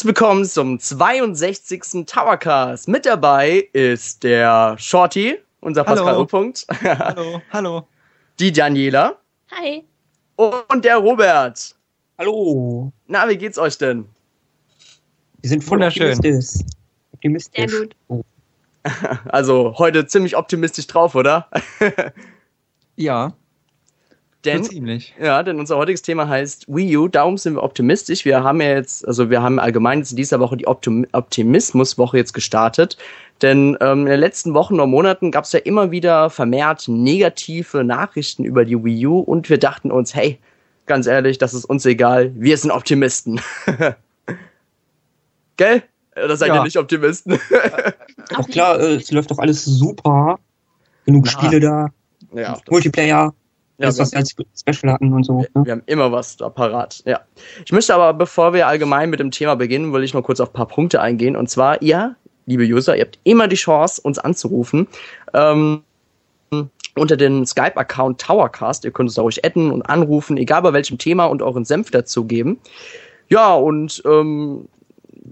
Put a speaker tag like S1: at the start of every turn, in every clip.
S1: Herzlich willkommen zum 62. Towercast. Mit dabei ist der Shorty, unser
S2: Hallo.
S1: Pascal O-Punkt.
S2: Hallo, hallo.
S1: Die Daniela
S3: Hi.
S1: und der Robert.
S4: Hallo.
S1: Na, wie geht's euch denn?
S4: Wir sind voll
S2: Wunderschön.
S4: optimistisch. optimistisch.
S3: Sehr gut.
S4: Oh.
S1: Also heute ziemlich optimistisch drauf, oder?
S2: Ja,
S1: Denn
S2: so ziemlich.
S1: Ja, denn unser heutiges Thema heißt Wii U, darum sind wir optimistisch. Wir haben ja jetzt, also wir haben allgemein jetzt in dieser Woche die Optim Optimismuswoche jetzt gestartet. Denn ähm, in den letzten Wochen oder Monaten gab es ja immer wieder vermehrt negative Nachrichten über die Wii U und wir dachten uns, hey, ganz ehrlich, das ist uns egal, wir sind Optimisten. Gell? Oder seid ihr
S2: Ja.
S1: nicht Optimisten?
S4: Doch klar, äh, es läuft doch alles super. Genug
S2: Ja.
S4: Spiele da,
S1: ja,
S4: Multiplayer, das,
S1: wir-
S4: was wir als Special hatten und so. Ne?
S1: Wir haben immer was da parat, ja. Ich möchte aber, bevor wir allgemein mit dem Thema beginnen, will ich noch kurz auf ein paar Punkte eingehen. Und zwar, ihr, liebe User, ihr habt immer die Chance, uns anzurufen. Ähm, unter dem Skype-Account Towercast. Ihr könnt uns da ruhig adden und anrufen, egal bei welchem Thema und euren Senf dazu geben. Ja, und ähm,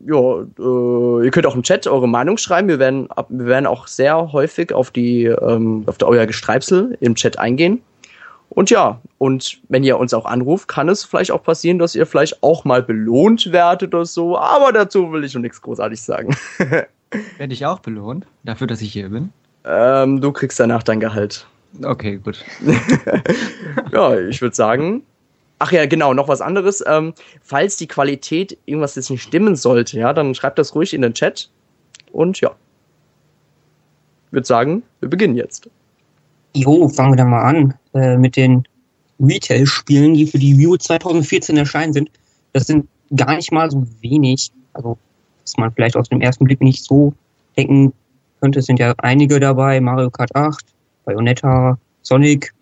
S1: ja, äh, ihr könnt auch im Chat eure Meinung schreiben. Wir werden, wir werden auch sehr häufig auf die, ähm, auf euer Gestreibsel im Chat eingehen. Und ja, und wenn ihr uns auch anruft, kann es vielleicht auch passieren, dass ihr vielleicht auch mal belohnt werdet oder so. Aber dazu will ich noch nichts großartig sagen.
S2: Werde ich auch belohnt dafür, dass ich hier bin?
S1: ähm, du kriegst danach dein Gehalt.
S2: Okay, gut.
S1: Ja, ich würde sagen. Ach ja, genau, noch was anderes. Ähm, falls die Qualität irgendwas jetzt nicht stimmen sollte, ja, dann schreibt das ruhig in den Chat. Und ja. Ich würde sagen, wir beginnen jetzt.
S4: Jo, fangen wir dann mal an äh, mit den Retail-Spielen, die für die Wii U 2014 erschienen sind. Das sind gar nicht mal so wenig. Also, was man vielleicht aus dem ersten Blick nicht so denken könnte, es sind ja einige dabei. Mario Kart 8, Bayonetta, Sonic.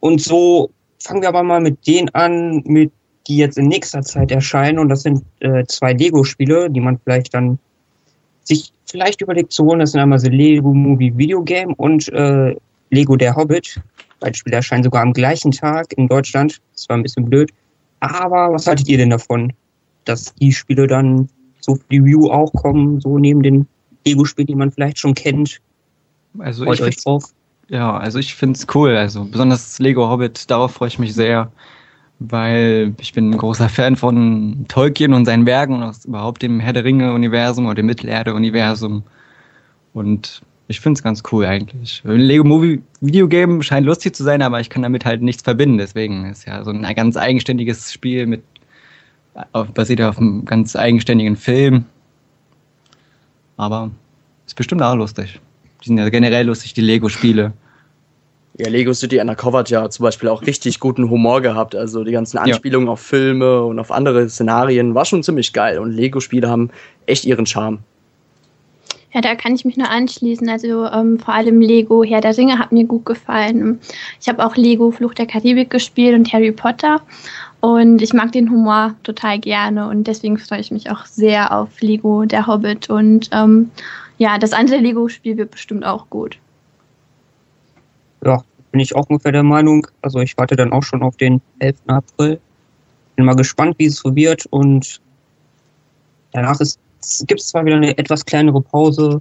S4: Und so fangen wir aber mal mit denen an, mit die jetzt in nächster Zeit erscheinen. Und das sind äh, zwei Lego-Spiele, die man vielleicht dann sich vielleicht überlegt zu holen. Das sind einmal The Lego Movie Video Game und äh, Lego der Hobbit. Beide Spiele erscheinen sogar am gleichen Tag in Deutschland. Das war ein bisschen blöd. Aber was haltet ihr denn davon, dass die Spiele dann so für die Wii auch kommen, so neben den Lego-Spielen, die man vielleicht schon kennt?
S2: Also
S4: Freut
S2: ich
S4: euch drauf?
S2: ja, also ich finde es cool. Also besonders Lego Hobbit, darauf freue ich mich sehr, weil ich bin ein großer Fan von Tolkien und seinen Werken und aus überhaupt dem Herr der Ringe Universum oder dem Mittelerde Universum. Und ich finde es ganz cool eigentlich. Ein Lego Movie Videogame scheint lustig zu sein, aber ich kann damit halt nichts verbinden. Deswegen ist ja so ein ganz eigenständiges Spiel mit auf, basiert auf einem ganz eigenständigen Film. Aber ist bestimmt auch lustig. Die sind ja generell lustig, die Lego-Spiele.
S1: Ja, Lego City Undercover hat ja zum Beispiel auch richtig guten Humor gehabt. Also die ganzen
S2: Ja.
S1: Anspielungen auf Filme und auf andere Szenarien war schon ziemlich geil. Und Lego-Spiele haben echt ihren Charme.
S3: Ja, da kann ich mich nur anschließen. Also ähm, vor allem Lego Herr der Ringe hat mir gut gefallen. Ich habe auch Lego Fluch der Karibik gespielt und Harry Potter. Und ich mag den Humor total gerne und deswegen freue ich mich auch sehr auf Lego der Hobbit. Und ähm, ja, das andere Lego-Spiel wird bestimmt auch gut.
S4: Ja, bin ich auch ungefähr der Meinung. Also ich warte dann auch schon auf den 11. April. Bin mal gespannt, wie es so wird und danach ist gibt es zwar wieder eine etwas kleinere Pause,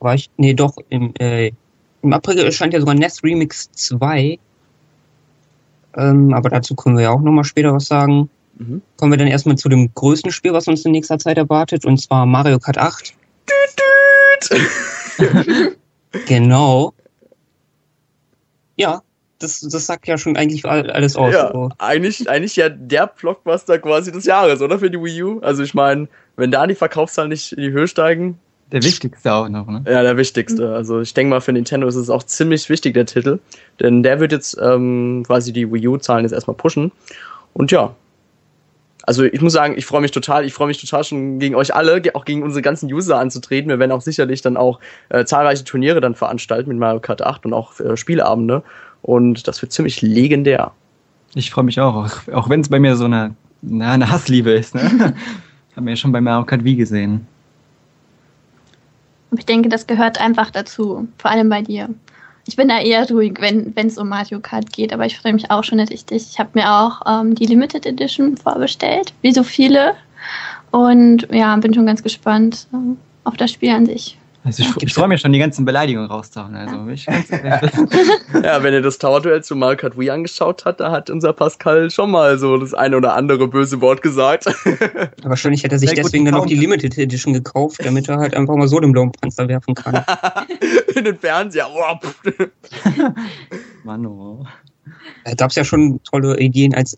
S4: aber ich, nee, doch, im, äh, im April erscheint ja sogar NES Remix 2. Ähm, aber dazu können wir ja auch nochmal später was sagen.
S1: Mhm.
S4: Kommen wir dann erstmal zu dem größten Spiel, was uns in nächster Zeit erwartet, und zwar Mario Kart 8. Genau. Ja, das, das sagt ja schon eigentlich all- alles aus.
S1: Ja,
S4: So.
S1: eigentlich, eigentlich ja der Blockbuster quasi des Jahres, oder? Für die Wii U. Also ich meine, wenn da die Verkaufszahlen nicht in die Höhe steigen,
S2: Der wichtigste auch noch, ne?
S1: ja, der wichtigste. Also ich denke mal, für Nintendo ist es auch ziemlich wichtig, der Titel. Denn der wird jetzt ähm, quasi die Wii U-Zahlen jetzt erstmal pushen. Und ja. Also ich muss sagen, ich freue mich total, ich freue mich total schon gegen euch alle, auch gegen unsere ganzen User anzutreten. Wir werden auch sicherlich dann auch äh, zahlreiche Turniere dann veranstalten mit Mario Kart 8 und auch äh, Spieleabende. Und das wird ziemlich legendär.
S2: Ich freue mich auch, auch, auch wenn es bei mir so eine, na, eine Hassliebe ist, ne? Haben wir ja schon bei Mario Kart Wii gesehen.
S3: Ich denke, das gehört einfach dazu, vor allem bei dir. Ich bin da eher ruhig, wenn es um Mario Kart geht, aber ich freue mich auch schon richtig. Ich habe mir auch ähm, die Limited Edition vorbestellt, wie so viele. Und ja, bin schon ganz gespannt äh, auf das Spiel an sich.
S2: Also ich, ich freue mich schon, die ganzen Beleidigungen rauszuhauen. Also ich
S1: ja, wenn ihr das Tower-Duell zu Kart Wii angeschaut habt, da hat unser Pascal schon mal so das eine oder andere böse Wort gesagt.
S4: Aber wahrscheinlich hat er sich
S2: Sehr
S4: deswegen dann auch die Limited Edition gekauft, damit er halt einfach mal so den blauen Panzer werfen kann.
S1: In den Fernseher. Oh.
S2: Mann, oh.
S4: Da gab es ja schon tolle Ideen als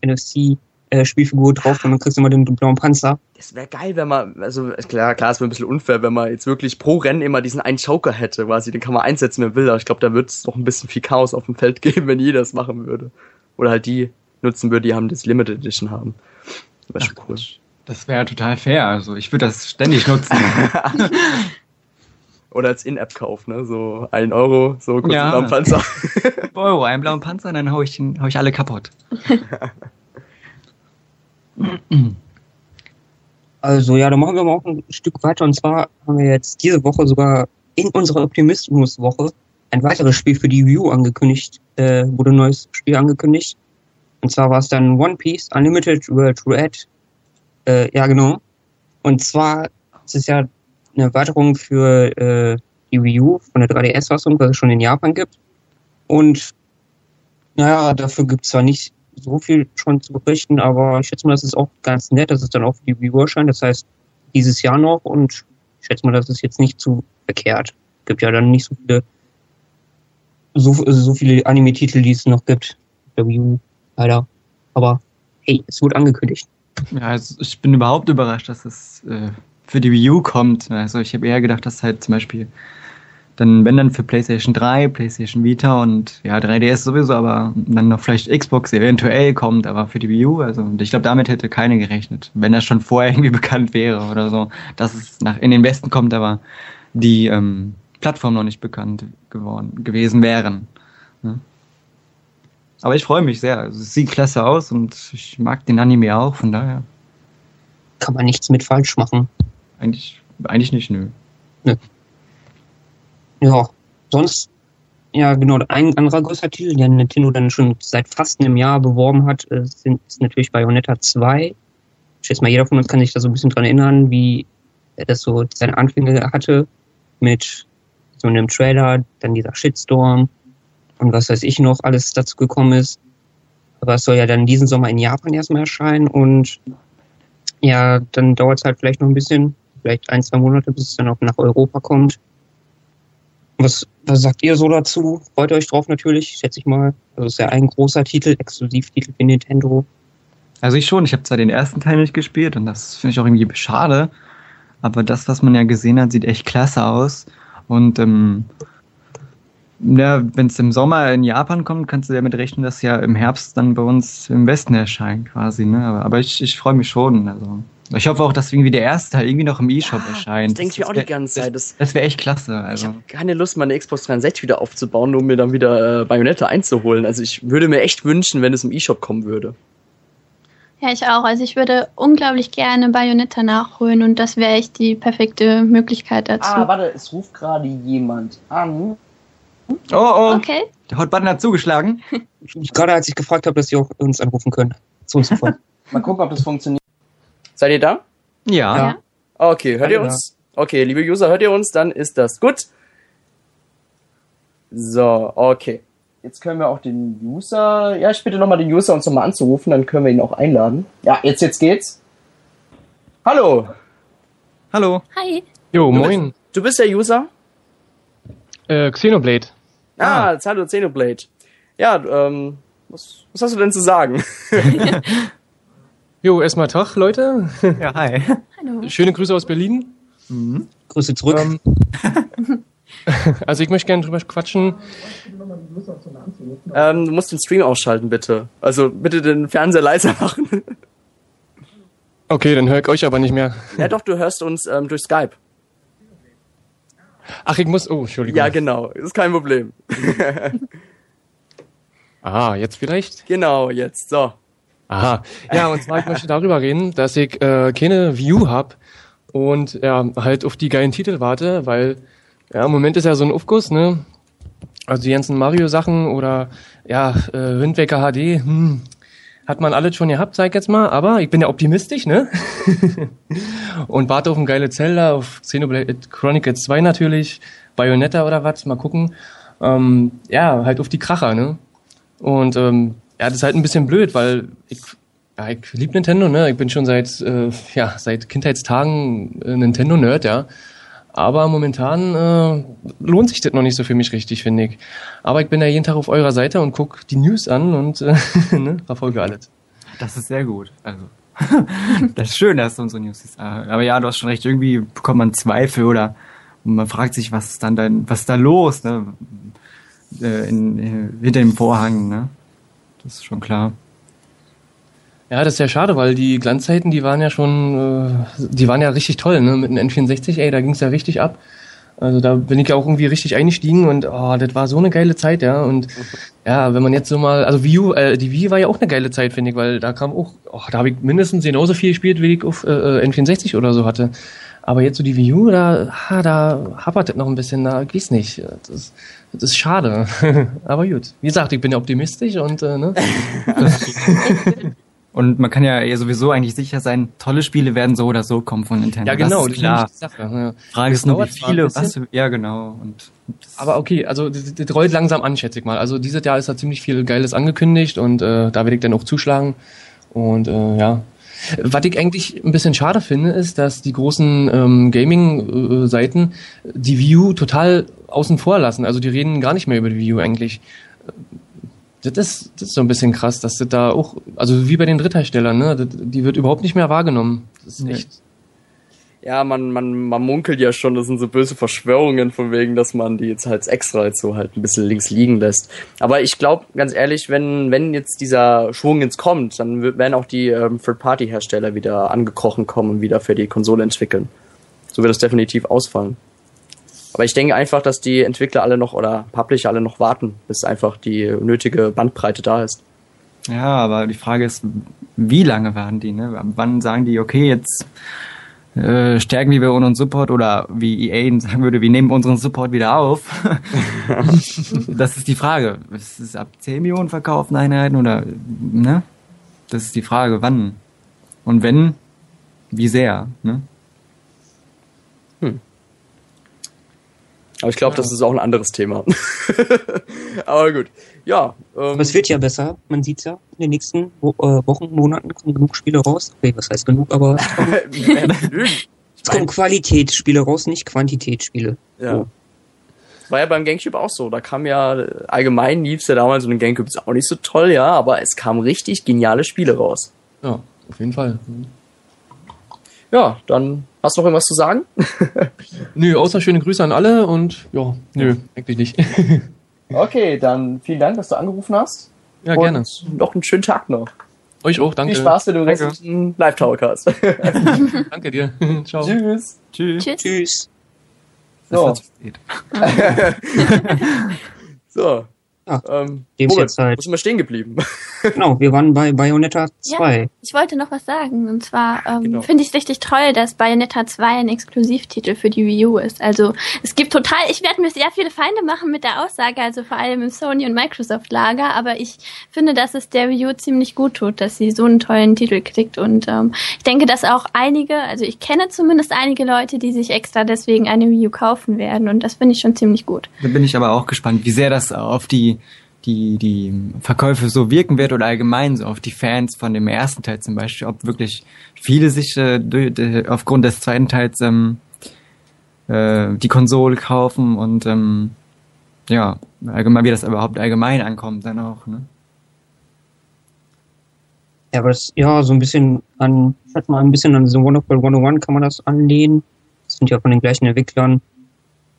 S4: NFC-Spielfigur drauf und dann kriegst du immer den blauen Panzer.
S1: Das wäre geil, wenn man, also klar, klar, es wäre ein bisschen unfair, wenn man jetzt wirklich pro Rennen immer diesen einen Joker hätte, quasi, den kann man einsetzen, wenn man will, aber ich glaube, da wird es noch ein bisschen viel Chaos auf dem Feld geben, wenn jeder das machen würde. Oder halt die nutzen würde, die haben das Limited Edition haben. Das wäre schon cool.
S2: Das wäre total fair. Also ich würde das ständig nutzen.
S1: Oder als In-App-Kauf, ne? So ein Euro, so kurz
S2: Ja.
S1: am Panzer.
S2: Euro, einen blauen Panzer, dann hau ich, den, hau ich alle kaputt.
S4: Also ja, dann machen wir mal auch ein Stück weiter. Und zwar haben wir jetzt diese Woche sogar in unserer Optimismus-Woche ein weiteres Spiel für die Wii U angekündigt, äh, wurde ein neues Spiel angekündigt. Und zwar war es dann One Piece Unlimited World Red. Äh, ja, genau. Und zwar ist es ja eine Erweiterung für äh, die Wii U von der 3DS-Fassung, was es schon in Japan gibt. Und naja, dafür gibt es zwar nicht so viel schon zu berichten, aber ich schätze mal, das ist auch ganz nett, dass es dann auch für die Wii U erscheint. Das heißt, dieses Jahr noch und ich schätze mal, das ist jetzt nicht zu verkehrt. Gibt ja dann nicht so viele so, so viele Anime-Titel, die es noch gibt. Der Wii U, leider. Aber hey, es wurde angekündigt.
S2: Ja, also ich bin überhaupt überrascht, dass es äh, für die Wii U kommt. Also ich habe eher gedacht, dass halt zum Beispiel dann, wenn dann für PlayStation 3, PlayStation Vita und ja, 3DS sowieso, aber dann noch vielleicht Xbox eventuell kommt, aber für die Wii U, also und ich glaube, damit hätte keine gerechnet, wenn das schon vorher irgendwie bekannt wäre oder so, dass es nach in den Westen kommt, aber die ähm, Plattform noch nicht bekannt geworden gewesen wären. Ne? Aber ich freue mich sehr. Also, es sieht klasse aus und ich mag den Anime auch, von daher
S4: Kann man nichts mit falsch machen.
S2: eigentlich, eigentlich nicht, nö.
S4: Ja, sonst, ja genau, ein anderer größer Titel, den Nintendo dann schon seit fast einem Jahr beworben hat, äh, sind, ist natürlich Bayonetta 2. Ich schätze mal, jeder von uns kann sich da so ein bisschen dran erinnern, wie er das so seine Anfänge hatte mit so einem Trailer, dann dieser Shitstorm und was weiß ich noch alles dazu gekommen ist. Aber es soll ja dann diesen Sommer in Japan erstmal erscheinen und ja, dann dauert es halt vielleicht noch ein bisschen, vielleicht ein, zwei Monate, bis es dann auch nach Europa kommt. Was, was sagt ihr so dazu? Freut euch drauf natürlich, schätze ich mal. Also es ist ja ein großer Titel, Exklusivtitel für Nintendo.
S2: Also ich schon, ich habe zwar den ersten Teil nicht gespielt und das finde ich auch irgendwie schade, aber das, was man ja gesehen hat, sieht echt klasse aus. Und ähm, ja, wenn es im Sommer in Japan kommt, kannst du damit rechnen, dass ja im Herbst dann bei uns im Westen erscheint quasi. Ne? Aber, aber ich, ich freue mich schon. Also ich hoffe auch, dass irgendwie der erste Teil irgendwie noch im E-Shop
S1: Ja,
S2: erscheint.
S1: das denke ich mir auch die ganze Zeit.
S2: Das,
S1: Das,
S2: wäre echt klasse.
S1: ich
S2: Also.
S1: habe keine Lust, meine Xbox 360 wieder aufzubauen, um mir dann wieder äh, Bayonetta einzuholen. Also ich würde mir echt wünschen, wenn es im E-Shop kommen würde.
S3: Ja, ich auch. Also ich würde unglaublich gerne Bayonetta nachholen und das wäre echt die perfekte Möglichkeit dazu.
S1: Ah, warte, es ruft gerade jemand an.
S2: Oh, oh,
S3: okay.
S2: der Hotbutton hat zugeschlagen.
S4: Gerade als ich gefragt habe, dass sie auch uns anrufen können. Zu uns sofort.
S1: Mal gucken, ob das funktioniert. Seid ihr da?
S2: Ja.
S3: Ja.
S1: Okay, hört ihr
S4: Ja.
S1: uns? Okay, liebe User, hört ihr uns? Dann ist das gut. So, okay. Jetzt können wir auch den User, ja, ich bitte nochmal den User uns nochmal anzurufen, dann können wir ihn auch einladen. Ja, jetzt, jetzt geht's. Hallo,
S2: Hallo.
S3: Hi.
S5: Jo,
S1: Du
S5: moin.
S1: du bist der User?
S5: Äh, Xenoblade.
S1: Ah, hallo, Xenoblade. Ja, ähm, was, was hast du denn zu sagen?
S5: Jo, erstmal Tag, Leute.
S2: Ja, hi.
S3: Hallo.
S5: Schöne Grüße aus Berlin.
S4: Grüße zurück.
S5: Ähm, also ich möchte gerne drüber quatschen.
S1: ähm, du musst den Stream ausschalten, bitte. Also bitte den Fernseher leiser machen.
S5: Okay, dann höre ich euch aber nicht mehr.
S1: ja, doch, du hörst uns ähm, durch Skype.
S5: Ach, ich muss. Oh, Entschuldigung.
S1: Ja, genau, ist kein Problem.
S5: Ah, jetzt vielleicht?
S1: Genau, jetzt, so.
S5: Aha. Ja, und zwar ich möchte darüber reden, dass ich äh, keine View hab und ja, halt auf die geilen Titel warte, weil ja, im Moment ist ja so ein Aufguss, ne? Also die ganzen Mario-Sachen oder ja, äh, Wind HD, hm, hat man alles schon gehabt, sag ich jetzt mal, aber ich bin ja optimistisch, ne? und warte auf ein geile Zelda, auf Xenoblade Chronicles 2 natürlich, Bayonetta oder was, mal gucken. Ähm, ja, halt auf die Kracher, ne? Und ähm, ja, das ist halt ein bisschen blöd, weil ich, ja, ich liebe Nintendo, ne? Ich bin schon seit, äh, ja, seit Kindheitstagen äh, Nintendo-Nerd, ja. Aber momentan äh, lohnt sich das noch nicht so für mich richtig, finde ich. Aber ich bin ja jeden Tag auf eurer Seite und gucke die News an und äh, ne, verfolge alles.
S2: Das ist sehr gut. Also, das ist schön, dass du unsere News siehst. Aber ja, du hast schon recht, irgendwie bekommt man Zweifel oder man fragt sich, was ist dann dein, was ist da los, ne? Äh, in, in, hinter dem Vorhang, ne? Das ist schon klar.
S5: Ja, das ist ja schade, weil die Glanzzeiten, die waren ja schon, äh, die waren ja richtig toll, ne? Mit dem N64, ey, da ging's ja richtig ab. Also da bin ich ja auch irgendwie richtig eingestiegen und oh, das war so eine geile Zeit, ja. Und ja, wenn man jetzt so mal, also Wii U, äh, die Wii war ja auch eine geile Zeit, finde ich, weil da kam auch, oh, da habe ich mindestens genauso viel gespielt, wie ich auf äh, N64 oder so hatte. Aber jetzt so die Wii U, da, ha, da hapert das noch ein bisschen, da geht's nicht. Das, das ist schade. Aber gut. Wie gesagt, ich bin ja optimistisch und äh, ne?
S2: Und man kann ja sowieso eigentlich sicher sein, tolle Spiele werden so oder so kommen von Nintendo.
S5: Ja, genau,
S2: das ist klar.
S5: Die Sache. Ja.
S2: Frage ist nur, wie viele, was, ja, genau. Und
S5: Aber okay, also das, das rollt langsam an, schätze ich mal. Also dieses Jahr ist da ziemlich viel Geiles angekündigt und äh, da werde ich dann auch zuschlagen. Und äh, ja. Was ich eigentlich ein bisschen schade finde, ist, dass die großen ähm, Gaming-Seiten die Wii U total außen vor lassen. Also die reden gar nicht mehr über die U eigentlich. Das ist, das ist so ein bisschen krass, dass das da auch, also wie bei den Drittherstellern, ne, das, die wird überhaupt nicht mehr wahrgenommen. Das ist echt.
S1: Ja, man, man, man munkelt ja schon, das sind so böse Verschwörungen von wegen, dass man die jetzt halt extra jetzt so halt ein bisschen links liegen lässt. Aber ich glaube, ganz ehrlich, wenn, wenn jetzt dieser Schwung jetzt kommt, dann werden auch die ähm, Third-Party-Hersteller wieder angekrochen kommen und wieder für die Konsole entwickeln. So wird es definitiv ausfallen. Aber ich denke einfach, dass die Entwickler alle noch oder Publisher alle noch warten, bis einfach die nötige Bandbreite da ist.
S2: Ja, aber die Frage ist, wie lange warten die? Ne? Wann sagen die, okay, jetzt äh, stärken wir unseren Support oder wie EA sagen würde, wir nehmen unseren Support wieder auf. das ist die Frage. Ist es ab 10 Millionen verkauften Einheiten oder, ne? Das ist die Frage, wann? Und wenn, wie sehr, ne?
S1: Aber ich glaube, ja. das ist auch ein anderes Thema. Aber gut. Ja.
S4: Ähm, Aber es wird ja besser. Man sieht's ja in den nächsten Wo äh, Wochen, Monaten kommen genug Spiele raus. Okay, was heißt genug, aber es kommen Qualitätsspiele raus, nicht Quantitätsspiele.
S1: Ja. So. War ja beim Gamecube auch so. Da kam ja allgemein lief's ja damals und ein Gamecube ist auch nicht so toll, ja, aber es kamen richtig geniale Spiele raus.
S5: Ja, auf jeden Fall.
S1: Ja, dann Hast du noch irgendwas zu sagen?
S5: nö, außer schöne Grüße an alle und ja, nö, eigentlich nicht.
S1: okay, dann vielen Dank, dass du angerufen hast.
S5: Ja, und gerne.
S1: Noch einen schönen Tag noch.
S5: Euch auch, danke.
S1: Viel Spaß mit dem restlichen Live-Towercast.
S5: danke dir.
S1: Ciao. Tschüss.
S2: Tschüss.
S4: Tschüss. Tschüss.
S1: So. so,
S4: ja, ähm, dem Robert, jetzt halt.
S1: Wo sind wir stehen geblieben?
S4: genau, wir waren bei Bayonetta 2.
S3: Ja, ich wollte noch was sagen. Und zwar ähm, genau. finde ich es richtig toll, dass Bayonetta 2 ein Exklusivtitel für die Wii U ist. Also es gibt total, ich werde mir sehr viele Feinde machen mit der Aussage, also vor allem im Sony und Microsoft Lager, aber ich finde, dass es der Wii U ziemlich gut tut, dass sie so einen tollen Titel kriegt. Und ähm, ich denke, dass auch einige, also ich kenne zumindest einige Leute, die sich extra deswegen eine Wii U kaufen werden. Und das finde ich schon ziemlich gut.
S2: Da bin ich aber auch gespannt, wie sehr das auf die die, die Verkäufe so wirken wird oder allgemein so auf die Fans von dem ersten Teil zum Beispiel, ob wirklich viele sich äh, durch, aufgrund des zweiten Teils ähm, äh, die Konsole kaufen und ähm, ja, allgemein, wie das überhaupt allgemein ankommt dann auch, ne?
S4: Ja, aber das, ja, so ein bisschen an, ich schätze mal ein bisschen an so Wonderful 101 kann man das anlehnen. Das sind ja von den gleichen Entwicklern.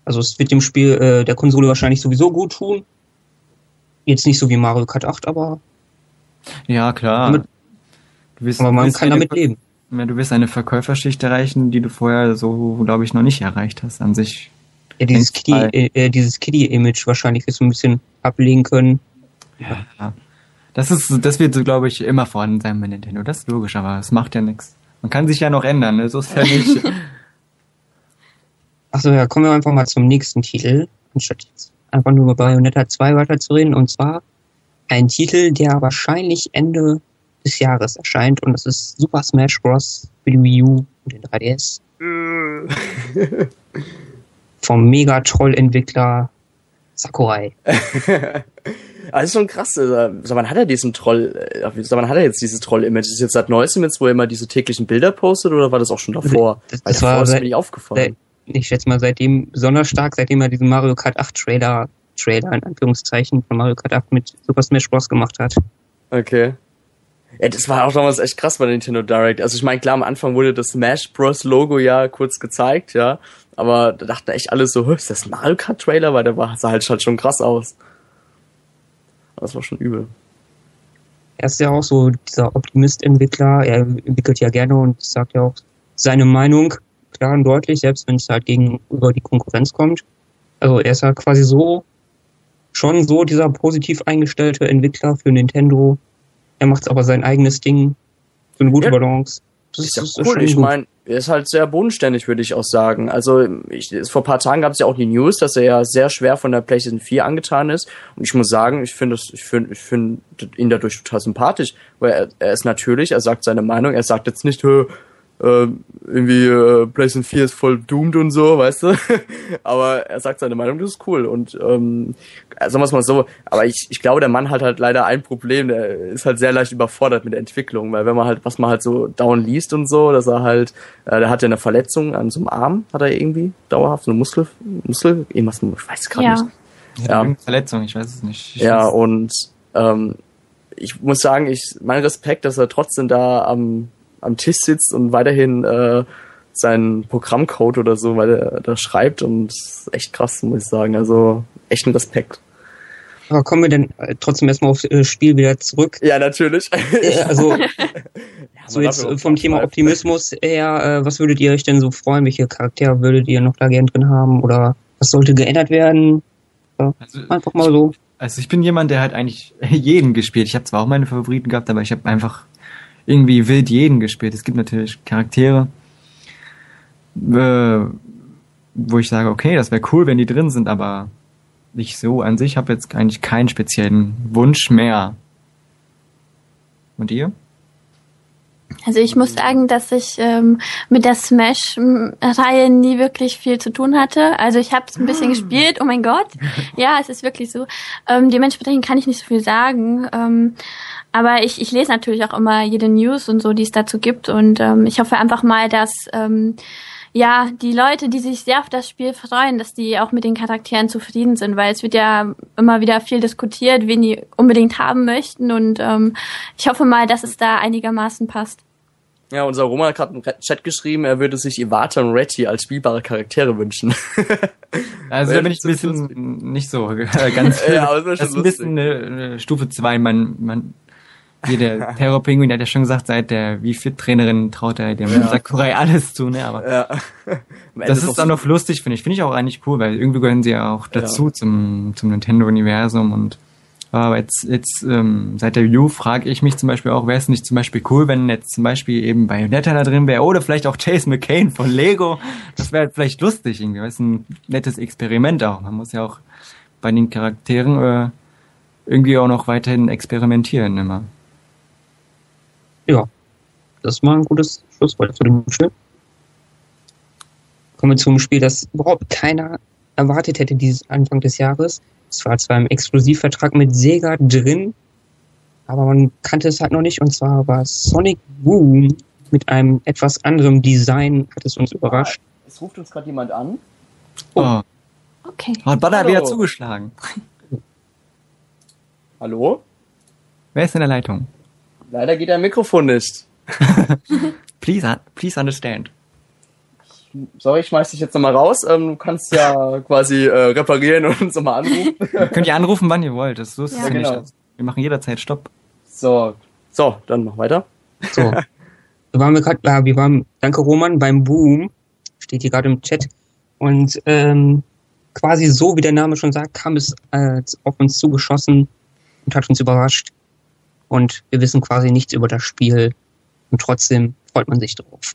S4: Also es wird dem Spiel äh, der Konsole wahrscheinlich sowieso gut tun. Jetzt nicht so wie Mario Kart 8, aber.
S2: Ja, klar. Damit,
S4: du wirst, aber man kann damit leben.
S2: Ja, du wirst eine Verkäuferschicht erreichen, die du vorher so, glaube ich, noch nicht erreicht hast an sich.
S4: Ja, dieses Kitty, äh, äh, dieses Kitty-Image wahrscheinlich wirst du ein bisschen ablegen können.
S2: Ja. Das ist, das wird so, glaube ich, immer vorhanden sein bei Nintendo. Das ist logisch, aber es macht ja nichts. Man kann sich ja noch ändern, ne? So ist ja nicht.
S4: Achso, ja, kommen wir einfach mal zum nächsten Titel, anstatt jetzt einfach nur über Bayonetta 2 weiterzureden. Und zwar ein Titel, der wahrscheinlich Ende des Jahres erscheint und das ist Super Smash Bros. für die Wii U und den 3DS. Vom Mega-Troll-Entwickler Sakurai.
S1: Also schon krass. äh, So, wann hat er diesen Troll, äh, so, wann hat er jetzt dieses Troll-Image? Ist jetzt seit neuestem jetzt, wo er immer diese täglichen Bilder postet oder war das auch schon davor?
S4: Das-
S1: Weil
S4: das
S1: davor
S4: war
S1: ist mir
S4: seit-
S1: nicht aufgefallen.
S4: Ich schätze mal, seitdem, besonders stark, seitdem er diesen Mario Kart 8 Trailer, Trailer in Anführungszeichen von Mario Kart 8 mit Super Smash Bros. gemacht hat.
S1: Okay. Ja, das war auch damals echt krass bei Nintendo Direct. Also ich meine, klar, am Anfang wurde das Smash Bros. Logo ja kurz gezeigt, ja. Aber da dachten echt alle so, "Hä, ist das Mario Kart Trailer? Weil der war, sah halt, halt schon krass aus. Das war schon übel.
S4: Er ist ja auch so dieser Optimist-Entwickler. Er entwickelt ja gerne und sagt ja auch seine Meinung klar und deutlich, selbst wenn es halt gegenüber die Konkurrenz kommt. Also er ist halt quasi so, schon so dieser positiv eingestellte Entwickler für Nintendo. Er macht aber sein eigenes Ding. So eine gute
S1: Ja.
S4: Balance. Das
S1: ist ja
S4: das
S1: cool.
S4: schon
S1: Ich meine, er ist halt sehr bodenständig, würde ich auch sagen. Also ich, vor ein paar Tagen gab es ja auch die News, dass er ja sehr schwer von der PlayStation 4 angetan ist. Und ich muss sagen, ich finde das- ich finde, ich finde ihn dadurch total sympathisch, weil er, er ist natürlich, er sagt seine Meinung, er sagt jetzt nicht, "Hö, äh, irgendwie äh, PlayStation 4 ist voll doomed und so, weißt du. aber er sagt seine Meinung, das ist cool. Und ähm, sagen wir es mal so, aber ich, ich glaube, der Mann hat halt leider ein Problem, der ist halt sehr leicht überfordert mit der Entwicklung, weil wenn man halt, was man halt so down liest und so, dass er halt, äh, der hat ja eine Verletzung an so einem Arm, hat er irgendwie dauerhaft, so eine Muskel, Muskel, irgendwas, ich weiß gerade
S3: Ja.
S1: nicht.
S2: Ja. Verletzung, ich weiß es nicht. Ich
S1: Ja,
S2: weiß-
S1: und ähm, ich muss sagen, ich mein Respekt, dass er trotzdem da am, am Tisch sitzt und weiterhin äh, seinen Programmcode oder so, weil er da schreibt und das ist echt krass, muss ich sagen. Also echt ein Respekt.
S4: Aber kommen wir denn äh, trotzdem erstmal aufs äh, Spiel wieder zurück.
S1: Ja, natürlich.
S4: Äh, also
S1: Ja,
S4: so jetzt vom Thema. Optimismus her, was würdet ihr euch denn so freuen? Welche Charaktere würdet ihr noch da gern drin haben? Oder was sollte geändert werden?
S2: Also,
S4: Einfach mal so.
S2: also ich bin jemand, der hat eigentlich jeden gespielt. Ich habe zwar auch meine Favoriten gehabt, aber ich habe einfach irgendwie wild jeden gespielt. Es gibt natürlich Charaktere, äh, wo ich sage, okay, das wäre cool, wenn die drin sind, aber nicht so an sich. habe jetzt eigentlich keinen speziellen Wunsch mehr. Und ihr?
S3: Also ich muss sagen, dass ich ähm, mit der Smash-Reihe nie wirklich viel zu tun hatte. Also ich habe es ein bisschen gespielt, oh mein Gott. Ja, es ist wirklich so. Ähm, dementsprechend kann ich nicht so viel sagen. Ähm, aber ich, ich lese natürlich auch immer jede News und so, die es dazu gibt. Und ähm, ich hoffe einfach mal, dass ähm, ja die Leute, die sich sehr auf das Spiel freuen, dass die auch mit den Charakteren zufrieden sind, weil es wird ja immer wieder viel diskutiert, wen die unbedingt haben möchten. Und ähm, ich hoffe mal, dass es da einigermaßen passt.
S1: Ja, unser Roman hat gerade im Chat geschrieben, er würde sich Iwata und Retty als spielbare Charaktere wünschen.
S2: Also da bin ich ein bisschen nicht so äh, ganz.
S1: Ja, aber das ist
S2: das
S1: schon
S2: ist ein bisschen eine, eine Stufe 2. Man, man, hier der Terror Penguin, der hat ja schon gesagt, seit der wie fit Trainerin traut er dem Sakurai alles zu, ne? Aber
S1: ja.
S2: Das ist dann noch lustig, finde ich. Finde ich auch eigentlich cool, weil irgendwie gehören sie ja auch dazu
S1: Ja.
S2: zum, zum Nintendo-Universum und aber jetzt, jetzt ähm, seit der Wii U frage ich mich zum Beispiel auch, wäre es nicht zum Beispiel cool, wenn jetzt zum Beispiel eben Bayonetta da drin wäre oder vielleicht auch Chase McCain von Lego. Das wäre vielleicht lustig irgendwie, weil es ein nettes Experiment auch. Man muss ja auch bei den Charakteren äh, irgendwie auch noch weiterhin experimentieren immer.
S4: Ja, das ist mal ein gutes Schlusswort zu dem Spiel. Kommen wir zum Spiel, das überhaupt keiner erwartet hätte dieses Anfang des Jahres. Es war zwar im Exklusivvertrag mit Sega drin, aber man kannte es halt noch nicht. Und zwar war Sonic Boom mit einem etwas anderem Design, hat es uns überrascht.
S1: Es ruft uns gerade jemand an.
S2: Oh,
S3: Okay.
S2: hat Butter
S1: Hallo.
S2: wieder zugeschlagen.
S1: Hallo?
S2: Wer ist in der Leitung?
S1: Leider geht dein Mikrofon nicht.
S2: Please, please understand.
S1: Sorry, ich schmeiß dich jetzt nochmal raus. Ähm, du kannst ja quasi äh, reparieren und uns nochmal anrufen.
S2: Könnt ihr anrufen, wann ihr wollt. Das so ist
S3: Ja,
S2: ja,
S1: genau.
S2: nicht. Wir machen jederzeit Stopp.
S1: So, so, dann mach weiter.
S4: So. Da waren wir gerade, wir waren, danke Roman, beim Boom, steht hier gerade im Chat. Und ähm, quasi so, wie der Name schon sagt, kam es äh, auf uns zugeschossen und hat uns überrascht. Und wir wissen quasi nichts über das Spiel. Und trotzdem freut man sich drauf.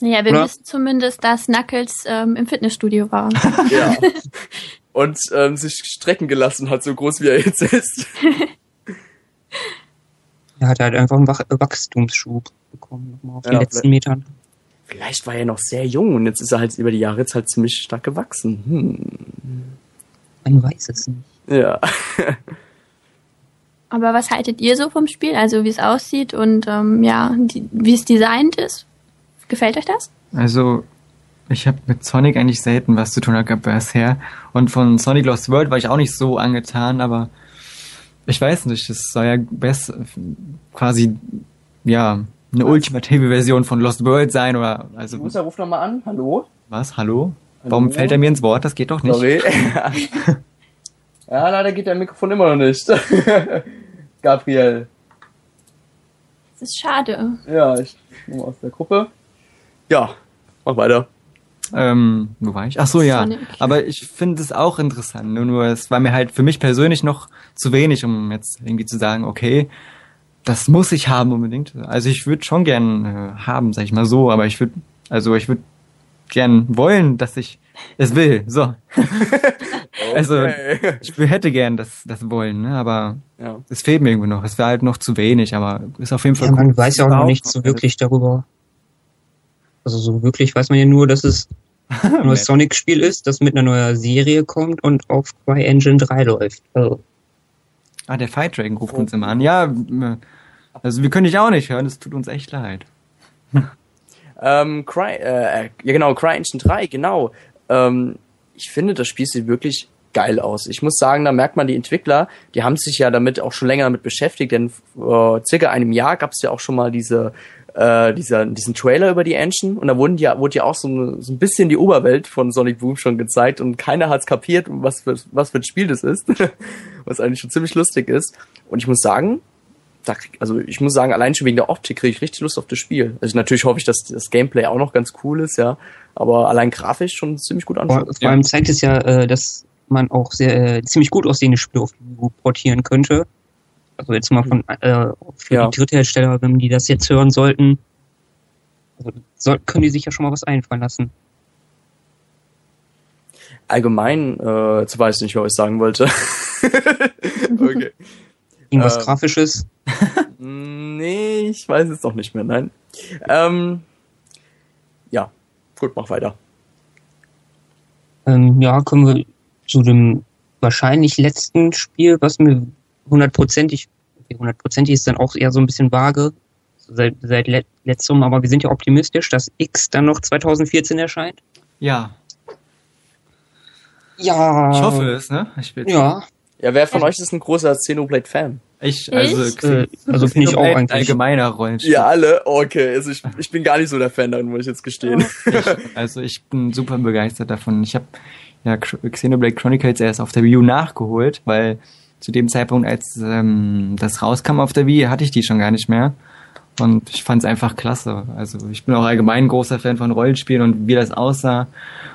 S3: Naja, wir
S4: Oder?
S3: wissen zumindest, dass Knuckles ähm, im Fitnessstudio war.
S1: Ja. Und ähm, sich strecken gelassen hat, so groß wie er jetzt ist.
S4: Er hat halt einfach einen Wach Wachstumsschub bekommen, nochmal auf
S1: Ja,
S4: den letzten Metern.
S1: Vielleicht war er noch sehr jung und jetzt ist er halt über die Jahre jetzt halt ziemlich stark gewachsen. Hm.
S4: Man weiß es nicht.
S1: Ja.
S3: Aber was haltet ihr so vom Spiel? Also wie es aussieht und ähm, ja, wie es designt ist? Gefällt euch das?
S2: Also, ich habe mit Sonic eigentlich selten was zu tun gehabt bisher. Und von Sonic Lost World war ich auch nicht so angetan, aber ich weiß nicht, es soll ja besser, quasi, ja, eine ultimative Version von Lost World sein oder, also,
S1: Musa, ruf nochmal an. Hallo?
S2: was, hallo? Warum fällt er mir ins Wort? Das geht doch nicht.
S1: Sorry. ja, leider geht dein Mikrofon immer noch nicht. Gabriel.
S3: Das ist schade.
S1: Ja, ich bin mal aus der Gruppe. Ja, mach weiter.
S2: Ähm, wo war ich? Ach so, ja. Aber ich finde es auch interessant. Nur, nur, es war mir halt für mich persönlich noch zu wenig, um jetzt irgendwie zu sagen, okay, das muss ich haben unbedingt. Also ich würde schon gern äh, haben, sag ich mal so, aber ich würde, also ich würde gern wollen, dass ich es will. So. Also
S1: Okay.
S2: ich hätte gern das, das wollen, ne? aber
S1: Ja.
S2: es fehlt mir irgendwie noch. Es wäre halt noch zu wenig, aber ist auf jeden Fall
S4: Ja, man
S2: cool.
S4: weiß ja auch noch
S2: Überhaupt
S4: nicht so wirklich darüber. Also so wirklich weiß man ja nur, dass es ein neues Sonic-Spiel ist, das mit einer neuen Serie kommt und auf CryEngine 3 läuft. Also,
S2: Ah, der Fight Dragon ruft uns immer an. Ja, also wir können dich auch nicht hören, es tut uns echt leid.
S1: Ähm, Cry, äh, äh, ja genau, CryEngine 3, genau. Ähm, ich finde, das Spiel sieht wirklich geil aus. Ich muss sagen, da merkt man die Entwickler, die haben sich ja damit auch schon länger damit beschäftigt, denn vor circa einem Jahr gab es ja auch schon mal diese, äh, dieser, diesen Trailer über die Engine und da wurden ja, wurde ja auch so, so ein bisschen die Oberwelt von Sonic Boom schon gezeigt und keiner hat's kapiert, was für, was für ein Spiel das ist, was eigentlich schon ziemlich lustig ist. Und ich muss sagen, da krieg, also ich muss sagen, allein schon wegen der Optik kriege ich richtig Lust auf das Spiel. Also natürlich hoffe ich, dass das Gameplay auch noch ganz cool ist, ja. Aber allein grafisch schon ziemlich gut
S4: vor,
S1: anschauen.
S4: vor allem zeigt es ja, äh, dass man auch sehr äh, ziemlich gut aussehende Spiele auf die Wii U portieren könnte. Also jetzt mal von äh, für
S1: Ja.
S4: die Dritthersteller, wenn die das jetzt hören sollten, also soll, können die sich ja schon mal was einfallen lassen.
S1: Allgemein, äh, jetzt weiß ich nicht, was ich sagen wollte. okay.
S4: Irgendwas
S1: Ähm.
S4: Grafisches.
S1: Nee, ich weiß es doch nicht mehr, nein. Ähm, ja, gut, mach weiter.
S4: Ähm, ja, kommen wir zu dem wahrscheinlich letzten Spiel, was mir hundertprozentig, hundertprozentig ist dann auch eher so ein bisschen vage, seit, seit let, letztem, aber wir sind ja optimistisch, dass X dann noch 2014 erscheint.
S2: Ja,
S4: Ja.
S2: ich hoffe es, ne? Ich will
S4: Ja,
S1: Ja, wer von euch ist ein großer Xenoblade-Fan?
S2: Ich, also,
S3: Ich?
S4: Äh, also bin ich auch eigentlich.
S2: allgemeiner Rollenspiel.
S1: Ja, alle? Okay, also ich, ich bin gar nicht so der Fan davon, muss ich jetzt gestehen.
S2: Ich, also ich bin super begeistert davon. Ich habe ja Xenoblade Chronicles erst auf der Wii U nachgeholt, weil zu dem Zeitpunkt, als ähm, das rauskam auf der Wii, hatte ich die schon gar nicht mehr. Und ich fand es einfach klasse. Also ich bin auch allgemein ein großer Fan von Rollenspielen und wie das aussah.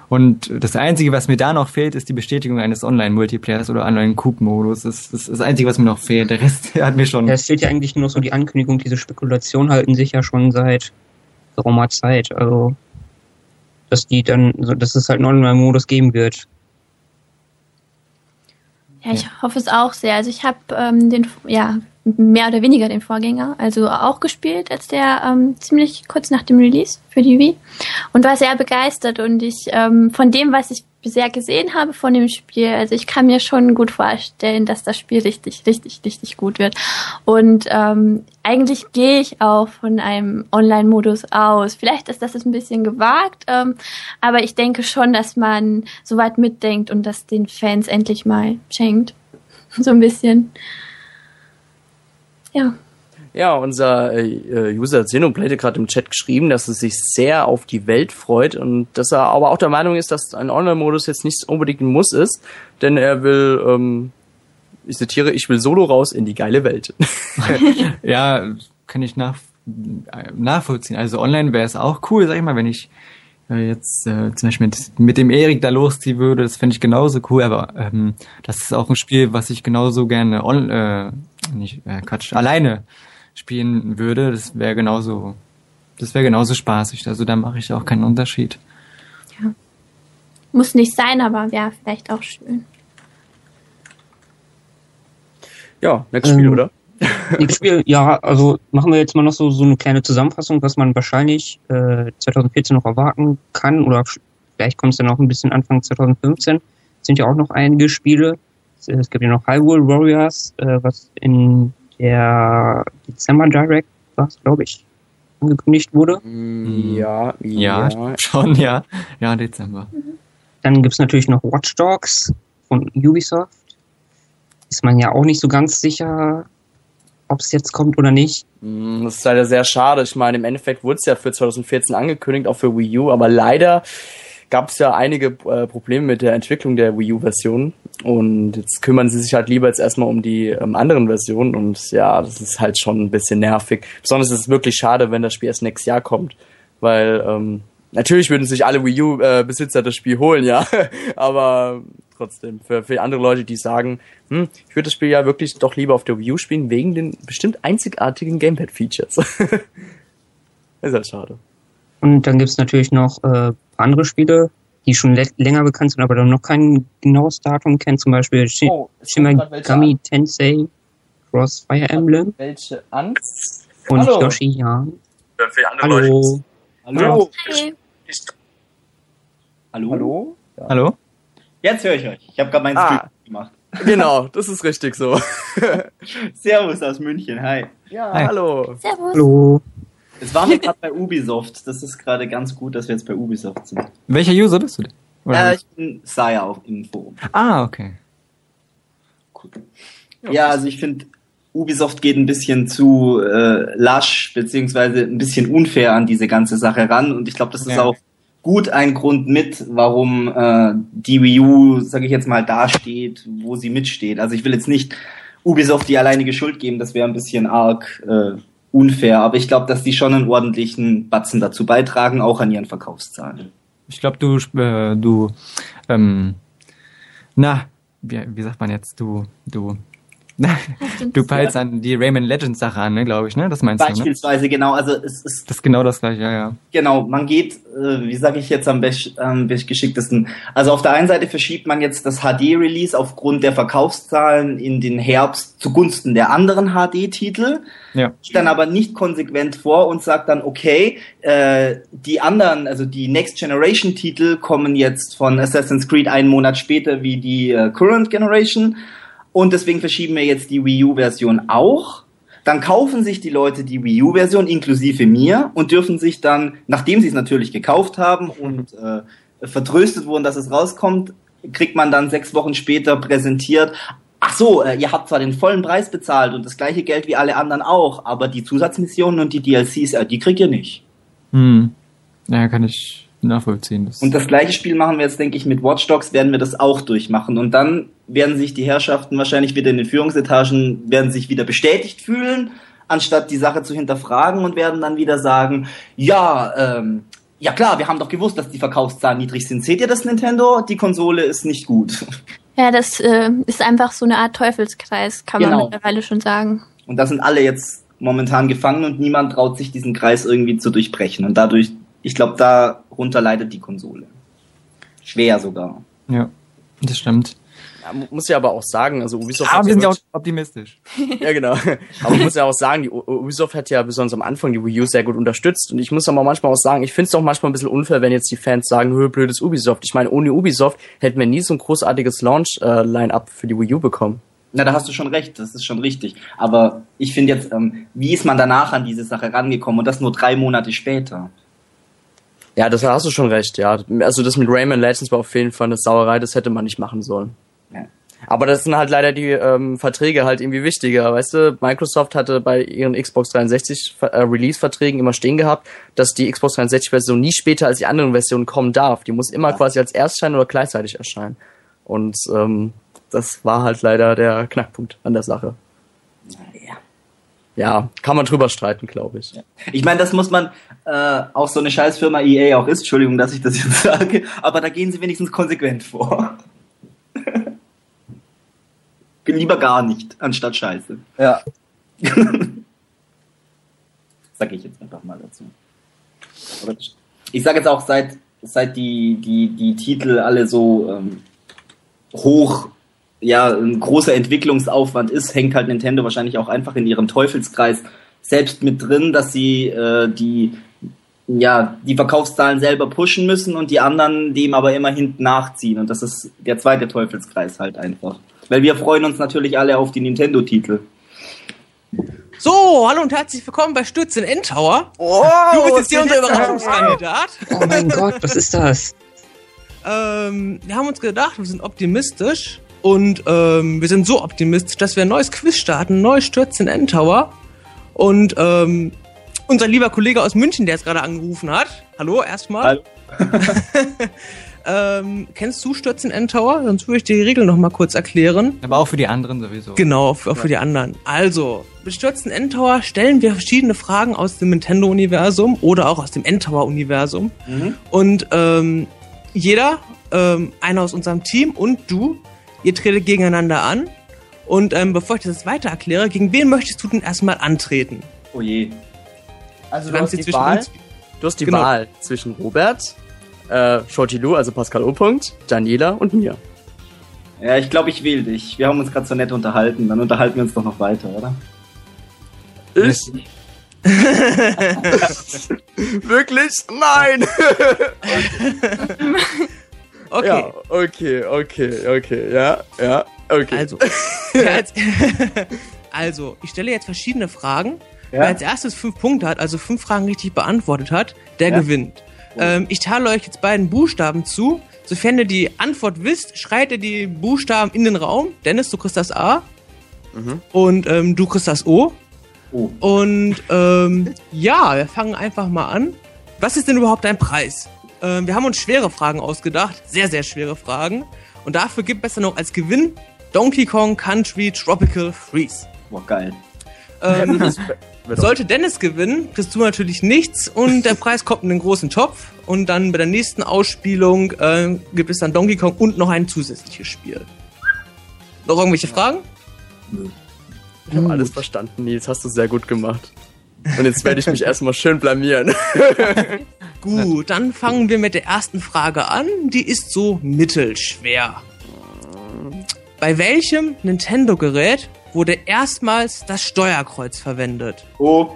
S2: Und das Einzige, was mir da noch fehlt, ist die Bestätigung eines Online-Multiplayers oder Online-Coop-Modus. Das ist das Einzige, was mir noch fehlt. Der Rest hat mir schon...
S4: Ja, es fehlt ja eigentlich nur so die Ankündigung, diese Spekulationen halten sich ja schon seit geraumer Zeit. Also, dass die dann, so, dass es halt einen Online-Modus geben wird.
S3: Ja, ich hoffe es auch sehr. Also ich habe ähm, den, ja, mehr oder weniger den Vorgänger, also auch gespielt, als der ähm, ziemlich kurz nach dem Release für die Wii und war sehr begeistert und ich ähm, von dem, was ich bisher gesehen habe von dem Spiel, also ich kann mir schon gut vorstellen, dass das Spiel richtig, richtig, richtig gut wird. Und ähm, eigentlich gehe ich auch von einem Online-Modus aus. Vielleicht ist das ein bisschen gewagt, ähm, aber ich denke schon, dass man so weit mitdenkt und das den Fans endlich mal schenkt. So ein bisschen. Ja.
S1: Ja, unser äh, User Xenoblade hat gerade im Chat geschrieben, dass er sich sehr auf die Welt freut und dass er aber auch der Meinung ist, dass ein Online-Modus jetzt nicht unbedingt ein Muss ist, denn er will, ähm, ich zitiere, ich will solo raus in die geile Welt.
S2: Ja, kann ich nach, äh, nachvollziehen. Also online wäre es auch cool, sag ich mal, wenn ich äh, jetzt äh, zum Beispiel mit, mit dem Erik da losziehen würde, das fände ich genauso cool, aber ähm, das ist auch ein Spiel, was ich genauso gerne on, äh, nicht, äh, Quatsch, alleine spielen würde. Das wäre genauso, das wäre genauso spaßig. Also da mache ich auch keinen Unterschied.
S3: Muss nicht sein, aber wäre vielleicht auch schön.
S1: ja, nächstes Spiel,
S4: Ähm,
S1: oder?
S4: Nächstes Spiel, ja, also machen wir jetzt mal noch so, so eine kleine Zusammenfassung, was man wahrscheinlich äh, 2014 noch erwarten kann oder vielleicht kommt es dann auch ein bisschen Anfang 2015. Es sind ja auch noch einige Spiele. Es, es gibt ja noch Hyrule Warriors, äh, was in der Dezember Direct war, glaube ich, angekündigt wurde.
S1: Mm, Ja,
S2: Ja,
S1: ja.
S2: schon, ja. Ja, Dezember.
S4: Dann gibt's natürlich noch Watch Dogs von Ubisoft. Ist man ja auch nicht so ganz sicher, ob es jetzt kommt oder nicht.
S1: Mm, Das ist leider sehr schade. Ich meine, im Endeffekt wurde es ja für 2014 angekündigt, auch für Wii U, aber leider gab es ja einige äh, Probleme mit der Entwicklung der Wii U-Version. Und jetzt kümmern sie sich halt lieber jetzt erstmal um die ähm, anderen Versionen. Und ja, das ist halt schon ein bisschen nervig. Besonders ist es wirklich schade, wenn das Spiel erst nächstes Jahr kommt. Weil ähm, natürlich würden sich alle Wii U-Besitzer das Spiel holen, ja. aber trotzdem, für, für andere Leute, die sagen, hm, ich würde das Spiel ja wirklich doch lieber auf der Wii U spielen, wegen den bestimmt einzigartigen Gamepad-Features. ist halt schade.
S4: Und dann gibt's natürlich noch äh, andere Spiele, die schon länger bekannt sind, aber dann noch kein genaues Datum kennen. Zum Beispiel Shi
S1: Oh, es
S4: Shimagami Tensei Cross Fire Emblem
S1: Welche an?
S4: und
S1: Hallo.
S4: Yoshi Yan. Hallo.
S6: Hallo? Hallo?
S1: Hallo? Ja.
S2: Hallo?
S6: Jetzt höre ich euch. Ich habe gerade meinen
S1: Ah.
S6: Stream gemacht.
S1: Genau, das ist richtig so.
S6: Servus aus München, hi.
S1: Ja,
S2: Hi.
S1: hallo.
S3: Servus.
S4: Hallo.
S6: Jetzt waren wir gerade bei Ubisoft. Das ist gerade ganz gut, dass wir jetzt bei Ubisoft sind.
S2: Welcher User bist du denn?
S6: Äh, ich bin Saya auf im Forum.
S2: ah, okay.
S6: Cool. Ja, also ich finde, Ubisoft geht ein bisschen zu äh, lasch, beziehungsweise ein bisschen unfair an diese ganze Sache ran. Und ich glaube, das ist
S2: Ja.
S6: auch gut ein Grund mit, warum äh, die Wii U, sage ich jetzt mal, dasteht, wo sie mitsteht. Also ich will jetzt nicht Ubisoft die alleinige Schuld geben, das wäre ein bisschen arg äh, unfair. Aber ich glaube, dass die schon einen ordentlichen Batzen dazu beitragen, auch an ihren Verkaufszahlen.
S2: Ich glaube, du, äh, du, ähm, na, wie, wie sagt man jetzt, du, du, du peilst an die Rayman Legends Sache an, ne, glaube ich, ne? Das meinst du, ne?
S6: Beispielsweise genau, also es ist
S2: Das ist genau das gleiche, ja, ja.
S6: Genau, man geht, äh, wie sage ich jetzt am best, best geschicktesten, also auf der einen Seite verschiebt man jetzt das HD-Release aufgrund der Verkaufszahlen in den Herbst zugunsten der anderen HD-Titel,
S2: Ja.
S6: geht dann aber nicht konsequent vor und sagt dann, okay, äh, die anderen, also die Next Generation-Titel kommen jetzt von Assassin's Creed einen Monat später wie die äh, Current Generation und deswegen verschieben wir jetzt die Wii U-Version auch. Dann kaufen sich die Leute die Wii U-Version inklusive mir und dürfen sich dann, nachdem sie es natürlich gekauft haben und äh, vertröstet wurden, dass es rauskommt, kriegt man dann sechs Wochen später präsentiert. Ach so, äh, ihr habt zwar den vollen Preis bezahlt und das gleiche Geld wie alle anderen auch, aber die Zusatzmissionen und die DLCs, äh, die kriegt ihr nicht.
S2: Hm. Ja, kann ich nachvollziehen. Das
S6: Und das gleiche Spiel machen wir jetzt, denke ich, mit Watch Dogs werden wir das auch durchmachen. Und dann werden sich die Herrschaften wahrscheinlich wieder in den Führungsetagen, werden sich wieder bestätigt fühlen, anstatt die Sache zu hinterfragen und werden dann wieder sagen, ja, ähm, ja klar, wir haben doch gewusst, dass die Verkaufszahlen niedrig sind. Seht ihr das, Nintendo? Die Konsole ist nicht gut.
S3: Ja, das äh, ist einfach so eine Art Teufelskreis, kann man
S6: Genau.
S3: mittlerweile schon sagen.
S6: Und da sind alle jetzt momentan gefangen und niemand traut sich diesen Kreis irgendwie zu durchbrechen. Und dadurch, ich glaube, darunter leidet die Konsole. Schwer sogar.
S2: ja, das stimmt.
S1: Ja, mu- muss ja aber auch sagen, also Ubisoft
S2: Aber
S1: hat
S2: wir sind ja auch optimistisch.
S1: Ja, genau. Aber man muss ja auch sagen, die Ubisoft hat ja besonders am Anfang die Wii U sehr gut unterstützt. Und ich muss aber manchmal auch sagen, ich finde es doch manchmal ein bisschen unfair, wenn jetzt die Fans sagen, hö, blödes Ubisoft. Ich meine, ohne Ubisoft hätten wir nie so ein großartiges Launch-Line-Up für die Wii U bekommen.
S6: Na, da hast du schon recht, das ist schon richtig. Aber ich finde jetzt, ähm, wie ist man danach an diese Sache rangekommen und das nur drei Monate später?
S1: Ja, das hast du schon recht, ja. Also das mit Rayman Legends war auf jeden Fall eine Sauerei, das hätte man nicht machen sollen.
S6: Ja.
S1: Aber das sind halt leider die ähm, Verträge halt irgendwie wichtiger, weißt du? Microsoft hatte bei ihren Xbox 360 Ver- äh, Release-Verträgen immer stehen gehabt, dass die Xbox 360-Version nie später als die anderen Versionen kommen darf. Die muss immer
S6: Ja.
S1: quasi als Erstschein oder gleichzeitig erscheinen. Und ähm, das war halt leider der Knackpunkt an der Sache. Ja, kann man drüber streiten, glaube ich.
S6: Ich meine, das muss man, äh, auch so eine Scheißfirma EA auch ist, Entschuldigung, dass ich das jetzt sage, aber da gehen sie wenigstens konsequent vor. Lieber gar nicht, anstatt Scheiße.
S1: Ja.
S6: Sag ich jetzt einfach mal dazu. Ich sage jetzt auch, seit, seit die, die, die Titel alle so ähm, hoch ja ein großer Entwicklungsaufwand ist, hängt halt Nintendo wahrscheinlich auch einfach in ihrem Teufelskreis selbst mit drin, dass sie äh, die ja die Verkaufszahlen selber pushen müssen und die anderen dem aber immer hinten nachziehen und das ist der zweite Teufelskreis halt einfach. Weil wir freuen uns natürlich alle auf die Nintendo-Titel.
S7: So, hallo und herzlich willkommen bei Stürz in Endtower.
S1: Oh,
S7: du bist jetzt hier unser Überraschungskandidat.
S4: Oh mein Gott, was ist das?
S7: Ähm, wir haben uns gedacht, wir sind optimistisch und ähm, wir sind so optimistisch, dass wir ein neues Quiz starten, neues Stürz in Endtower. Und ähm, unser lieber Kollege aus München, der jetzt gerade angerufen hat. Hallo, erstmal.
S6: Hallo.
S7: ähm, kennst du Stürzen Endtower? Sonst würde ich dir die Regeln noch mal kurz erklären.
S2: Aber auch für die anderen sowieso.
S7: Genau, auch für die anderen. Also, mit Stürzen Endtower stellen wir verschiedene Fragen aus dem Nintendo-Universum oder auch aus dem Endtower-Universum.
S6: Mhm.
S7: Und ähm, jeder, ähm, einer aus unserem Team und du, ihr tretet gegeneinander an. Und ähm, bevor ich das jetzt weiter erkläre, gegen wen möchtest du denn erstmal antreten?
S6: Oh je.
S1: Also du hast, die
S7: zwischen
S1: Wahl,
S7: uns-
S1: du hast die
S7: Genau.
S1: Wahl zwischen Robert, äh, Shorty Lou, also Pascal O. Punkt, Daniela und mir.
S6: Ja, ich glaube, ich wähle dich. Wir haben uns gerade so nett unterhalten. Dann unterhalten wir uns doch noch weiter, oder?
S1: Ich? Wirklich? Nein!
S7: Okay,
S1: Ja, okay, okay, okay, ja, ja, okay.
S7: also. als, also, ich stelle jetzt verschiedene Fragen. Wer als erstes fünf Punkte hat, also fünf Fragen richtig beantwortet hat, der
S6: Ja.
S7: gewinnt. Ähm, ich teile euch jetzt beiden Buchstaben zu. Sofern ihr die Antwort wisst, schreit ihr die Buchstaben in den Raum. Dennis, du kriegst das A.
S1: Mhm.
S7: Und ähm, du kriegst das O.
S6: Oh.
S7: Und ähm, ja, wir fangen einfach mal an. Was ist denn überhaupt dein Preis? Ähm, wir haben uns schwere Fragen ausgedacht, sehr, sehr schwere Fragen. Und dafür gibt es dann noch als Gewinn Donkey Kong Country Tropical Freeze.
S6: Boah, geil.
S7: Ähm, sollte Dennis gewinnen, kriegst du natürlich nichts und der Preis kommt in den großen Topf. Und dann bei der nächsten Ausspielung äh, gibt es dann Donkey Kong und noch ein zusätzliches Spiel. Noch irgendwelche Fragen?
S1: Ich habe alles verstanden, Nils, hast du sehr gut gemacht. Und jetzt werde ich mich erstmal schön blamieren.
S7: Gut, dann fangen wir mit der ersten Frage an. Die ist so mittelschwer. Bei welchem Nintendo-Gerät wurde erstmals das Steuerkreuz verwendet?
S6: Oh,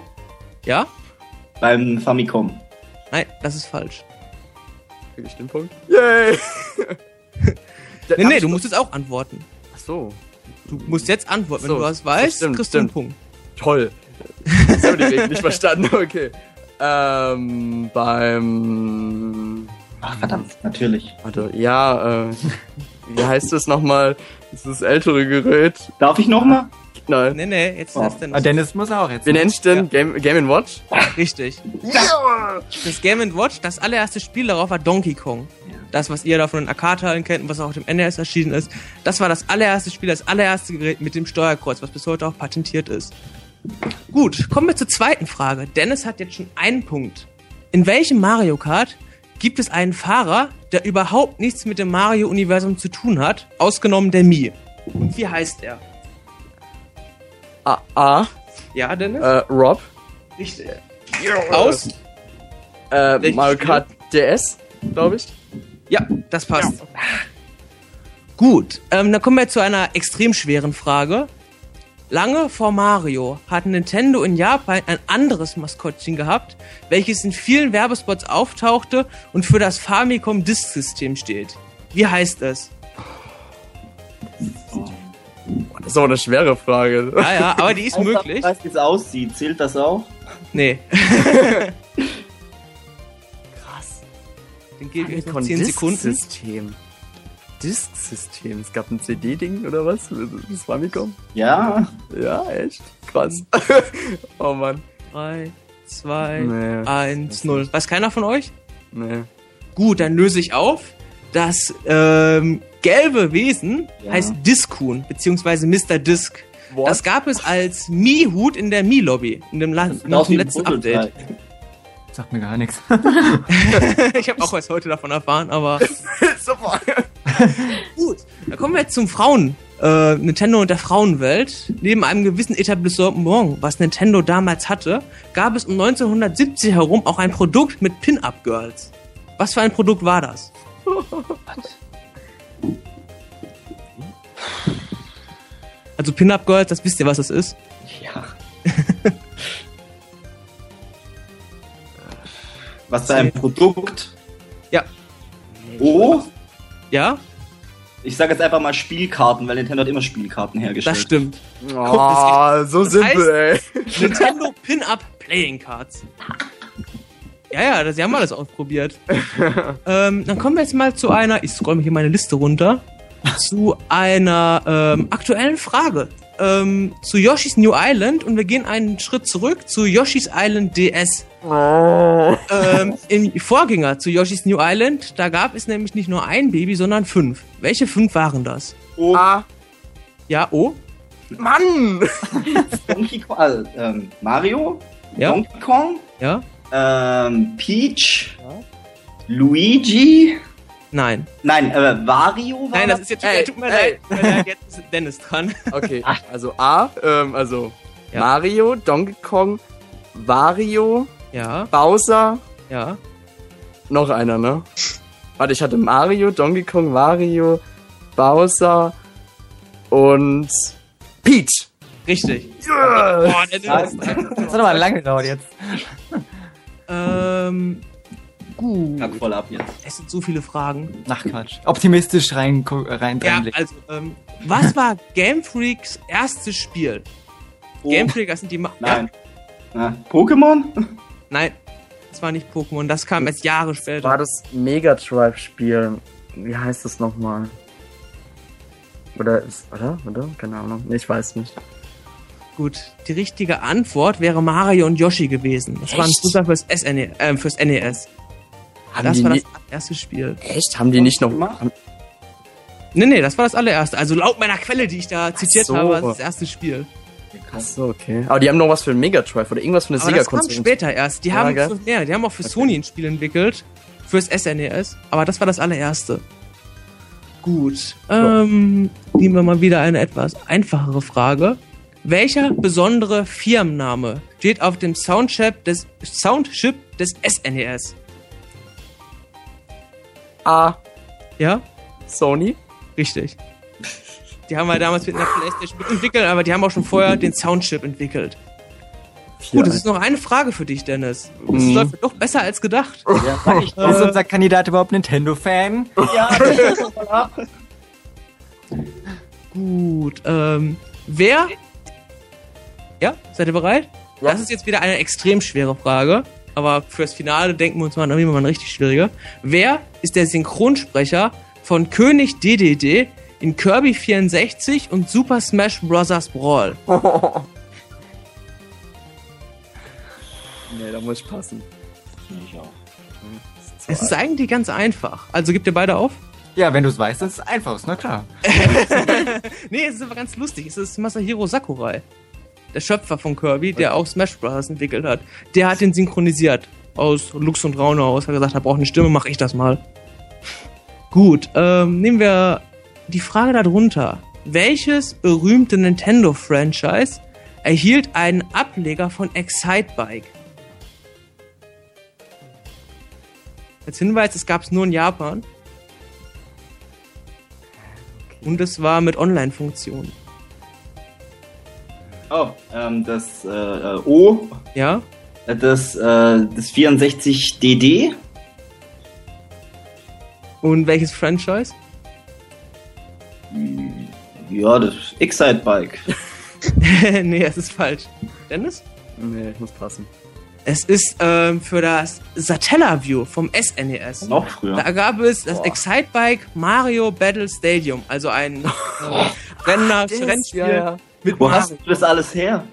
S7: Ja?
S6: beim Famicom.
S7: Nein, das ist falsch.
S1: Krieg ich den Punkt? Yay!
S7: Nee, nee, du musst jetzt auch antworten.
S1: Ach so,
S7: Du musst jetzt antworten. Wenn
S1: So,
S7: du was weißt,
S1: stimmt,
S7: kriegst du einen
S1: stimmt.
S7: Punkt.
S1: toll. Das habe ich nicht verstanden, okay. Ähm, beim...
S6: Ach, verdammt, natürlich.
S1: Warte, ja, äh, wie heißt das nochmal? Das ist das ältere Gerät.
S6: Darf ich nochmal?
S1: Nein.
S7: Nee, nee, jetzt
S6: Oh.
S7: ist Dennis.
S2: Ah, Dennis muss auch jetzt.
S1: Wie nennst du denn? Game, Game Watch?
S7: Richtig. Das Game Watch, das allererste Spiel darauf war Donkey Kong. Das, was ihr da von den Arcade-Teilen kennt und was auch auf dem NES erschienen ist, das war das allererste Spiel, das allererste Gerät mit dem Steuerkreuz, was bis heute auch patentiert ist. Gut, kommen wir zur zweiten Frage. Dennis hat jetzt schon einen Punkt. In welchem Mario Kart gibt es einen Fahrer, der überhaupt nichts mit dem Mario-Universum zu tun hat, ausgenommen der Mii? Und wie heißt er?
S1: A, A
S7: Ja, Dennis?
S1: äh, Rob,
S7: Richtig. Aus?
S1: äh,
S7: Welches
S1: Mario? Kart DS, glaube ich.
S7: Ja, das passt. Gut, ähm, dann kommen wir zu einer extrem schweren Frage. Lange vor Mario hat Nintendo in Japan ein anderes Maskottchen gehabt, welches in vielen Werbespots auftauchte und für das Famicom Disk System steht. Wie heißt es?
S1: Das ist aber eine schwere Frage.
S7: Ja, ja, aber die ist möglich.
S6: Weißt wie es aussieht? Zählt das auch?
S7: Nee,
S1: Krass.
S7: den gebe ich jetzt noch
S1: Famicom
S7: 10
S1: Disk
S7: Sekunden.
S1: System. Disk-System. Es gab ein CD-Ding oder was? Das Famicom?
S6: Ja.
S1: Ja, echt? Krass. oh Mann.
S7: 3, 2,
S1: Nee.
S7: 1, 0. Weiß keiner von euch?
S1: Nee.
S7: Gut, dann löse ich auf. Das ähm, gelbe Wesen
S6: Ja.
S7: heißt Diskun, beziehungsweise Mr. Disk.
S1: What?
S7: Das gab es als Mii-Hut in der Mii-Lobby, in dem, La
S6: ein
S7: letzten. Update.
S2: Sagt mir gar nichts.
S7: ich habe auch erst heute davon erfahren, aber
S1: Super.
S7: gut. Dann kommen wir jetzt zum Frauen. Äh, Nintendo und der Frauenwelt. Neben einem gewissen Etablissement, was Nintendo damals hatte, gab es um 1970 herum auch ein Produkt mit Pin-Up-Girls. Was für ein Produkt war das? Also Pin-Up Girls, das wisst ihr, was das ist?
S6: Ja. Was für ein Produkt?
S7: Ja.
S6: O?
S7: Ja,
S6: Ich sage jetzt einfach mal Spielkarten, weil Nintendo hat immer Spielkarten hergestellt.
S7: das stimmt.
S1: Oh, so
S7: Das
S1: simpel, ey.
S7: Nintendo Pin-Up Playing Cards. Ja, ja, das, sie haben alles ausprobiert. ähm, dann kommen wir jetzt mal zu einer, ich scroll mir hier meine Liste runter, zu einer ähm, aktuellen Frage. Ähm, zu Yoshi's New Island und wir gehen einen Schritt zurück zu Yoshi's Island DS. Ähm, Im Vorgänger zu Yoshi's New Island, da gab es nämlich nicht nur ein Baby, sondern fünf. Welche fünf waren das?
S6: O,
S1: Ah,
S7: Ja, oh?
S1: Mann!
S6: Donkey Kong, äh, ähm, Mario,
S7: Ja.
S6: Donkey Kong,
S7: Ja?
S6: ähm, Peach, Luigi,
S7: Nein.
S6: nein, äh, Wario war
S7: Nein, das ist jetzt,
S1: Ey,
S7: tut mir
S1: ey.
S7: leid. Tut mir leid, Jetzt ist Dennis dran.
S1: Okay, also A, ähm, also
S7: Ja.
S1: Mario, Donkey Kong, Wario,
S7: Ja,
S1: Bowser,
S7: ja.
S1: noch einer, ne? Warte, ich hatte Mario, Donkey Kong, Wario, Bowser und Peach.
S7: Richtig.
S1: Yeah.
S7: Boah, der Dennis.
S2: Das hat aber lange gedauert jetzt.
S7: Ähm, gut.
S6: Kack voll ab jetzt.
S7: Es sind so viele Fragen.
S2: Ach Quatsch. Optimistisch rein, rein
S7: Ja, also, ähm, was war Game Freaks erstes Spiel?
S6: O,
S7: Game Freak, das sind die... Ma
S6: nein. Na, Pokémon?
S7: Nein, das war nicht Pokémon, das kam erst Jahre später.
S1: War das Mega Drive Spiel? Wie heißt das nochmal? Oder ist, oder? Oder? Keine Ahnung. Nee, ich weiß nicht.
S7: Gut, die richtige Antwort wäre Mario und Yoshi gewesen. Das war ein? Fußball fürs, SNE, äh, fürs NES.
S1: Haben
S7: Das
S1: die
S7: war das erste Spiel.
S1: echt? Haben die nicht noch.
S6: gemacht?
S1: Haben,
S7: Nee, nee, das war das allererste. Also laut meiner Quelle, die ich da zitiert
S1: so.
S7: habe, war das das erste Spiel.
S1: Ach so, okay. Aber die haben noch was für den Mega Drive oder irgendwas für eine
S7: Aber das kam später erst. Die
S1: Ja,
S7: haben
S1: gell?
S7: ja, die haben auch für Sony ein Spiel entwickelt. Fürs SNES. Aber das war das allererste. Gut. Ähm, nehmen wir mal wieder eine etwas einfachere Frage. Welcher besondere Firmenname steht auf dem Soundchip des, Soundchip des SNES?
S1: A.
S7: Ja?
S1: Sony.
S7: Richtig. Die haben wir damals mit einer Playstation entwickelt, aber die haben auch schon vorher den Soundchip entwickelt. Gut, es ist noch eine Frage für dich, Dennis. Das
S1: Mhm.
S7: läuft doch besser als gedacht.
S6: Ja, ich
S2: Ist unser Kandidat überhaupt Nintendo-Fan?
S6: Ja, voll ab.
S7: Gut, ähm, wer? Ja, seid ihr bereit?
S1: Ja.
S7: Das ist jetzt wieder eine extrem schwere Frage, aber fürs Finale denken wir uns mal, mal eine richtig schwierige. Wer ist der Synchronsprecher von König DDD in Kirby 64 und Super Smash Bros. Brawl?
S1: nee, da muss ich passen.
S7: Es ist eigentlich ganz einfach. Also gebt ihr beide auf?
S2: Ja, wenn du es weißt, ist es einfach, ist na klar.
S7: Nee, es ist aber ganz lustig. Es ist Masahiro Sakurai. Der Schöpfer von Kirby, der auch Smash Bros. entwickelt hat. Der hat den synchronisiert. Aus Lux und Raune aus. Hat gesagt, er braucht eine Stimme, mach ich das mal. Gut, ähm, nehmen wir die Frage darunter. Welches berühmte Nintendo-Franchise erhielt einen Ableger von Excitebike? Als Hinweis, es gab es nur in Japan. Und es war mit Online-Funktion.
S6: Oh, ähm, das äh, äh, O,
S7: Ja?
S6: äh, das, äh, das 64DD,
S7: Und welches Franchise?
S6: Ja, das Excite Bike.
S7: nee, es ist falsch. Dennis?
S1: Nee, ich muss passen.
S7: Es ist ähm, für das Satellaview vom SNES.
S6: Noch früher.
S7: Da gab es das
S6: Boah.
S7: Excitebike Mario Battle Stadium, also ein Renner, Rennspiel
S1: ja, ja.
S7: mit
S6: Wo hast
S7: Mario.
S6: du das alles her?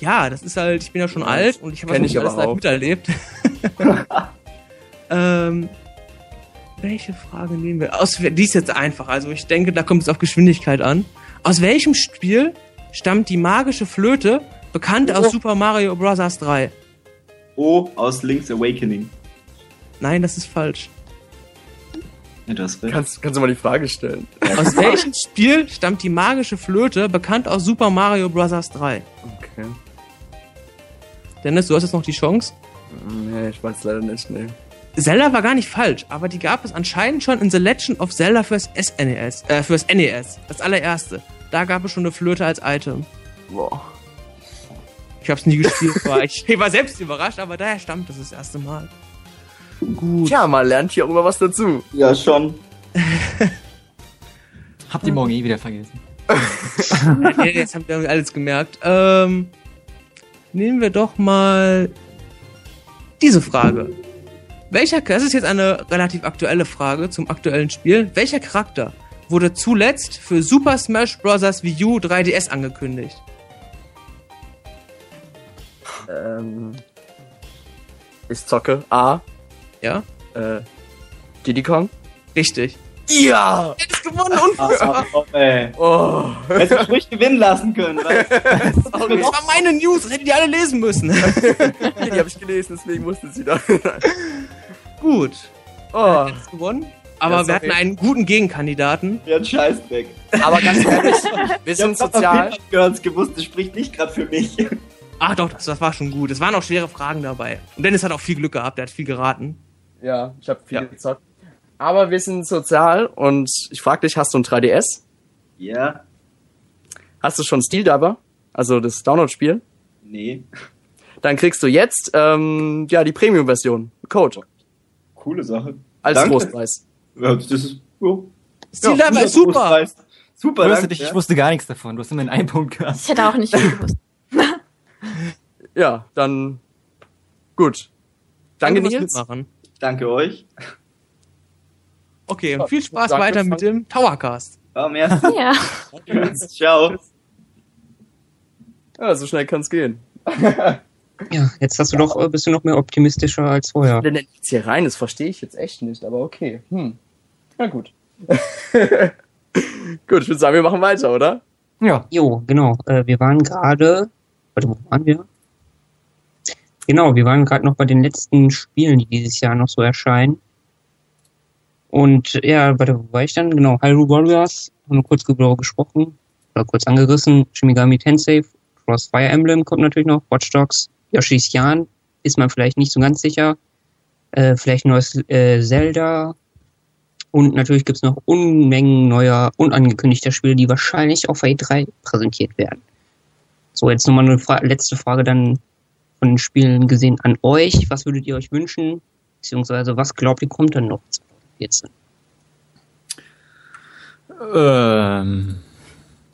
S7: Ja, das ist halt, ich bin ja schon
S1: Ja,
S7: alt und ich habe das
S1: ich
S7: alles
S1: aber
S7: live
S1: auch.
S7: miterlebt. ähm, welche Frage nehmen wir? Aus, die ist jetzt einfach, also ich denke, da kommt es auf Geschwindigkeit an. Aus welchem Spiel stammt die magische Flöte, bekannt aus
S1: Oh.
S7: Super Mario Bros. 3?
S6: O aus Link's Awakening.
S7: Nein, das ist falsch.
S6: Ja, du hast recht.
S1: Kannst, kannst du mal die Frage stellen?
S7: Aus welchem Spiel stammt die magische Flöte, bekannt aus Super Mario Bros. 3?
S1: Okay.
S7: Dennis, du hast jetzt noch die Chance.
S1: Nee, ich weiß leider nicht, nee.
S7: Zelda war gar nicht falsch, aber die gab es anscheinend schon in The Legend of Zelda fürs SNES, äh, fürs NES, das allererste. da gab es schon eine Flöte als Item.
S1: Boah.
S7: Ich hab's nie gespielt, aber ich, ich war selbst überrascht, aber daher stammt das das erste Mal. Gut.
S1: Tja, man lernt hier auch immer was dazu.
S6: Ja, schon.
S2: Habt ihr morgen eh wieder vergessen.
S7: nee, jetzt habt ihr alles gemerkt. Ähm, nehmen wir doch mal diese Frage. Welcher, das ist jetzt eine relativ aktuelle Frage zum aktuellen Spiel. Welcher Charakter wurde zuletzt für Super Smash Bros. Wii U 3DS angekündigt?
S1: Ähm, ich zocke A,
S7: Ja?
S1: äh, Diddy Kong.
S7: Richtig.
S1: Ja!
S7: Er ist gewonnen und
S6: Ah, komm, ey.
S1: Oh,
S6: Hättest du ruhig gewinnen lassen können. Weil
S7: das war meine News, das hättet ihr alle lesen müssen.
S1: die habe ich gelesen, deswegen musste sie da.
S7: Gut.
S1: oh,
S7: Er ist gewonnen. Aber
S1: Ja,
S7: wir hatten einen guten Gegenkandidaten.
S6: ja, ein Scheißdreck.
S1: aber ganz ehrlich, wir
S6: Ich
S1: sind
S6: hab
S1: sozial.
S6: gehört, gewusst, das spricht nicht gerade für mich.
S7: Ach doch, das, das war schon gut. Es waren auch schwere Fragen dabei. Und Dennis hat auch viel Glück gehabt, der hat viel geraten.
S1: Ja, ich habe viel
S7: Ja.
S1: gezockt. Aber wir sind sozial und ich frag dich, hast du ein 3DS?
S6: Ja,
S1: Hast du schon Steel Diver? Also das Download-Spiel?
S6: nee.
S1: Dann kriegst du jetzt ähm, ja die Premium-Version. Code.
S6: Coole Sache.
S1: Als
S6: Danke.
S1: Trostpreis.
S6: Ja, das ist oh,
S7: Steel
S6: ja, guter
S7: super.
S6: Trostpreis. Super, danke.
S2: dich, ich
S6: ja.
S2: wusste gar nichts davon. Du hast immer in einen Punkt gehabt.
S3: Ich hätte auch nicht viel gewusst.
S1: Ja, dann gut. Danke,
S7: fürs
S1: Nils.
S7: Mitmachen.
S6: Danke euch.
S7: Okay, und viel Spaß
S1: Danke,
S7: weiter mit dem Towercast.
S6: Ja, merci.
S3: Ja.
S6: Ciao.
S1: Ja, so schnell kann's gehen.
S4: Ja, jetzt hast du doch, äh, bist du noch mehr optimistischer als vorher.
S1: Denn jetzt hier rein, das verstehe ich jetzt echt nicht, aber okay. Hm. Na gut. gut, ich würde sagen, wir machen weiter, oder?
S2: Ja.
S4: Jo, genau. Äh, wir waren gerade. Warte, wo waren wir? Genau, wir waren gerade noch bei den letzten Spielen, die dieses Jahr noch so erscheinen. Und ja, warte, wo war ich dann? Genau, Hyrule Warriors, haben wir kurz darüber gesprochen, oder kurz angerissen. Shimigami Tensei, Cross Fire Emblem kommt natürlich noch, Watch Dogs, Yoshi's Yarn, ist man vielleicht nicht so ganz sicher. Äh, vielleicht neues äh, Zelda, und natürlich gibt's noch Unmengen neuer, unangekündigter Spiele, die wahrscheinlich auf E3 präsentiert werden. So, jetzt nochmal eine Fra letzte Frage dann von den Spielen gesehen an euch. Was würdet ihr euch wünschen? Beziehungsweise was glaubt ihr kommt dann noch 2014?
S2: Ähm.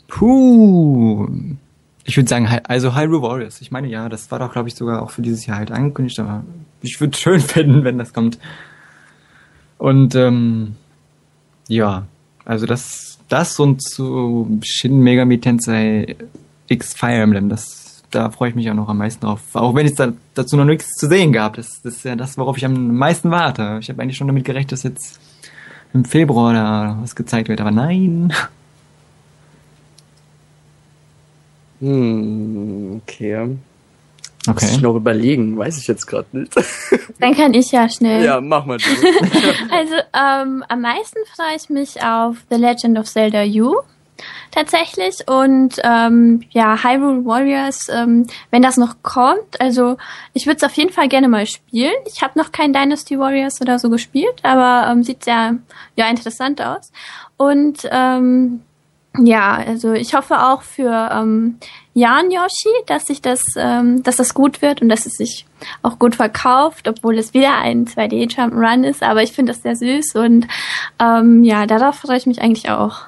S2: Puh. Ich würde sagen, also Hyrule Warriors. Ich meine, ja, das war doch, glaube ich, sogar auch für dieses Jahr halt angekündigt, aber ich würde schön finden, wenn das kommt. Und ähm, ja, also das, das und zu Shin Megami Tensei X Fire Emblem, das, da freue ich mich auch noch am meisten drauf. Auch wenn es da, dazu noch nichts zu sehen gab. Das, das ist ja das, worauf ich am meisten warte. Ich habe eigentlich schon damit gerechnet, dass jetzt im Februar da was gezeigt wird, aber nein.
S1: Hm, okay. Muss
S2: Okay.
S1: ich noch überlegen, weiß ich jetzt gerade nicht.
S3: Dann kann ich ja schnell.
S1: ja, mach mal.
S3: Also ähm, am meisten freue ich mich auf The Legend of Zelda U tatsächlich und ähm, ja Hyrule Warriors, ähm, wenn das noch kommt. Also ich würde es auf jeden Fall gerne mal spielen. Ich habe noch kein Dynasty Warriors oder so gespielt, aber ähm, sieht sehr ja interessant aus und ähm, ja, also ich hoffe auch für ähm, Jan Yoshi, dass sich das, ähm, dass das gut wird und dass es sich auch gut verkauft, obwohl es wieder ein 2D Jump'n'Run ist. Aber ich finde das sehr süß und ähm, ja, darauf freue ich mich eigentlich auch.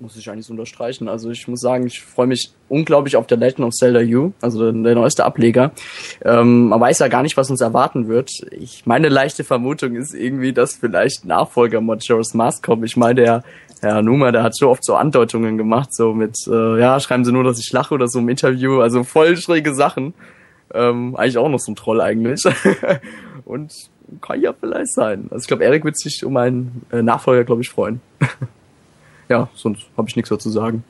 S1: muss ich eigentlich so unterstreichen. Also ich muss sagen, ich freue mich unglaublich auf der Legend of Zelda U, also der, der neueste Ableger. Ähm, man weiß ja gar nicht, was uns erwarten wird. Ich meine leichte Vermutung ist irgendwie, dass vielleicht Nachfolger Majora's Mask kommt. Ich meine, der Herr Numa, der hat so oft so Andeutungen gemacht, so mit, äh, ja, schreiben Sie nur, dass ich lache oder so im Interview. Also voll schräge Sachen. Ähm, eigentlich auch noch so ein Troll eigentlich. Und kann ja vielleicht sein. Also ich glaube, Erik wird sich um einen äh, Nachfolger, glaube ich, freuen. ja, sonst habe ich nichts dazu sagen.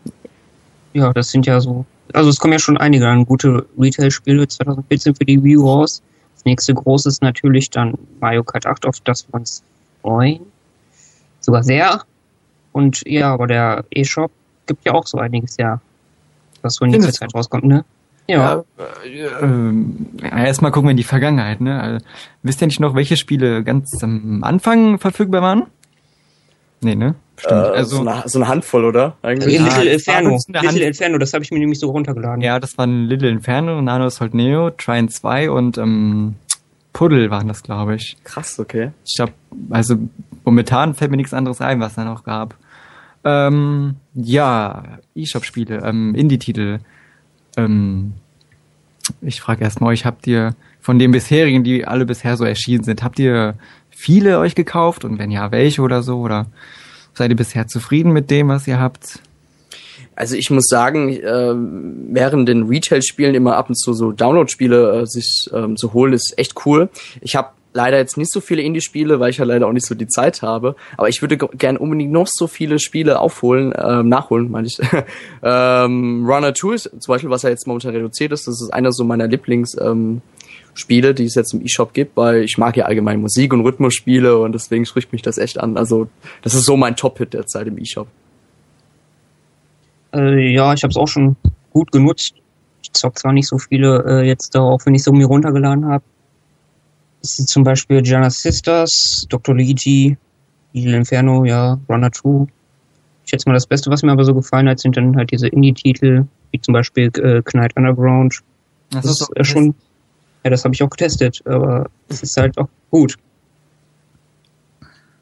S4: Ja, das sind ja so. Also es kommen ja schon einige dann gute Retail-Spiele 2014 für die Wii U raus. Das nächste große ist natürlich dann Mario Kart 8, auf das wir uns freuen. Sogar sehr. Und ja, aber der E-Shop gibt ja auch so einiges, ja. Was so in nächster Zeit rauskommt, ne? Ja.
S2: äh, ähm, ja, erstmal gucken wir in die Vergangenheit, ne? Also, wisst ihr nicht noch, welche Spiele ganz am Anfang verfügbar waren? Nee, ne? Stimmt,
S1: Äh,
S2: also-
S1: so, eine, so eine Handvoll, oder?
S4: Also
S1: Eigentlich.
S2: Ja,
S4: Little Inferno. Little Inferno, das habe ich mir nämlich so runtergeladen.
S2: Ja, das waren Little Inferno, Nano Assault Neo, Trine 2 und ähm, Puddle waren das, glaube ich.
S1: Krass, okay.
S2: Ich glaube, also momentan fällt mir nichts anderes ein, was da noch gab. Ähm, ja, E-Shop-Spiele, ähm, Indie-Titel. Ähm, ich frage erstmal euch, habt ihr von den bisherigen, die alle bisher so erschienen sind, habt ihr viele euch gekauft und wenn ja, welche oder so? Oder seid ihr bisher zufrieden mit dem, was ihr habt?
S1: Also ich muss sagen, äh, während den Retail-Spielen immer ab und zu so Download-Spiele äh, sich ähm, zu holen, ist echt cool. Ich habe leider jetzt nicht so viele Indie-Spiele, weil ich ja leider auch nicht so die Zeit habe. Aber ich würde gern unbedingt noch so viele Spiele aufholen, ähm, nachholen, meine ich. ähm, Runner 2 ist zum Beispiel, was ja jetzt momentan reduziert ist, das ist einer so meiner Lieblings- ähm, Spiele, die es jetzt im E-Shop gibt, weil ich mag ja allgemein Musik und Rhythmusspiele und deswegen spricht mich das echt an. Also das ist so mein Top-Hit derzeit im E-Shop.
S4: Äh, ja, ich habe es auch schon gut genutzt. Ich zock zwar nicht so viele äh, jetzt darauf, wenn ich so mir runtergeladen habe. Das sind zum Beispiel Gianna Sisters, Dr. Luigi, Little Inferno, ja, Runner 2. Ich schätze mal, das Beste, was mir aber so gefallen hat, sind dann halt diese Indie-Titel, wie zum Beispiel äh, Knight Underground. Das, ist äh, schon, ja, das habe ich auch getestet, aber es ist halt auch gut.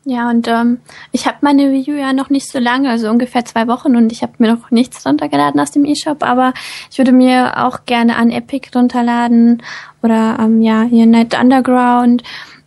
S3: Ja, und ähm, ich habe meine Wii U ja noch nicht so lange, also ungefähr zwei Wochen und ich habe mir noch nichts runtergeladen aus dem E-Shop, aber ich würde mir auch gerne an Epic runterladen oder ähm, ja, hier Night Underground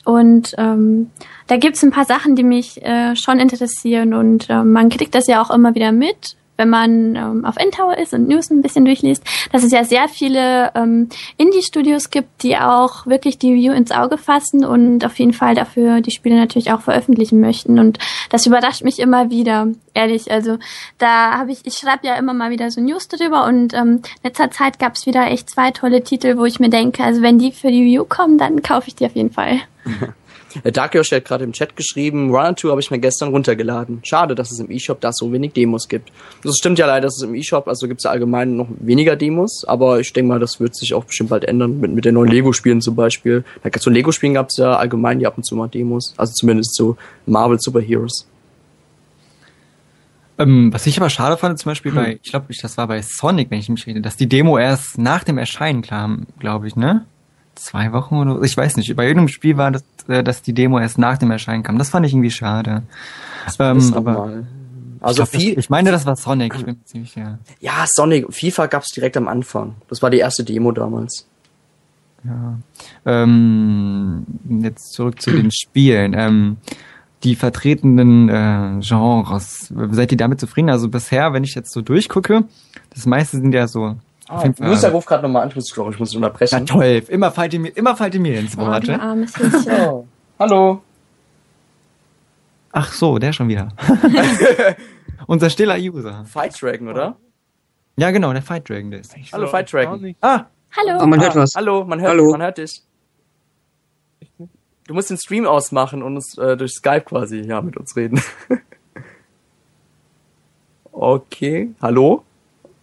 S3: und ähm, da gibt's ein paar Sachen, die mich äh, schon interessieren und ähm, man kriegt das ja auch immer wieder mit, wenn man ähm, auf Endtower ist und News ein bisschen durchliest, dass es ja sehr viele ähm, Indie-Studios gibt, die auch wirklich die View ins Auge fassen und auf jeden Fall dafür die Spiele natürlich auch veröffentlichen möchten. Und das überrascht mich immer wieder, ehrlich. Also da habe ich, ich schreibe ja immer mal wieder so News drüber und ähm, in letzter Zeit gab es wieder echt zwei tolle Titel, wo ich mir denke, also wenn die für die View kommen, dann kaufe ich die auf jeden Fall.
S1: Der Dark Yoshi hat gerade im Chat geschrieben, Runner 2 habe ich mir gestern runtergeladen. Schade, dass es im E-Shop da so wenig Demos gibt. Das stimmt ja leider, dass es im E-Shop, also gibt es ja allgemein noch weniger Demos, aber ich denke mal, das wird sich auch bestimmt bald ändern, mit, mit den neuen Lego-Spielen zum Beispiel. Da, zu Lego-Spielen gab es ja allgemein ja ab und zu mal Demos, also zumindest zu Marvel Super Heroes.
S2: Ähm, was ich aber schade fand, zum Beispiel bei, ich glaube, das war bei Sonic, wenn ich mich rede, dass die Demo erst nach dem Erscheinen kam, glaube ich, ne? Zwei Wochen oder ich weiß nicht. Bei irgendeinem Spiel war das, äh, dass die Demo erst nach dem Erscheinen kam. Das fand ich irgendwie schade. Ähm, aber
S1: normal. Also
S2: ich, glaub,
S1: viel,
S2: das, ich meine, das war Sonic. Ich bin mir ziemlich sicher.
S1: ja, Sonic, FIFA gab es direkt am Anfang. Das war die erste Demo damals.
S2: Ja. Ähm, jetzt zurück zu den Spielen. Ähm, die vertretenen äh, Genres. Seid ihr damit zufrieden? Also bisher, wenn ich jetzt so durchgucke, das meiste sind ja so.
S1: Ah, Lucia ruft gerade nochmal an, ich muss, ich muss
S2: Na
S1: unterbrechen.
S2: toll, immer fallt ihr mir, immer fallt ihr mir ins
S3: Oh,
S2: Wort.
S3: du
S2: ne?
S3: armes.
S1: Oh. Hallo.
S2: Ach so, der schon wieder. Unser stiller User.
S1: Fight Dragon, oder?
S2: Ja, genau, der Fight Dragon, der ist.
S1: Hallo, Fight Dragon.
S2: Ah,
S3: Hallo.
S4: Aber man hört
S1: Ah,
S4: was.
S1: Hallo, man hört,
S4: Hallo.
S1: man hört dich. Du musst den Stream ausmachen und uns äh, durch Skype quasi ja mit uns reden. okay, hallo?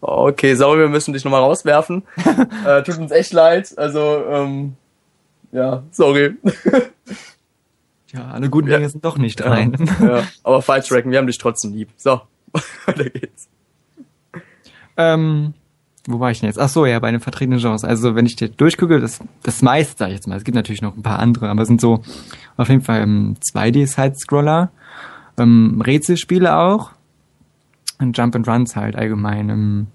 S1: Okay, sorry, wir müssen dich nochmal rauswerfen. äh, tut uns echt leid. Also, ähm, ja, sorry.
S2: ja, alle guten Dinge sind doch nicht rein.
S1: ja, aber Fight Dragon, wir haben dich trotzdem lieb. So, weiter geht's.
S2: Ähm, wo war ich denn jetzt? Ach so, ja, bei den vertretenen Genres. Also, wenn ich dir durchgucke, das, das meiste, sag ich jetzt mal. Es gibt natürlich noch ein paar andere, aber es sind so auf jeden Fall ähm, 2D-Side-Scroller, ähm, Rätselspiele auch und Jump and Runs halt allgemein. Ähm,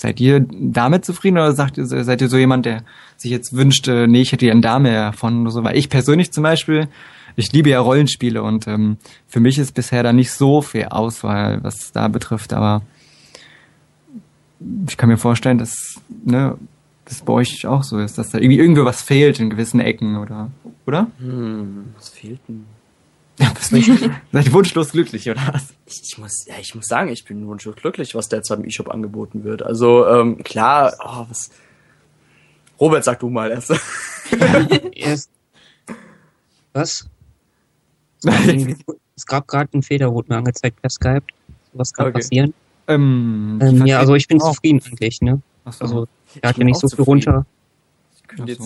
S2: seid ihr damit zufrieden oder sagt seid ihr so jemand, der sich jetzt wünschte, nee, ich hätte gern da mehr von oder so? Weil ich persönlich zum Beispiel, ich liebe ja Rollenspiele und ähm, für mich ist bisher da nicht so viel Auswahl, was es da betrifft, aber ich kann mir vorstellen, dass ne, das bei euch auch so ist, dass da irgendwie irgendwo was fehlt in gewissen Ecken oder oder?
S1: Hm, was fehlt denn?
S2: Ja, bist nicht, seid wunschlos glücklich oder was?
S1: Ich, ich muss, ja, ich muss sagen, ich bin wunschlos glücklich, was derzeit im E-Shop angeboten wird. Also, ähm, klar, oh, was. Robert, sag du mal erst.
S4: Erst, was? Es gab gerade einen Fehler, wurde mir angezeigt per Skype. Was kann
S1: Okay.
S4: passieren?
S2: ähm,
S4: Ähm, ja, also ich bin
S2: auch.
S4: zufrieden eigentlich, ne?
S2: Ach so.
S4: Also,
S1: Ich
S4: er hat ja nicht so viel
S1: zufrieden.
S4: runter.
S1: Ich könnte jetzt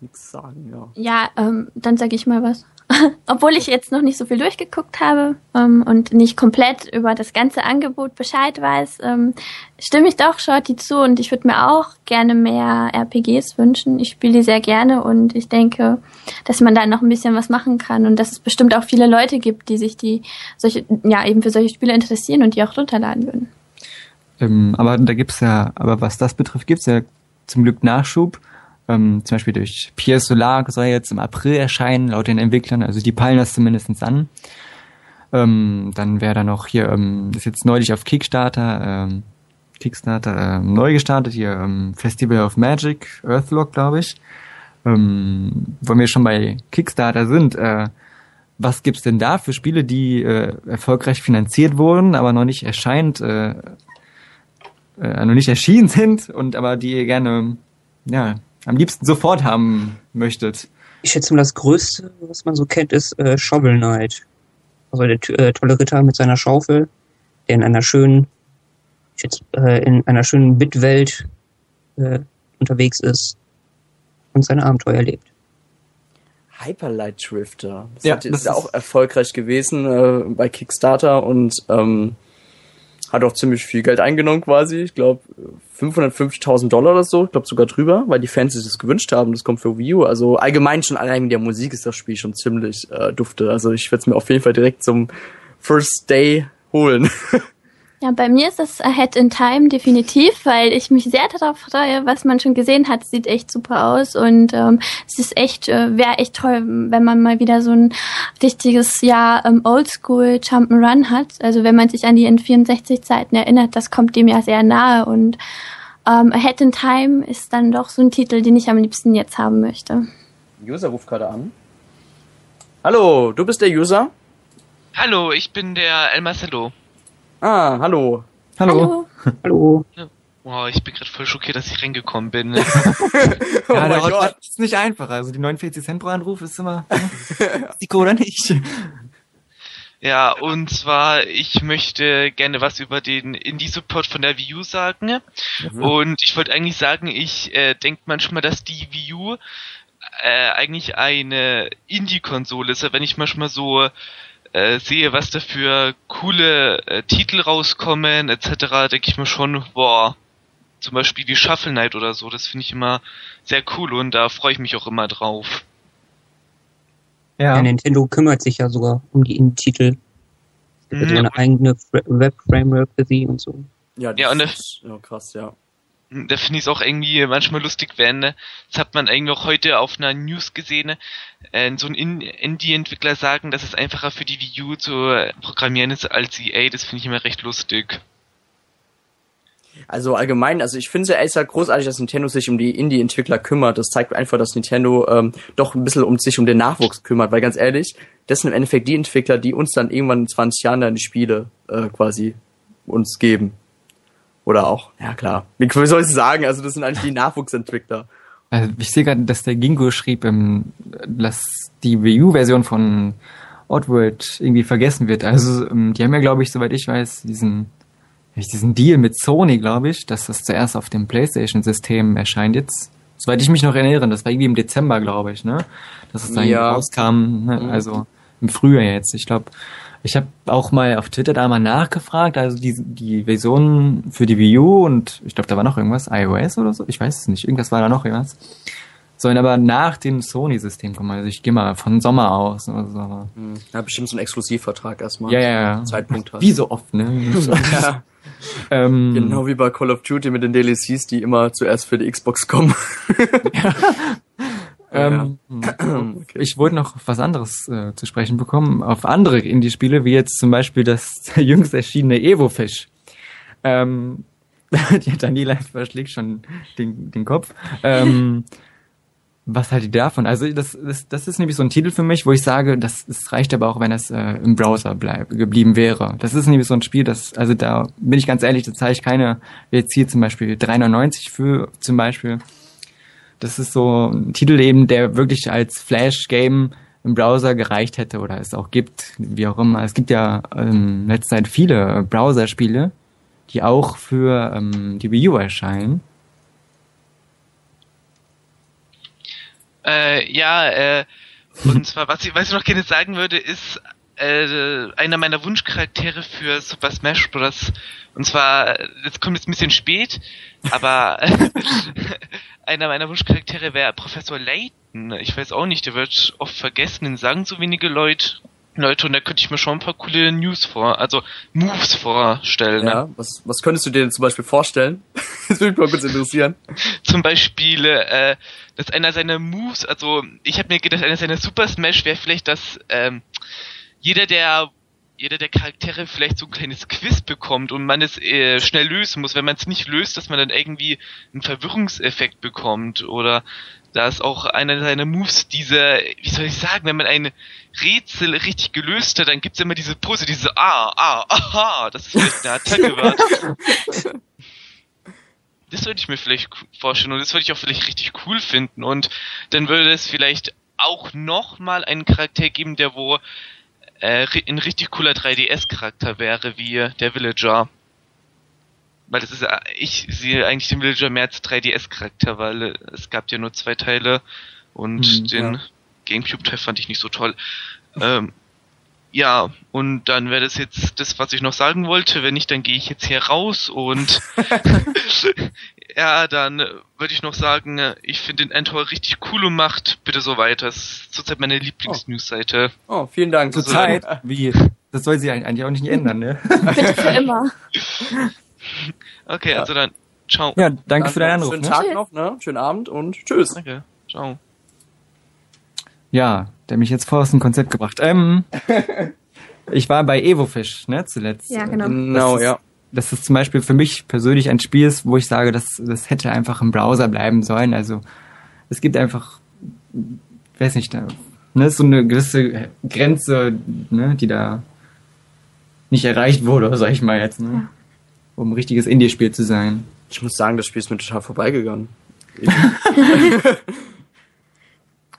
S1: nichts sagen, ja.
S3: Ja, ähm, dann sage ich mal was. Obwohl ich jetzt noch nicht so viel durchgeguckt habe ähm, und nicht komplett über das ganze Angebot Bescheid weiß, ähm, stimme ich doch Shorty zu und ich würde mir auch gerne mehr RPGs wünschen. Ich spiele die sehr gerne und ich denke, dass man da noch ein bisschen was machen kann und dass es bestimmt auch viele Leute gibt, die sich die solche, ja, eben für solche Spiele interessieren und die auch runterladen würden.
S2: Ähm, aber da gibt's ja, aber was das betrifft, gibt's ja zum Glück Nachschub. Ähm, zum Beispiel durch Pierre Solar soll jetzt im April erscheinen, laut den Entwicklern. Also die peilen das zumindestens an. Ähm, dann wäre da noch hier, ähm, ist jetzt neulich auf Kickstarter, ähm, Kickstarter ähm, neu gestartet, hier ähm, Festival of Magic, Earthlock, glaube ich. Ähm, wenn wir schon bei Kickstarter sind, äh, was gibt's denn da für Spiele, die äh, erfolgreich finanziert wurden, aber noch nicht erscheint, äh, äh, noch nicht erschienen sind und aber die gerne ja am liebsten sofort haben möchtet?
S4: Ich schätze mal, das Größte, was man so kennt, ist äh, Shovel Knight. Also der äh, tolle Ritter mit seiner Schaufel, der in einer schönen, ich schätze, äh, in einer schönen Bitwelt äh, unterwegs ist und seine Abenteuer lebt.
S1: Hyperlight Drifter. Das
S2: Ja,
S1: hat,
S2: das
S1: ist ja
S2: ist-
S1: auch erfolgreich gewesen äh, bei Kickstarter und ähm, hat auch ziemlich viel Geld eingenommen quasi. Ich glaube 550.000 Dollar oder so. Ich glaube sogar drüber, weil die Fans sich das gewünscht haben. Das kommt für Wii U. Also allgemein schon allein mit der Musik ist das Spiel schon ziemlich äh, dufte. Also ich werde es mir auf jeden Fall direkt zum First Day holen.
S3: Ja, bei mir ist das Ahead in Time definitiv, weil ich mich sehr darauf freue, was man schon gesehen hat. Sieht echt super aus und ähm, es ist echt, äh, wäre echt toll, wenn man mal wieder so ein richtiges, ja, ähm, Oldschool Jump'n'Run hat. Also wenn man sich an die N64-Zeiten erinnert, das kommt dem ja sehr nahe und ähm, Ahead in Time ist dann doch so ein Titel, den ich am liebsten jetzt haben möchte.
S1: User ruft gerade an. Hallo, du bist der User?
S8: Hallo, ich bin der El Marcelo.
S1: Ah, hallo.
S2: Hallo.
S4: Hallo.
S8: Wow, ich bin gerade voll schockiert, dass ich reingekommen bin.
S1: Oh
S2: ja,
S1: mein
S2: der
S1: Gott.
S2: Hotline ist nicht einfach. Also die 49 Cent pro Anruf ist immer Risiko oder nicht.
S8: ja, und zwar, ich möchte gerne was über den Indie-Support von der Wii U sagen. Und ich wollte eigentlich sagen, ich äh, denke manchmal, dass die Wii U äh, eigentlich eine Indie-Konsole ist. Wenn ich manchmal so äh, sehe, was da für coole äh, Titel rauskommen, etc., denke ich mir schon, boah, zum Beispiel wie Shuffle Knight oder so, das finde ich immer sehr cool und da freue ich mich auch immer drauf.
S4: Ja.
S2: Ja.
S4: Nintendo kümmert sich ja sogar um die Indie-Titel. Es gibt
S8: Mhm.
S4: eine eigene Fra- Web-Framework für sie und so.
S1: Ja, das
S8: Ja, und
S1: ist ja, krass, ja.
S8: Da finde ich es auch irgendwie manchmal lustig, wenn, ne, das hat man eigentlich auch heute auf einer News gesehen, äh, so ein In- Indie-Entwickler sagen, dass es einfacher für die Wii U zu äh, programmieren ist als EA, das finde ich immer recht lustig.
S1: Also allgemein, also ich finde es ja großartig, dass Nintendo sich um die Indie-Entwickler kümmert. Das zeigt einfach, dass Nintendo ähm, doch ein bisschen um sich um den Nachwuchs kümmert, weil ganz ehrlich, das sind im Endeffekt die Entwickler, die uns dann irgendwann in 20 Jahren dann die Spiele äh, quasi uns geben. Oder auch, ja klar. Wie soll ich sagen? Also das sind eigentlich die Nachwuchsentwickler.
S2: Also ich sehe gerade, dass der Gingo schrieb, ähm, dass die Wii U-Version von Oddworld irgendwie vergessen wird. Also ähm, die haben ja, glaube ich, soweit ich weiß, diesen diesen Deal mit Sony, glaube ich, dass das zuerst auf dem PlayStation-System erscheint jetzt. Soweit ich mich noch erinnere, das war irgendwie im Dezember, glaube ich, ne? Dass es dann
S1: Ja.
S2: rauskam, ne?
S1: Mhm.
S2: also im Frühjahr jetzt. Ich glaube, ich habe auch mal auf Twitter da mal nachgefragt, also die, die Version für die Wii U und ich glaube, da war noch irgendwas, iOS oder so, ich weiß es nicht, irgendwas war da noch irgendwas. Sollen aber nach dem Sony-System kommen, also ich gehe mal von Sommer aus oder so. aber-
S1: Hm. Ja, bestimmt so ein Exklusivvertrag erstmal.
S2: Ja, ja, ja.
S1: Zeitpunkt hat.
S2: Wie so oft, ne?
S1: Ja,
S2: ähm,
S1: genau wie bei Call of Duty mit den DLCs, die immer zuerst für die Xbox kommen.
S2: Ähm,
S1: Okay.
S2: Ich wollte noch auf was anderes äh, zu sprechen bekommen, auf andere Indie-Spiele, wie jetzt zum Beispiel das jüngst erschienene Evo-Fish. Ähm, die Daniela verschlägt schon den, den Kopf. Ähm, was haltet ihr davon? Also das, das, das ist nämlich so ein Titel für mich, wo ich sage, das, das reicht aber auch, wenn das äh, im Browser bleib, geblieben wäre. Das ist nämlich so ein Spiel, das, also da bin ich ganz ehrlich, da zahle ich keine, jetzt hier zum Beispiel 3,99 für zum Beispiel. Das ist so ein Titel eben, der wirklich als Flash-Game im Browser gereicht hätte oder es auch gibt, wie auch immer. Es gibt ja ähm, in letzter Zeit viele Browser-Spiele, die auch für ähm, die Wii U erscheinen.
S8: Äh, ja, äh, und zwar, was ich, was ich noch gerne sagen würde, ist äh, einer meiner Wunschcharaktere für Super Smash Bros. Und zwar, das kommt jetzt ein bisschen spät, aber einer meiner Wunschcharaktere wäre Professor Layton. Ich weiß auch nicht, der wird oft vergessen, den sagen so wenige Leute. Leute, und da könnte ich mir schon ein paar coole News vor, also Moves vorstellen. Ne?
S1: Ja, was, was könntest du dir denn zum Beispiel vorstellen? das würde mich mal kurz interessieren.
S8: Zum Beispiel, äh, dass einer seiner Moves, also ich habe mir gedacht, einer seiner Super Smash wäre vielleicht, dass ähm, jeder der jeder der Charaktere vielleicht so ein kleines Quiz bekommt und man es äh, schnell lösen muss. Wenn man es nicht löst, dass man dann irgendwie einen Verwirrungseffekt bekommt oder da ist auch einer seiner Moves diese, wie soll ich sagen, wenn man ein Rätsel richtig gelöst hat, dann gibt's immer diese Pose, diese Ah, ah, aha, das ist vielleicht eine Attacke wird. Das würde ich mir vielleicht vorstellen und das würde ich auch vielleicht richtig cool finden und dann würde es vielleicht auch nochmal einen Charakter geben, der wo äh, ein richtig cooler 3DS-Charakter wäre, wie der Villager. Weil das ist, äh, ich sehe eigentlich den Villager mehr als 3DS-Charakter, weil äh, es gab ja nur zwei Teile und
S2: Hm,
S8: den
S2: ja.
S8: Gamecube-Teil fand ich nicht so toll. Ähm, ja, und dann wäre das jetzt das, was ich noch sagen wollte. Wenn nicht, dann gehe ich jetzt hier raus und ja, dann würde ich noch sagen, ich finde den Endtor richtig cool und macht bitte so weiter. Das ist zurzeit meine Lieblings-News-Seite.
S1: Oh, vielen Dank.
S2: Zur Zeit, wie? Das soll sie eigentlich auch nicht ändern, ne?
S3: Bitte für immer.
S8: Okay, also dann, ciao.
S2: Ja, danke für deinen Anruf.
S1: Schönen
S2: Ne?
S1: Tag noch, ne? Schönen Abend und tschüss.
S8: Danke, ciao.
S2: Ja, der mich jetzt voll aus dem Konzept gebracht. Ähm, ich war bei Evofish, ne, zuletzt.
S3: Ja, genau.
S1: Genau,
S2: Das ist-
S1: ja.
S2: Das ist zum Beispiel für mich persönlich ein Spiel, ist, wo ich sage, das, das hätte einfach im Browser bleiben sollen. Also es gibt einfach, weiß nicht, da, ne, so eine gewisse Grenze, ne, die da nicht erreicht wurde, sag ich mal jetzt, ne, um ein richtiges Indie-Spiel zu sein.
S1: Ich muss sagen, das Spiel ist mir total vorbeigegangen.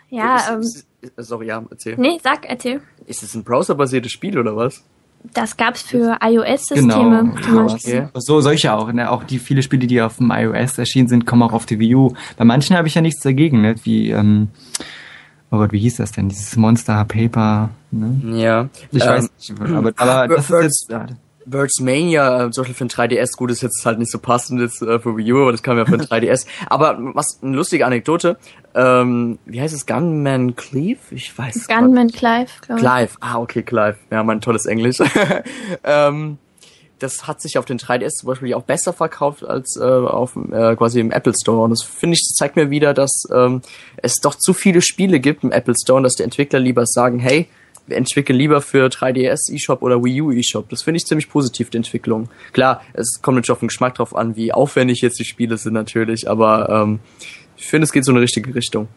S3: Ja,
S1: ist,
S3: ähm,
S1: ist, sorry, ja, erzähl.
S3: nee, sag, erzähl.
S1: Ist es ein browserbasiertes Spiel oder was?
S3: Das gab's für iOS-Systeme
S2: Genau.
S1: Okay.
S2: So solche auch, ne? Auch die viele Spiele, die auf dem iOS erschienen sind, kommen auch auf die Wii U. Bei manchen habe ich ja nichts dagegen, ne? Wie, ähm, oh Gott, wie hieß das denn? Dieses Monster Paper, ne?
S1: Ja.
S2: Ich
S1: Ähm,
S2: weiß nicht, aber, aber das ist jetzt. Ja,
S1: Birds Mania, äh, zum Beispiel für ein 3DS, gut, ist jetzt halt nicht so passend jetzt äh, für Wii U, aber das kam ja für ein 3DS. Aber was, eine lustige Anekdote, ähm, wie heißt es, Gunman Cleave? Ich weiß
S3: Gunman Clive, glaube ich.
S1: Clive, ah, okay, Clive. Ja, mein tolles Englisch. ähm, das hat sich auf den 3DS zum Beispiel auch besser verkauft als äh, auf äh, quasi im Apple Store. Und das finde ich, das zeigt mir wieder, dass ähm, es doch zu viele Spiele gibt im Apple Store und dass die Entwickler lieber sagen, hey, wir entwickeln lieber für 3DS eShop oder Wii U eShop. Das finde ich ziemlich positiv, die Entwicklung. Klar, es kommt natürlich auf den Geschmack drauf an, wie aufwendig jetzt die Spiele sind natürlich, aber ähm, ich finde, es geht so in eine richtige Richtung.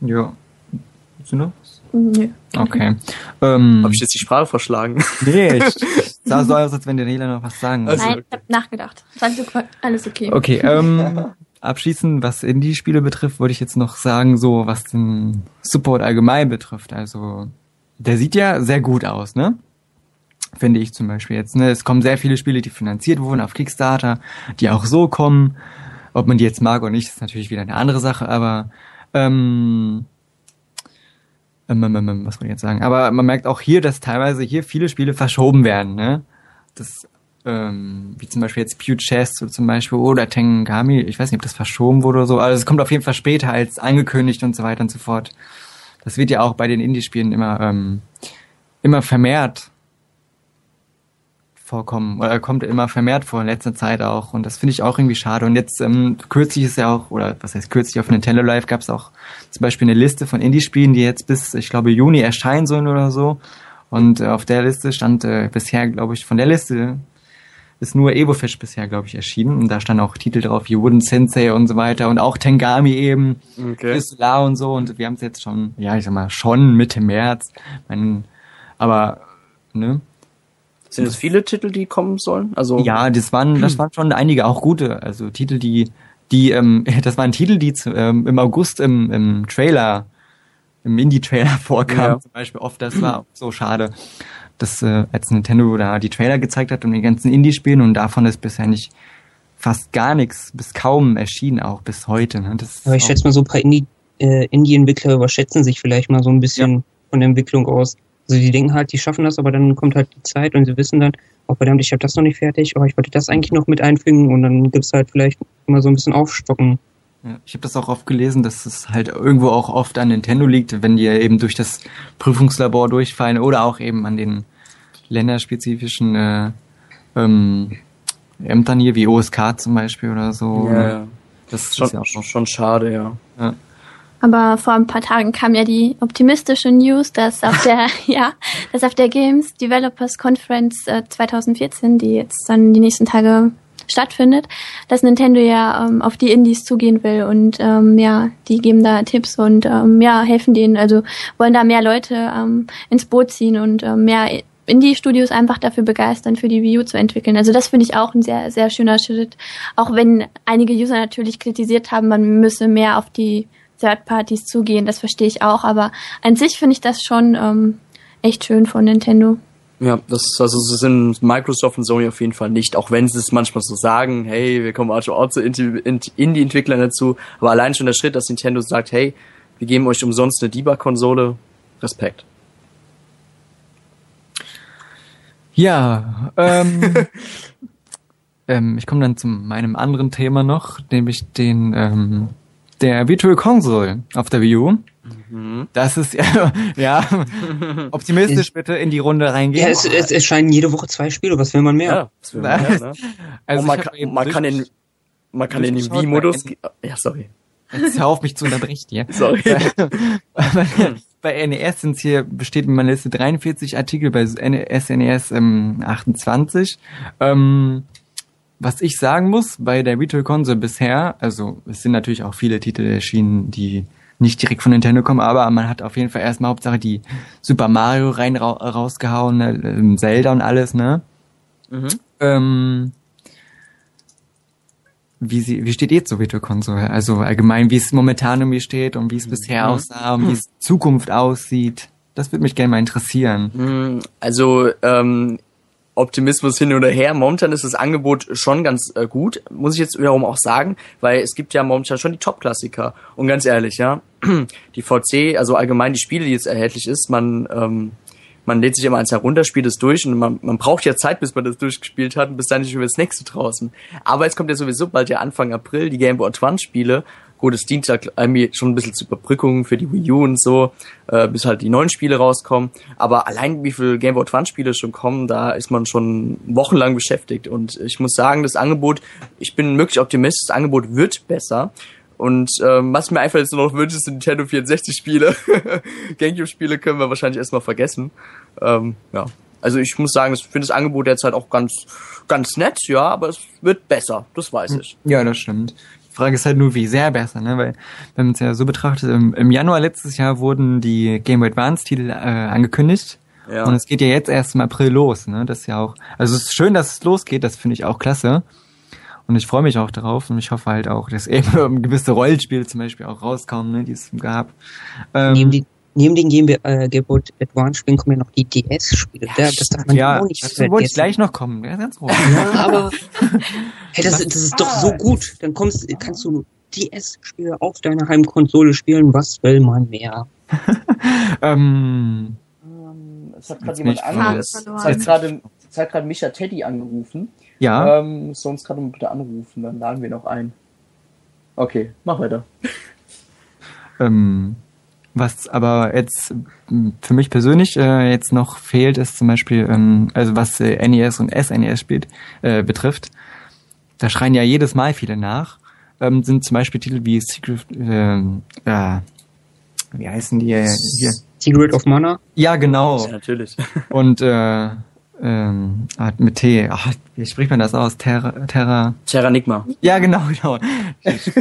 S2: ja. Willst du noch?
S3: Nö.
S2: Okay. Ähm,
S1: Habe ich jetzt die Sprache verschlagen?
S2: nee, ich, ich sah so aus, als wenn der Nela noch was sagen
S1: Also-.
S3: Nein, ich hab nachgedacht. Alles okay. Alles okay.
S2: Okay, ähm, abschließend, was Indie-Spiele betrifft, wollte ich jetzt noch sagen, so was den Support allgemein betrifft. Also, der sieht ja sehr gut aus, ne? Finde ich zum Beispiel jetzt. Ne? Es kommen sehr viele Spiele, die finanziert wurden auf Kickstarter, die auch so kommen. Ob man die jetzt mag oder nicht, ist natürlich wieder eine andere Sache, aber ähm, ähm, ähm, ähm, was wollte ich jetzt sagen? Aber man merkt auch hier, dass teilweise hier viele Spiele verschoben werden, ne? Das ähm, wie zum Beispiel jetzt Pew Chess so zum Beispiel oder Tengami, ich weiß nicht, ob das verschoben wurde oder so, also es kommt auf jeden Fall später als angekündigt und so weiter und so fort. Das wird ja auch bei den Indie-Spielen immer, ähm, immer vermehrt vorkommen, oder kommt immer vermehrt vor in letzter Zeit auch. Und das finde ich auch irgendwie schade. Und jetzt ähm, kürzlich ist ja auch, oder was heißt kürzlich auf Nintendo Live gab es auch zum Beispiel eine Liste von Indie-Spielen, die jetzt bis, ich glaube, Juni erscheinen sollen oder so. Und äh, auf der Liste stand äh, bisher, glaube ich, von der Liste ist nur Evofish bisher, glaube ich, erschienen. Und da standen auch Titel drauf wie Wooden Sensei und so weiter und auch Tengami eben,
S1: Okay.
S2: Isla und so. Und wir haben es jetzt schon, ja, ich sag mal, schon Mitte März. Mein, aber, ne?
S1: Sind es viele Titel, die kommen sollen? Also
S2: Ja, das waren, das waren schon einige auch gute. Also Titel, die, die, ähm, das waren Titel, die ähm, im August im, im Trailer, im Indie-Trailer vorkamen.
S1: Ja.
S2: Zum Beispiel oft, das war so schade, dass äh, als Nintendo da die Trailer gezeigt hat und die ganzen Indie-Spielen und davon ist bisher nicht fast gar nichts, bis kaum erschienen, auch bis heute. Ne?
S4: Aber ich schätze mal, so ein paar äh, Indie-Entwickler überschätzen sich vielleicht mal so ein bisschen von der Entwicklung aus. Also die denken halt, die schaffen das, aber dann kommt halt die Zeit und sie wissen dann, oh verdammt, ich habe das noch nicht fertig, oh, ich wollte das eigentlich noch mit einfügen und dann gibt's halt vielleicht mal so ein bisschen Aufstocken.
S2: Ja, ich habe das auch oft gelesen, dass es halt irgendwo auch oft an Nintendo liegt, wenn die eben durch das Prüfungslabor durchfallen oder auch eben an den länderspezifischen äh, ähm, Ämtern hier, wie OSK zum Beispiel oder so.
S1: Ja, ja.
S2: Das ist
S1: Schon,
S2: ja auch
S1: schon schade, ja.
S2: Ja.
S3: Aber vor ein paar Tagen kam ja die optimistische News, dass auf der, ja, dass auf der Games Developers Conference äh, 2014, die jetzt dann die nächsten Tage stattfindet, dass Nintendo ja ähm, auf die Indies zugehen will und ähm, ja, die geben da Tipps und ähm, ja, helfen denen, also wollen da mehr Leute ähm, ins Boot ziehen und ähm, mehr Indie-Studios einfach dafür begeistern, für die Wii U zu entwickeln. Also das finde ich auch ein sehr, sehr schöner Schritt. Auch wenn einige User natürlich kritisiert haben, man müsse mehr auf die Third Parties zugehen, das verstehe ich auch, aber an sich finde ich das schon ähm, echt schön von Nintendo.
S1: Ja, das also sie sind Microsoft und Sony auf jeden Fall nicht, auch wenn sie es manchmal so sagen, hey, wir kommen auch zu Indie- Indie-Entwicklern dazu, aber allein schon der Schritt, dass Nintendo sagt, hey, wir geben euch umsonst eine Debug-Konsole, Respekt.
S2: Ja, ähm, ähm, ich komme dann zu meinem anderen Thema noch, nämlich den ähm, der Virtual Console auf der Wii U. Das ist ja, ja optimistisch bitte in die Runde reingehen.
S4: Ja, es, es erscheinen jede Woche zwei Spiele, was will man mehr?
S1: Ja, das will man mehr, ne?
S2: also
S1: und man, kann, man kann den, man kann in den Wii-Modus, ja, sorry.
S2: Jetzt hör auf mich zu unterbrechen hier.
S1: Sorry.
S2: bei, bei NES sind hier besteht in meiner Liste 43 Artikel, bei SNES ähm, 28. Ähm, was ich sagen muss, bei der Virtual Console bisher, also es sind natürlich auch viele Titel erschienen, die nicht direkt von Nintendo kommen, aber man hat auf jeden Fall erstmal Hauptsache die Super Mario rein ra rausgehauen, ne, ähm, Zelda und alles, ne?
S1: Mhm.
S2: Ähm, wie, sie, wie steht ihr zur Virtual Console? Also allgemein, wie es momentan um mir steht und wie es bisher aussah und wie es Zukunft aussieht. Das würde mich gerne mal interessieren.
S1: Mm, Also ähm, Optimismus hin oder her. Momentan ist das Angebot schon ganz äh, gut, muss ich jetzt wiederum auch sagen, weil es gibt ja momentan schon die Top-Klassiker. Und ganz ehrlich, ja, die VC, also allgemein die Spiele, die jetzt erhältlich ist, man ähm, man lädt sich immer eins herunter, spielt es durch und man, man braucht ja Zeit, bis man das durchgespielt hat und bis dann schon wieder das nächste draußen. Aber jetzt kommt ja sowieso bald ja Anfang April die Game Boy Advance Spiele. Gut, es dient ja irgendwie schon ein bisschen zur Überbrückung für die Wii U und so, äh, bis halt die neuen Spiele rauskommen. Aber allein wie viele Game Boy Advance Spiele schon kommen, da ist man schon wochenlang beschäftigt. Und ich muss sagen, das Angebot, ich bin wirklich optimistisch, das Angebot wird besser. Und ähm, was mir einfach jetzt nur noch wünscht, sind Nintendo 64 Spiele. Gamecube Spiele können wir wahrscheinlich erstmal vergessen. Ähm, ja. Also ich muss sagen, ich finde das Angebot jetzt halt auch ganz, ganz nett, ja, aber es wird besser, das weiß ich.
S2: Ja, das stimmt. Die Frage ist halt nur, wie sehr besser, ne? Weil, wenn man es ja so betrachtet, im, im Januar letztes Jahr wurden die Game Boy Advance Titel äh, angekündigt.
S1: Ja.
S2: Und es geht ja jetzt erst im April los, ne? Das ist ja auch, also es ist schön, dass es losgeht, das finde ich auch klasse. Und ich freue mich auch darauf und ich hoffe halt auch, dass eben gewisse Rollenspiele zum Beispiel auch rauskommen, ne, die es gab. Ähm,
S4: Neben, die, neben den Game, Boy- äh, Game Boy Advance Spielen kommen ja noch die DS-Spiele. Ja, das darf man
S2: ja,
S4: auch nicht
S2: dazu wollte ich
S4: vergessen.
S2: gleich noch kommen. Ja, ganz ruhig.
S4: Ja, aber hey, das, das ist doch so gut. Dann kommst, kannst du DS-Spiele auf deiner Heimkonsole spielen. Was will man mehr?
S2: ähm,
S1: Es hat gerade jemand.
S2: Verloren.
S1: Es hat gerade, Micha Teddy angerufen.
S2: ja,
S1: Ähm, soll uns gerade mal bitte anrufen, dann laden wir noch ein. Okay, mach weiter.
S2: Ähm, was aber jetzt m, für mich persönlich äh, jetzt noch fehlt, ist zum Beispiel, ähm, also was äh, NES und SNES spielt, äh, betrifft, da schreien ja jedes Mal viele nach, ähm, sind zum Beispiel Titel wie Secret, ähm, äh, wie heißen die äh, hier?
S4: Secret of Mana?
S2: Ja, genau.
S1: Ja, natürlich.
S2: Und äh, ähm, ah, mit T, ach, wie spricht man das aus? Terra, Terra,
S1: Terranigma.
S2: ja, genau, genau.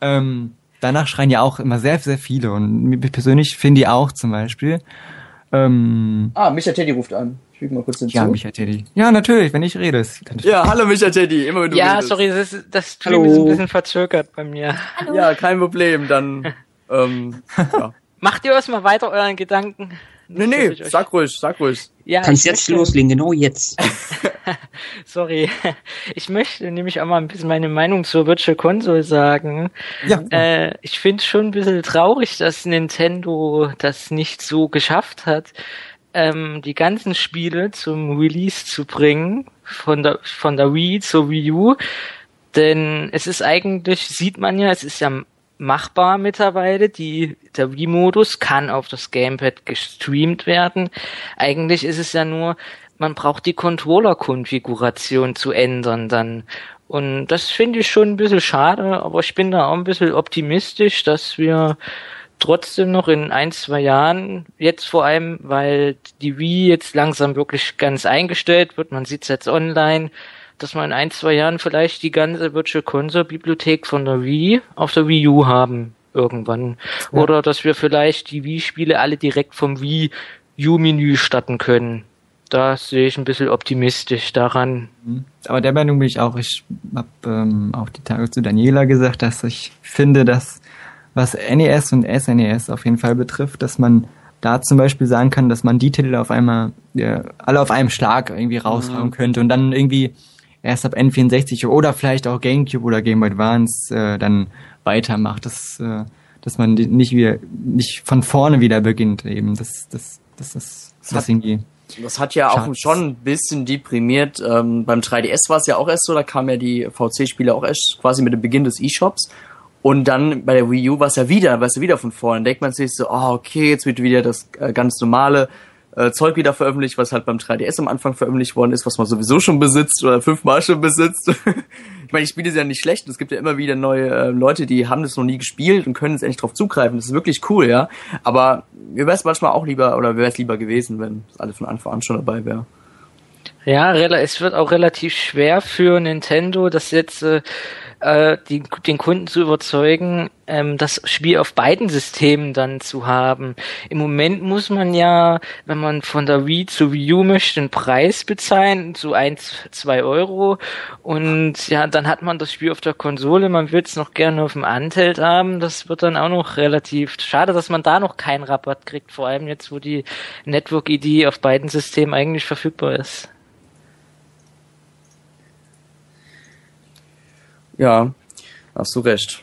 S2: Ähm, danach schreien ja auch immer sehr, sehr viele. Und mir persönlich finde ich auch zum Beispiel. Ähm,
S1: Ah, Micha Teddy ruft an. Ich füge mal kurz hinzu.
S2: ja, Michael Teddy. Ja, natürlich, wenn ich rede. ich-
S1: Ja, hallo Micha Teddy, immer wenn du
S9: Ja,
S1: redest.
S9: sorry, das, ist- das Stream
S4: Hallo.
S9: ist ein bisschen verzögert bei mir.
S1: Ja, kein Problem, dann, ähm, ja.
S9: Macht ihr erstmal weiter euren Gedanken.
S1: Nee, nee, sag ruhig, sag ruhig.
S9: Ja,
S4: Kannst jetzt
S9: möchte-
S4: loslegen, genau jetzt.
S9: Sorry. Ich möchte nämlich auch mal ein bisschen meine Meinung zur Virtual Console sagen.
S2: Ja,
S9: Äh, ich finde es schon ein bisschen traurig, dass Nintendo das nicht so geschafft hat, ähm, die ganzen Spiele zum Release zu bringen, von der, von der Wii zur Wii U. Denn es ist eigentlich, sieht man ja, es ist ja machbar mittlerweile. Die, der Wii-Modus kann auf das Gamepad gestreamt werden. Eigentlich ist es ja nur, man braucht die Controller-Konfiguration zu ändern dann. Und das finde ich schon ein bisschen schade, aber ich bin da auch ein bisschen optimistisch, dass wir trotzdem noch in ein, zwei Jahren, jetzt vor allem, weil die Wii jetzt langsam wirklich ganz eingestellt wird, man sieht es jetzt online, dass wir in ein, zwei Jahren vielleicht die ganze Virtual Console Bibliothek von der Wii auf der Wii U haben irgendwann. Oder dass wir vielleicht die Wii-Spiele alle direkt vom Wii U-Menü starten können. Da sehe ich ein bisschen optimistisch daran.
S2: Aber der Meinung bin ich auch. Ich habe ähm, auch die Tage zu Daniela gesagt, dass ich finde, dass was NES und SNES auf jeden Fall betrifft, dass man da zum Beispiel sagen kann, dass man die Titel auf einmal äh, alle auf einem Schlag irgendwie raushauen könnte und dann irgendwie erst ab N64 oder vielleicht auch GameCube oder Game Boy Advance äh, dann weitermacht, dass äh, dass man nicht wieder nicht von vorne wieder beginnt eben, das das das ist das
S1: Hat-
S2: irgendwie
S1: Das hat ja auch
S2: Schade.
S1: schon ein bisschen deprimiert. Ähm, beim 3DS war es ja auch erst so, da kamen ja die VC-Spiele auch erst quasi mit dem Beginn des E-Shops. Und dann bei der Wii U war es ja wieder, war es ja wieder von vorne. Denkt man sich so, oh, okay, jetzt wird wieder das äh, ganz normale äh, Zeug wieder veröffentlicht, was halt beim 3DS am Anfang veröffentlicht worden ist, was man sowieso schon besitzt oder fünfmal schon besitzt. ich meine, die Spiele sind ja nicht schlecht. Es gibt ja immer wieder neue äh, Leute, die haben das noch nie gespielt und können jetzt endlich drauf zugreifen. Das ist wirklich cool, ja. Aber mir wäre es manchmal auch lieber, oder wäre es lieber gewesen, wenn es alle von Anfang an schon dabei wäre.
S9: Ja, es wird auch relativ schwer für Nintendo, das jetzt äh, äh, die, den Kunden zu überzeugen, ähm, das Spiel auf beiden Systemen dann zu haben. Im Moment muss man ja, wenn man von der Wii zu Wii U möchte, einen Preis bezahlen, so eins, zwei Euro. Und ja, dann hat man das Spiel auf der Konsole, man will es noch gerne auf dem Handheld haben. Das wird dann auch noch relativ schade, dass man da noch keinen Rabatt kriegt, vor allem jetzt, wo die Network-ID auf beiden Systemen eigentlich verfügbar ist.
S1: Ja, hast du recht.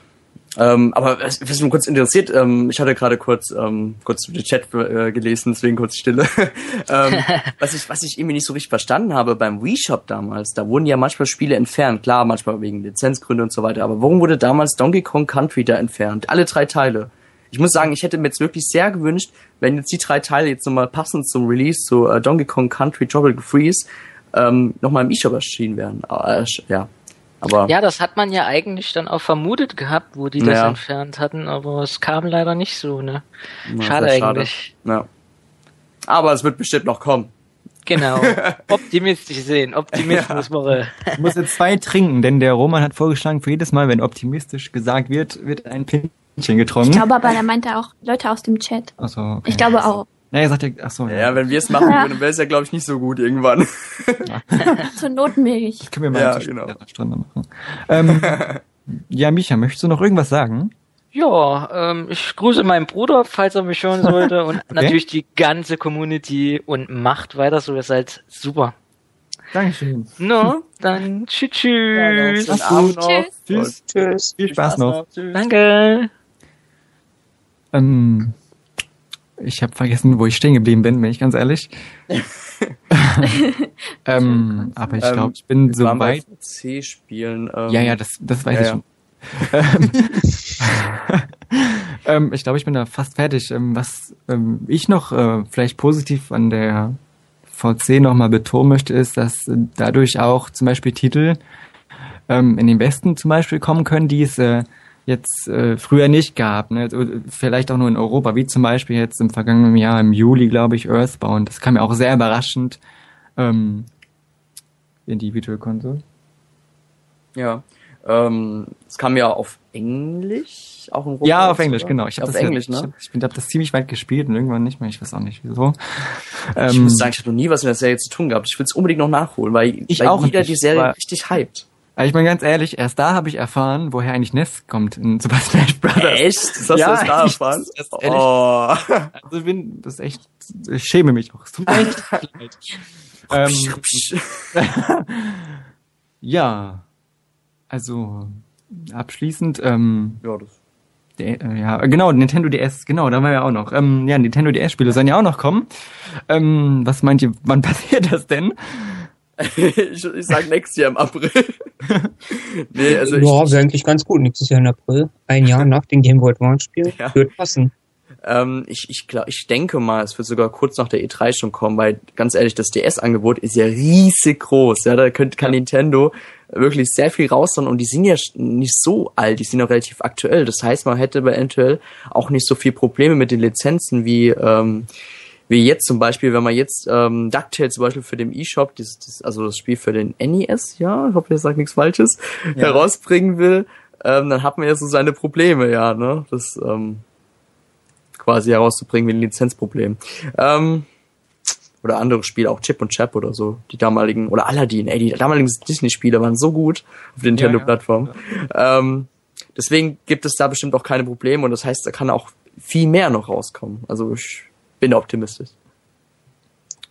S1: Ähm, aber was, mich kurz interessiert, ähm, ich hatte gerade kurz ähm, kurz den Chat äh, gelesen, deswegen kurz Stille. ähm, was ich was ich irgendwie nicht so richtig verstanden habe beim Wii Shop damals, da wurden ja manchmal Spiele entfernt, klar, manchmal wegen Lizenzgründe und so weiter. Aber warum wurde damals Donkey Kong Country da entfernt? Alle drei Teile. Ich muss sagen, ich hätte mir jetzt wirklich sehr gewünscht, wenn jetzt die drei Teile jetzt nochmal passend zum Release zu äh, Donkey Kong Country Tropical Freeze ähm, nochmal im E-Shop erschienen wären. Äh, ja, aber
S9: Ja, das hat man ja eigentlich dann auch vermutet gehabt, wo die das
S1: Ja.
S9: entfernt hatten, aber es kam leider nicht so, ne?
S1: Na,
S9: Schade eigentlich.
S1: Ja. Aber es wird bestimmt noch kommen.
S9: Genau. Optimistisch sehen, Optimismus Woche.
S2: Ich muss jetzt zwei trinken, denn der Roman hat vorgeschlagen, für jedes Mal, wenn optimistisch gesagt wird, wird ein Pinchen getrunken.
S3: Ich glaube aber, er meinte auch Leute aus dem Chat.
S2: Ach so, okay.
S3: Ich glaube auch.
S2: Na, er sagt ja, ach so, ja.
S1: Ja, wenn wir es machen würden, wäre es ja, glaube ich, nicht so gut irgendwann.
S3: Zur Not Milch.
S2: Können wir mal
S1: Ja, genau.
S2: Stunde machen. Ähm, ja, Micha, möchtest du noch irgendwas sagen?
S9: Ja, ähm, ich grüße meinen Bruder, falls er mich hören sollte, und natürlich die ganze Community und macht weiter so, ihr seid super.
S2: Dankeschön.
S9: No, dann tschüss, tschüss.
S1: Schönen Abend noch.
S3: Tschüss.
S2: Tschüss.
S4: Tschüss.
S2: Viel Spaß noch.
S9: Danke.
S2: Ähm, ich habe vergessen, wo ich stehen geblieben bin, bin ich ganz ehrlich. ähm, aber ich
S1: Ähm,
S2: glaube, ich bin
S1: Wir
S2: so weit.
S1: C-Spielen. Ähm,
S2: Ja, ja, das, das weiß
S1: ja,
S2: ich
S1: ja.
S2: schon. ähm, ich glaube, ich bin da fast fertig. Ähm, was ähm, ich noch äh, vielleicht positiv an der VC nochmal betonen möchte, ist, dass dadurch auch zum Beispiel Titel ähm, in den Westen zum Beispiel kommen können, die es äh, jetzt äh, früher nicht gab. Ne? Also, Vielleicht auch nur in Europa, wie zum Beispiel jetzt im vergangenen Jahr im Juli, glaube ich, Earthbound. Das kam mir auch sehr überraschend ähm, in die Virtual Console.
S1: Ja. Ähm, es kam ja auf Englisch, auch in Europa.
S2: Ja, auf
S1: oder?
S2: Englisch, genau. Ich hab
S1: auf
S2: das
S1: Englisch,
S2: ja,
S1: ne?
S2: Ich, ich habe das ziemlich weit gespielt und irgendwann nicht mehr. Ich weiß auch nicht wieso.
S1: Ich
S2: Ähm,
S1: muss sagen, ich habe noch nie was mit der Serie zu tun gehabt. Ich will es unbedingt noch nachholen, weil,
S2: Ich
S1: weil
S2: auch
S1: jeder
S2: nicht,
S1: die Serie richtig hypt.
S2: Also ich meine ganz ehrlich, erst da habe ich erfahren, woher eigentlich Ness kommt in Super Smash Bros.
S1: Echt? Das hast
S2: Ja,
S1: du erst da erfahren?
S2: ehrlich.
S1: Oh.
S2: Also ich bin, das ist echt, ich schäme mich auch. Es tut mir echt leid. ähm, ja, also abschließend, ähm,
S1: ja, das.
S2: der, äh, ja, genau, Nintendo DS, genau, da war ja auch noch. Ähm, ja, Nintendo DS-Spiele sollen ja auch noch kommen. Ähm, was meint ihr, wann passiert das denn?
S1: ich, ich sag nächstes Jahr im April. nee, also ich,
S4: ja, wäre eigentlich ganz gut. Nächstes Jahr im April, ein Jahr nach dem Game Boy Advance Spiel,
S1: Ja.
S4: wird passen.
S1: Ähm, ich, ich, glaub, ich denke mal, es wird sogar kurz nach der E3 schon kommen, weil ganz ehrlich, das DS-Angebot ist ja riesig groß. Ja, da könnte kann Nintendo wirklich sehr viel raushauen und die sind ja nicht so alt, die sind auch relativ aktuell. Das heißt, man hätte eventuell auch nicht so viel Probleme mit den Lizenzen wie ähm, wie jetzt zum Beispiel, wenn man jetzt ähm, DuckTales zum Beispiel für den eShop, das, das, also das Spiel für den NES, ja, ich hoffe, ich sage nichts Falsches, herausbringen will, ähm, dann hat man ja so seine Probleme, ja, ne? Das ähm, quasi herauszubringen wie ein Lizenzproblem. Ähm, oder andere Spiele, auch Chip und Chap oder so, die damaligen, oder Aladdin, ey, die damaligen Disney-Spiele waren so gut auf der Nintendo-Plattform. Ähm, deswegen gibt es da bestimmt auch keine Probleme und das heißt, da kann auch viel mehr noch rauskommen. Also ich bin optimistisch.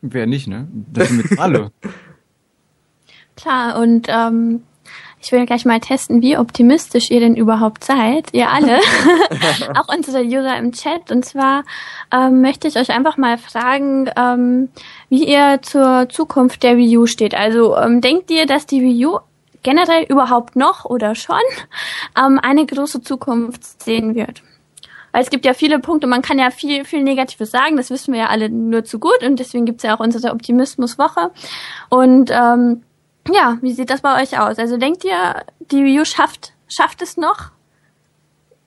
S2: Wer nicht, ne? Das sind wir alle.
S3: Klar, und ähm, ich will gleich mal testen, wie optimistisch ihr denn überhaupt seid, ihr alle, auch unsere User im Chat. Und zwar ähm, möchte ich euch einfach mal fragen, ähm, wie ihr zur Zukunft der Wii U steht. Also ähm, denkt ihr, dass die Wii U generell überhaupt noch oder schon ähm, eine große Zukunft sehen wird? Weil es gibt ja viele Punkte, man kann ja viel, viel Negatives sagen, das wissen wir ja alle nur zu gut und deswegen gibt's ja auch unsere Optimismuswoche. Und ähm, ja, wie sieht das bei euch aus? Also denkt ihr, die Wii U schafft, schafft es noch,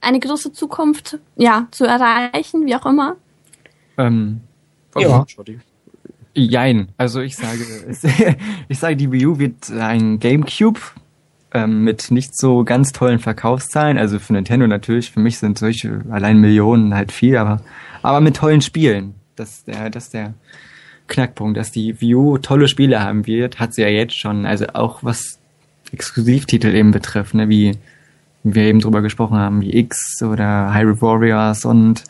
S3: eine große Zukunft ja, zu erreichen, wie auch immer?
S2: ähm,
S4: Ja.
S2: Jein. Also ich sage, es, ich sage, die Wii U wird ein Gamecube ähm, mit nicht so ganz tollen Verkaufszahlen. Also für Nintendo natürlich. Für mich sind solche allein Millionen halt viel, aber aber mit tollen Spielen. Das ist der, das der Knackpunkt, dass die Wii U tolle Spiele haben wird, hat sie ja jetzt schon. Also auch was Exklusivtitel eben betrifft, ne, wie wir eben drüber gesprochen haben, wie X oder Hyrule Warriors und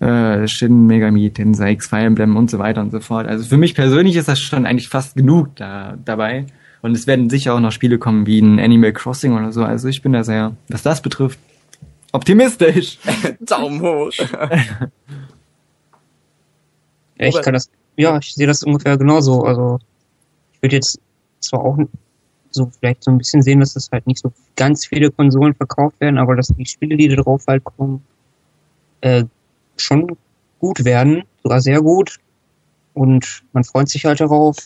S2: äh, Shin Megami Tensei X Fire Emblem und so weiter und so fort. Also für mich persönlich ist das schon eigentlich fast genug da, dabei. Und es werden sicher auch noch Spiele kommen wie ein Animal Crossing oder so. Also ich bin da sehr, was das betrifft, optimistisch.
S1: Daumen hoch.
S4: Ja, ich kann das, ja, ich sehe das ungefähr genauso. Also ich würde jetzt zwar auch so vielleicht so ein bisschen sehen, dass es halt nicht so ganz viele Konsolen verkauft werden, aber dass die Spiele, die da drauf halt kommen, äh, schon gut werden, sogar sehr gut. Und man freut sich halt darauf,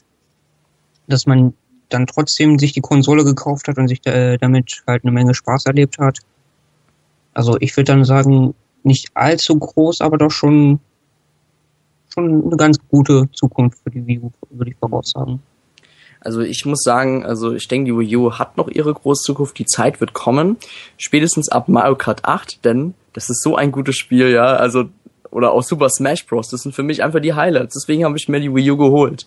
S4: dass man dann trotzdem sich die Konsole gekauft hat und sich äh, damit halt eine Menge Spaß erlebt hat. Also ich würde dann sagen, nicht allzu groß, aber doch schon schon eine ganz gute Zukunft für die Wii U, würde ich voraussagen.
S1: Also ich muss sagen, also ich denke, die Wii U hat noch ihre große Zukunft. Die Zeit wird kommen. Spätestens ab Mario Kart 8, denn das ist so ein gutes Spiel, ja. Also oder auch Super Smash Bros. Das sind für mich einfach die Highlights. Deswegen habe ich mir die Wii U geholt.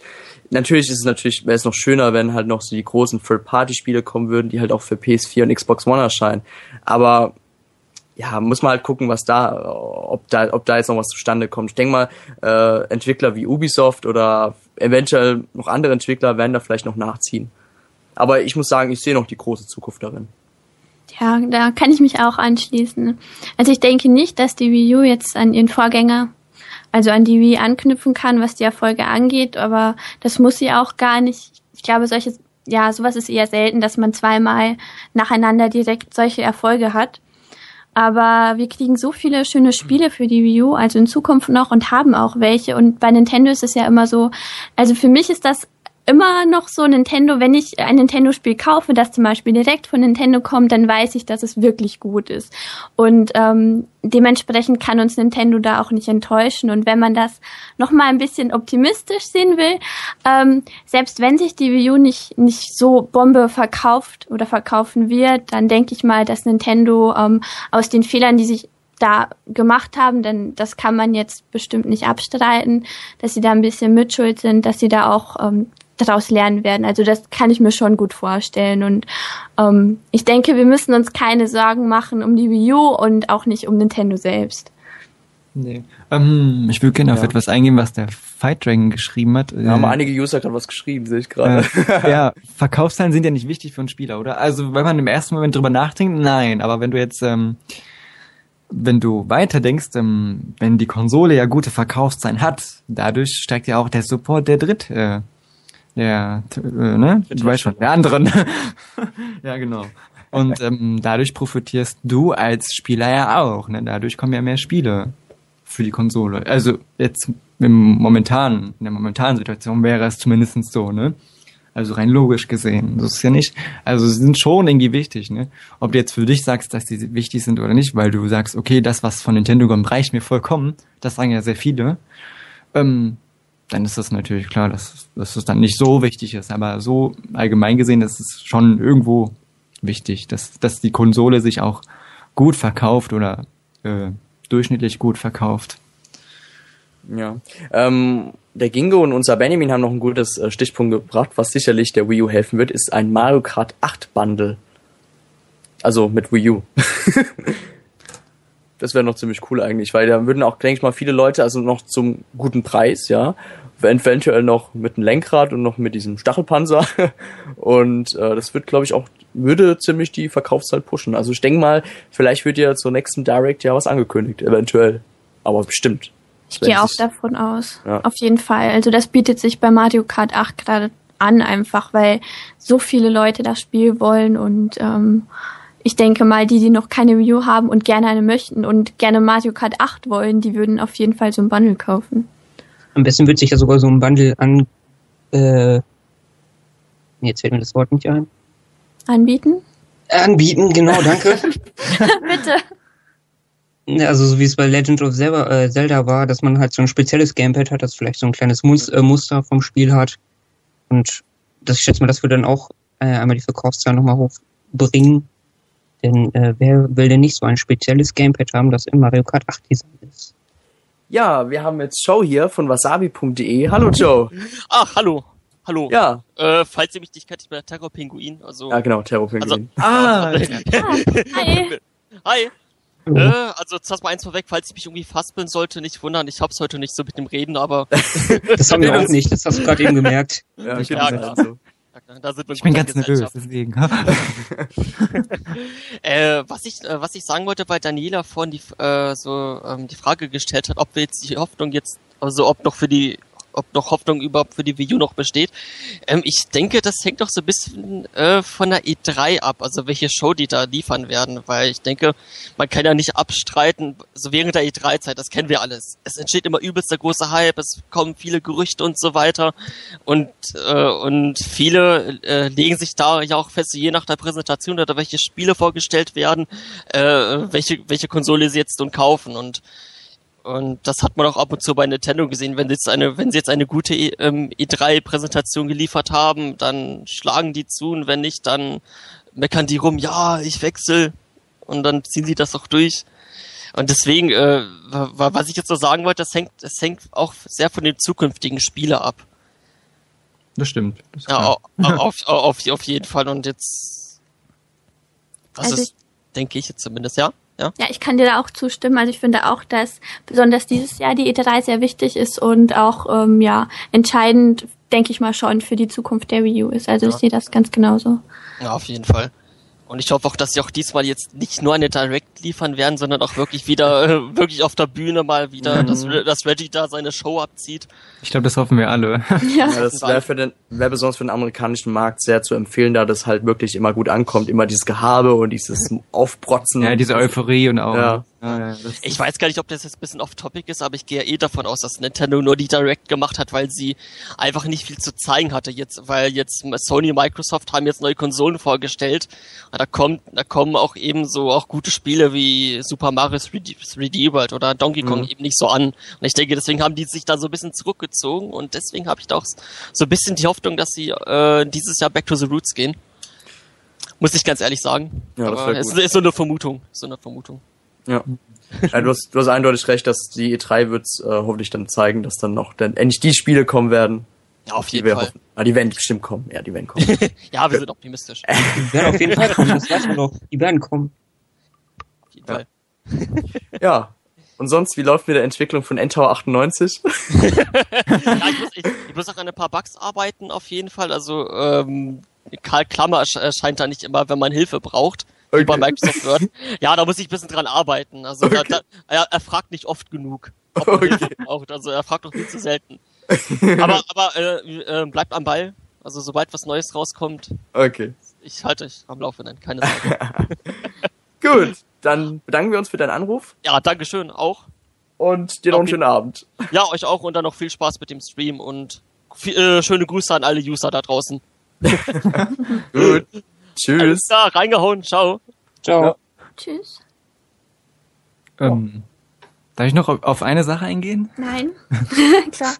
S1: Natürlich ist es natürlich, wäre es noch schöner, wenn halt noch so die großen Third-Party-Spiele kommen würden, die halt auch für PS4 und Xbox One erscheinen. Aber ja, muss man halt gucken, was da, ob da, ob da jetzt noch was zustande kommt. Ich denke mal, äh, Entwickler wie Ubisoft oder eventuell noch andere Entwickler werden da vielleicht noch nachziehen. Aber ich muss sagen, ich sehe noch die große Zukunft darin.
S3: Ja, da kann ich mich auch anschließen. Also ich denke nicht, dass die Wii U jetzt an ihren Vorgänger, also an die Wii anknüpfen kann, was die Erfolge angeht, aber das muss sie auch gar nicht. Ich glaube, solches, ja, sowas ist eher selten, dass man zweimal nacheinander direkt solche Erfolge hat. Aber wir kriegen so viele schöne Spiele für die Wii U, also in Zukunft noch und haben auch welche. Und bei Nintendo ist es ja immer so, also für mich ist das immer noch so Nintendo, wenn ich ein Nintendo-Spiel kaufe, das zum Beispiel direkt von Nintendo kommt, dann weiß ich, dass es wirklich gut ist. Und ähm, dementsprechend kann uns Nintendo da auch nicht enttäuschen. Und wenn man das nochmal ein bisschen optimistisch sehen will, ähm, selbst wenn sich die Wii U nicht, nicht so Bombe verkauft oder verkaufen wird, dann denke ich mal, dass Nintendo ähm, aus den Fehlern, die sich da gemacht haben, denn das kann man jetzt bestimmt nicht abstreiten, dass sie da ein bisschen mitschuld sind, dass sie da auch ähm, daraus lernen werden. Also das kann ich mir schon gut vorstellen. Und ähm, ich denke, wir müssen uns keine Sorgen machen um die Wii U und auch nicht um Nintendo selbst.
S2: Nee. Ähm, ich würde gerne auf
S1: Ja.
S2: etwas eingehen, was der Fight Dragon geschrieben hat.
S1: Da haben
S2: Äh,
S1: einige User gerade was geschrieben, sehe ich gerade.
S2: äh, ja, Verkaufszahlen sind ja nicht wichtig für einen Spieler, oder? Also, wenn man im ersten Moment drüber nachdenkt, nein. Aber wenn du jetzt, ähm, wenn du weiter denkst, ähm, wenn die Konsole ja gute Verkaufszahlen hat, dadurch steigt ja auch der Support der Dritt, äh, der, äh, ne? Du weißt schon, der anderen. ja, genau. Und ähm, dadurch profitierst du als Spieler ja auch, ne? Dadurch kommen ja mehr Spiele für die Konsole. Also jetzt im momentanen, in der momentanen Situation wäre es zumindest so, ne? Also rein logisch gesehen. Das ist ja nicht, also sie sind schon irgendwie wichtig, ne? Ob du jetzt für dich sagst, dass die wichtig sind oder nicht, weil du sagst, okay, das, was von Nintendo kommt, reicht mir vollkommen. Das sagen ja sehr viele. Ähm, dann ist das natürlich klar, dass, dass es dann nicht so wichtig ist. Aber so allgemein gesehen, ist schon irgendwo wichtig, dass, dass die Konsole sich auch gut verkauft oder äh, durchschnittlich gut verkauft.
S1: Ja. Ähm, der Gingo und unser Benjamin haben noch ein gutes äh, Stichpunkt gebracht, was sicherlich der Wii U helfen wird, ist ein Mario Kart 8 Bundle. Also mit Wii U. das wäre noch ziemlich cool eigentlich, weil da würden auch, denke ich mal, viele Leute, also noch zum guten Preis, ja, eventuell noch mit einem Lenkrad und noch mit diesem Stachelpanzer. Und äh, das wird, glaube ich, auch, würde ziemlich die Verkaufszahl pushen. Also ich denke mal, vielleicht wird ja zur nächsten Direct ja was angekündigt, eventuell. Aber bestimmt.
S3: Ich gehe auch davon aus.
S1: Ja.
S3: Auf jeden Fall. Also das bietet sich bei Mario Kart 8 gerade an, einfach weil so viele Leute das Spiel wollen und ähm, ich denke mal, die, die noch keine Wii U haben und gerne eine möchten und gerne Mario Kart 8 wollen, die würden auf jeden Fall so ein Bundle kaufen.
S4: Am besten wird sich ja sogar so ein Bundle an. Äh, jetzt fällt mir das Wort nicht ein.
S3: Anbieten?
S4: Anbieten, genau, danke.
S3: Bitte.
S4: Also so wie es bei Legend of Zelda, äh, Zelda war, dass man halt so ein spezielles Gamepad hat, das vielleicht so ein kleines äh, Muster vom Spiel hat. Und das, ich schätze mal, das wird dann auch äh, einmal die Verkaufszahlen nochmal hochbringen. Denn äh, wer will denn nicht so ein spezielles Gamepad haben, das in Mario Kart 8 Design ist?
S1: Ja, wir haben jetzt Joe hier von wasabi.de. Hallo Joe.
S10: Ach, hallo. Hallo.
S1: Ja,
S10: Äh, falls ihr mich nicht kennt, ich bin der Terror Pinguin. Also,
S1: ja genau, Terrorpinguin.
S2: Ah,
S3: Hi.
S10: Hi. Äh, also zuerst mal eins vorweg, falls ich mich irgendwie faspeln sollte, nicht wundern, ich hab's heute nicht so mit dem Reden, aber
S4: Das haben wir auch nicht, das hast du gerade eben gemerkt.
S1: ja,
S2: ich
S10: ja,
S1: das
S10: klar.
S1: so.
S10: Da sind wir
S2: ich bin
S10: in
S2: ganz nervös, deswegen.
S10: Äh, was ich, äh, was ich sagen wollte, weil Daniela vorhin die, äh, so ähm, die Frage gestellt hat, ob wir jetzt die Hoffnung jetzt, also ob noch für die, ob noch Hoffnung überhaupt für die Wii U noch besteht. Ähm, ich denke, das hängt doch so ein bisschen äh, von der E3 ab, also welche Show die da liefern werden, weil ich denke, man kann ja nicht abstreiten, so während der E3-Zeit, das kennen wir alles. Es entsteht immer übelst der große Hype, es kommen viele Gerüchte und so weiter und äh, und viele äh, legen sich da ja auch fest, je nach der Präsentation oder welche Spiele vorgestellt werden, äh, welche welche Konsole sie jetzt nun kaufen und und das hat man auch ab und zu bei Nintendo gesehen, wenn sie jetzt eine, wenn sie jetzt eine gute E- ähm, E3-Präsentation geliefert haben, dann schlagen die zu und wenn nicht, dann meckern die rum, ja, ich wechsel und dann ziehen sie das auch durch. Und deswegen, äh, wa- wa- was ich jetzt noch sagen wollte, das hängt, das hängt auch sehr von den zukünftigen Spiele ab.
S2: Das stimmt. Das
S10: Ja,
S2: klar.
S10: au- auf, auf, auf jeden Fall. Und jetzt, das
S3: Also
S10: ist, denke ich jetzt zumindest, ja? Ja.
S3: Ja, ich kann dir da auch zustimmen. Also ich finde auch, dass besonders dieses Jahr die E3 sehr wichtig ist und auch ähm, ja entscheidend, denke ich mal schon, für die Zukunft der Wii U ist. Also ich
S10: Ja.
S3: sehe das ganz genauso.
S10: Ja, auf jeden Fall. Und ich hoffe auch, dass sie auch diesmal jetzt nicht nur eine Direct liefern werden, sondern auch wirklich wieder, äh, wirklich auf der Bühne mal wieder,
S1: Mhm.
S10: dass, dass Reggie da seine Show abzieht.
S2: Ich glaube, das hoffen wir alle.
S3: Ja.
S1: Ja, das wäre für den, wäre besonders für den amerikanischen Markt sehr zu empfehlen, da das halt wirklich immer gut ankommt. Immer dieses Gehabe und dieses Aufprotzen.
S2: ja, diese Euphorie und auch.
S1: Ja.
S2: Ja, ja, das
S10: Ich weiß gar nicht, ob das jetzt ein bisschen off-topic ist, aber ich gehe eh davon aus, dass Nintendo nur die Direct gemacht hat, weil sie einfach nicht viel zu zeigen hatte jetzt, weil jetzt Sony und Microsoft haben jetzt neue Konsolen vorgestellt. Und da kommt, da kommen auch eben so auch gute Spiele wie Super Mario 3D, 3D World oder Donkey Kong
S1: Mhm.
S10: eben nicht so an. Und ich denke, deswegen haben die sich da so ein bisschen zurückgezogen und deswegen habe ich da auch so ein bisschen die Hoffnung, dass sie äh, dieses Jahr Back to the Roots gehen. Muss ich ganz ehrlich sagen.
S1: Ja, das
S10: Aber es
S1: gut.
S10: ist so eine Vermutung. So eine Vermutung.
S1: Ja. ja du, hast, du hast eindeutig recht, dass die E3 wird äh, hoffentlich dann zeigen, dass dann noch dann endlich die Spiele kommen werden,
S10: Ja, auf jeden Fall.
S1: hoffen. Ah, die werden bestimmt kommen. Ja, die werden kommen.
S10: Ja, wir sind optimistisch.
S4: Die werden auf jeden Fall kommen, das weiß man doch. Die werden kommen.
S10: Auf jeden Fall.
S1: ja. Und sonst, wie läuft mit der Entwicklung von N-Tower 98?
S10: Ja, ich, muss, ich, ich muss auch an ein paar Bugs arbeiten, auf jeden Fall. Also, ähm, Karl Klammer ersch- erscheint da nicht immer, wenn man Hilfe braucht. Wie bei
S1: Okay.
S10: Microsoft Word. Ja, da muss ich ein bisschen dran arbeiten. Also, da, da, er, er fragt nicht oft genug, Hilfe braucht. Also, er fragt doch viel zu selten. aber aber äh, äh, bleibt am Ball. Also, sobald was Neues rauskommt,
S1: Okay.
S10: ich halte euch am Laufenden. Keine Sorge.
S1: Gut. Dann bedanken wir uns für deinen Anruf
S10: ja, Dankeschön auch.
S1: und dir noch einen
S10: Okay.
S1: schönen Abend.
S10: Ja, euch auch und dann noch viel Spaß mit dem Stream und viel, äh, schöne Grüße an alle User da draußen.
S1: Gut.
S10: Alles
S1: Tschüss.
S10: klar, reingehauen, ciao.
S4: Ciao.
S1: Ja.
S3: Tschüss.
S2: Ähm, darf ich noch auf- auf eine Sache eingehen?
S3: Nein. Klar.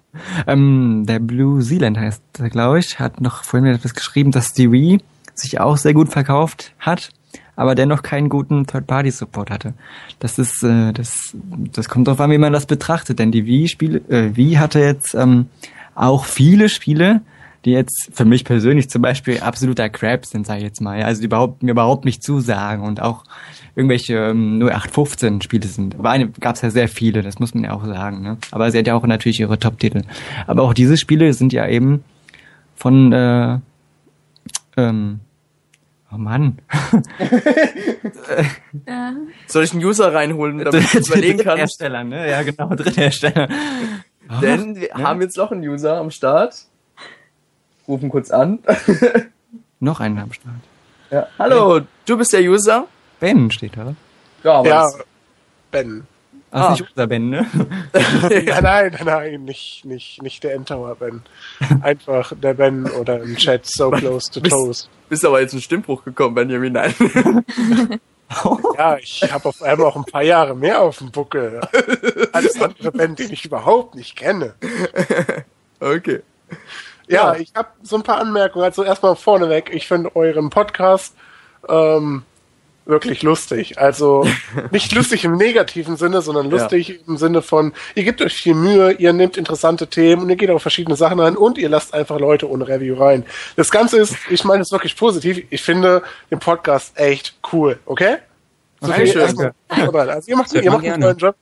S2: Ähm, der Blue Zealand heißt, glaube ich, hat noch vorhin etwas geschrieben, dass die Wii sich auch sehr gut verkauft hat, aber dennoch keinen guten Third-Party-Support hatte. Das ist, äh, das, das kommt darauf an, wie man das betrachtet, denn die Wii-Spiele, äh, Wii hatte jetzt ähm, auch viele Spiele, die jetzt für mich persönlich zum Beispiel absoluter Crap sind, sage ich jetzt mal. Ja, Also die überhaupt, mir überhaupt nicht zusagen und auch irgendwelche ähm, 0815 Spiele sind. Aber eine gab es ja sehr viele, das muss man ja auch sagen. Ne? Aber sie hat ja auch natürlich ihre Top-Titel. Aber auch diese Spiele sind ja eben von äh, ähm, Oh Mann.
S3: Ja.
S1: Soll ich einen User reinholen, damit du es überlegen kannst?
S2: Dritthersteller, ne? Ja, genau, Dritthersteller.
S1: Denn wir haben jetzt noch einen User am Start. Rufen kurz an.
S2: Noch einen am Start.
S1: ja. Hallo, du bist der User?
S2: Ben steht da.
S1: Ja, aber
S11: Ja, Ben.
S2: Das
S1: Ah.
S2: nicht unser Ben, ne?
S11: Ja, nein, nein, nicht, nicht, nicht der Endtower Ben. Einfach der Ben oder im Chat so close to
S1: Bist-
S11: toes.
S1: bist aber jetzt ein Stimmbruch gekommen, Benjamin. Nein.
S11: Ja, ich habe auf einmal auch ein paar Jahre mehr auf dem Buckel. Als andere Ben, den ich überhaupt nicht kenne.
S1: Okay.
S11: Ja,
S1: Ja.
S11: ich habe so ein paar Anmerkungen. Also erstmal vorneweg, ich finde euren Podcast ähm, wirklich lustig. Also nicht lustig im negativen Sinne, sondern lustig im Sinne von, ihr gebt euch viel Mühe, ihr nehmt interessante Themen und ihr geht auf verschiedene Sachen ein und ihr lasst einfach Leute ohne Review rein. Das Ganze ist, ich meine es wirklich positiv, ich finde den Podcast echt cool, okay? So viel
S1: Dankeschön.
S11: erstmal voran. Also ihr macht, ihr macht einen tollen Job.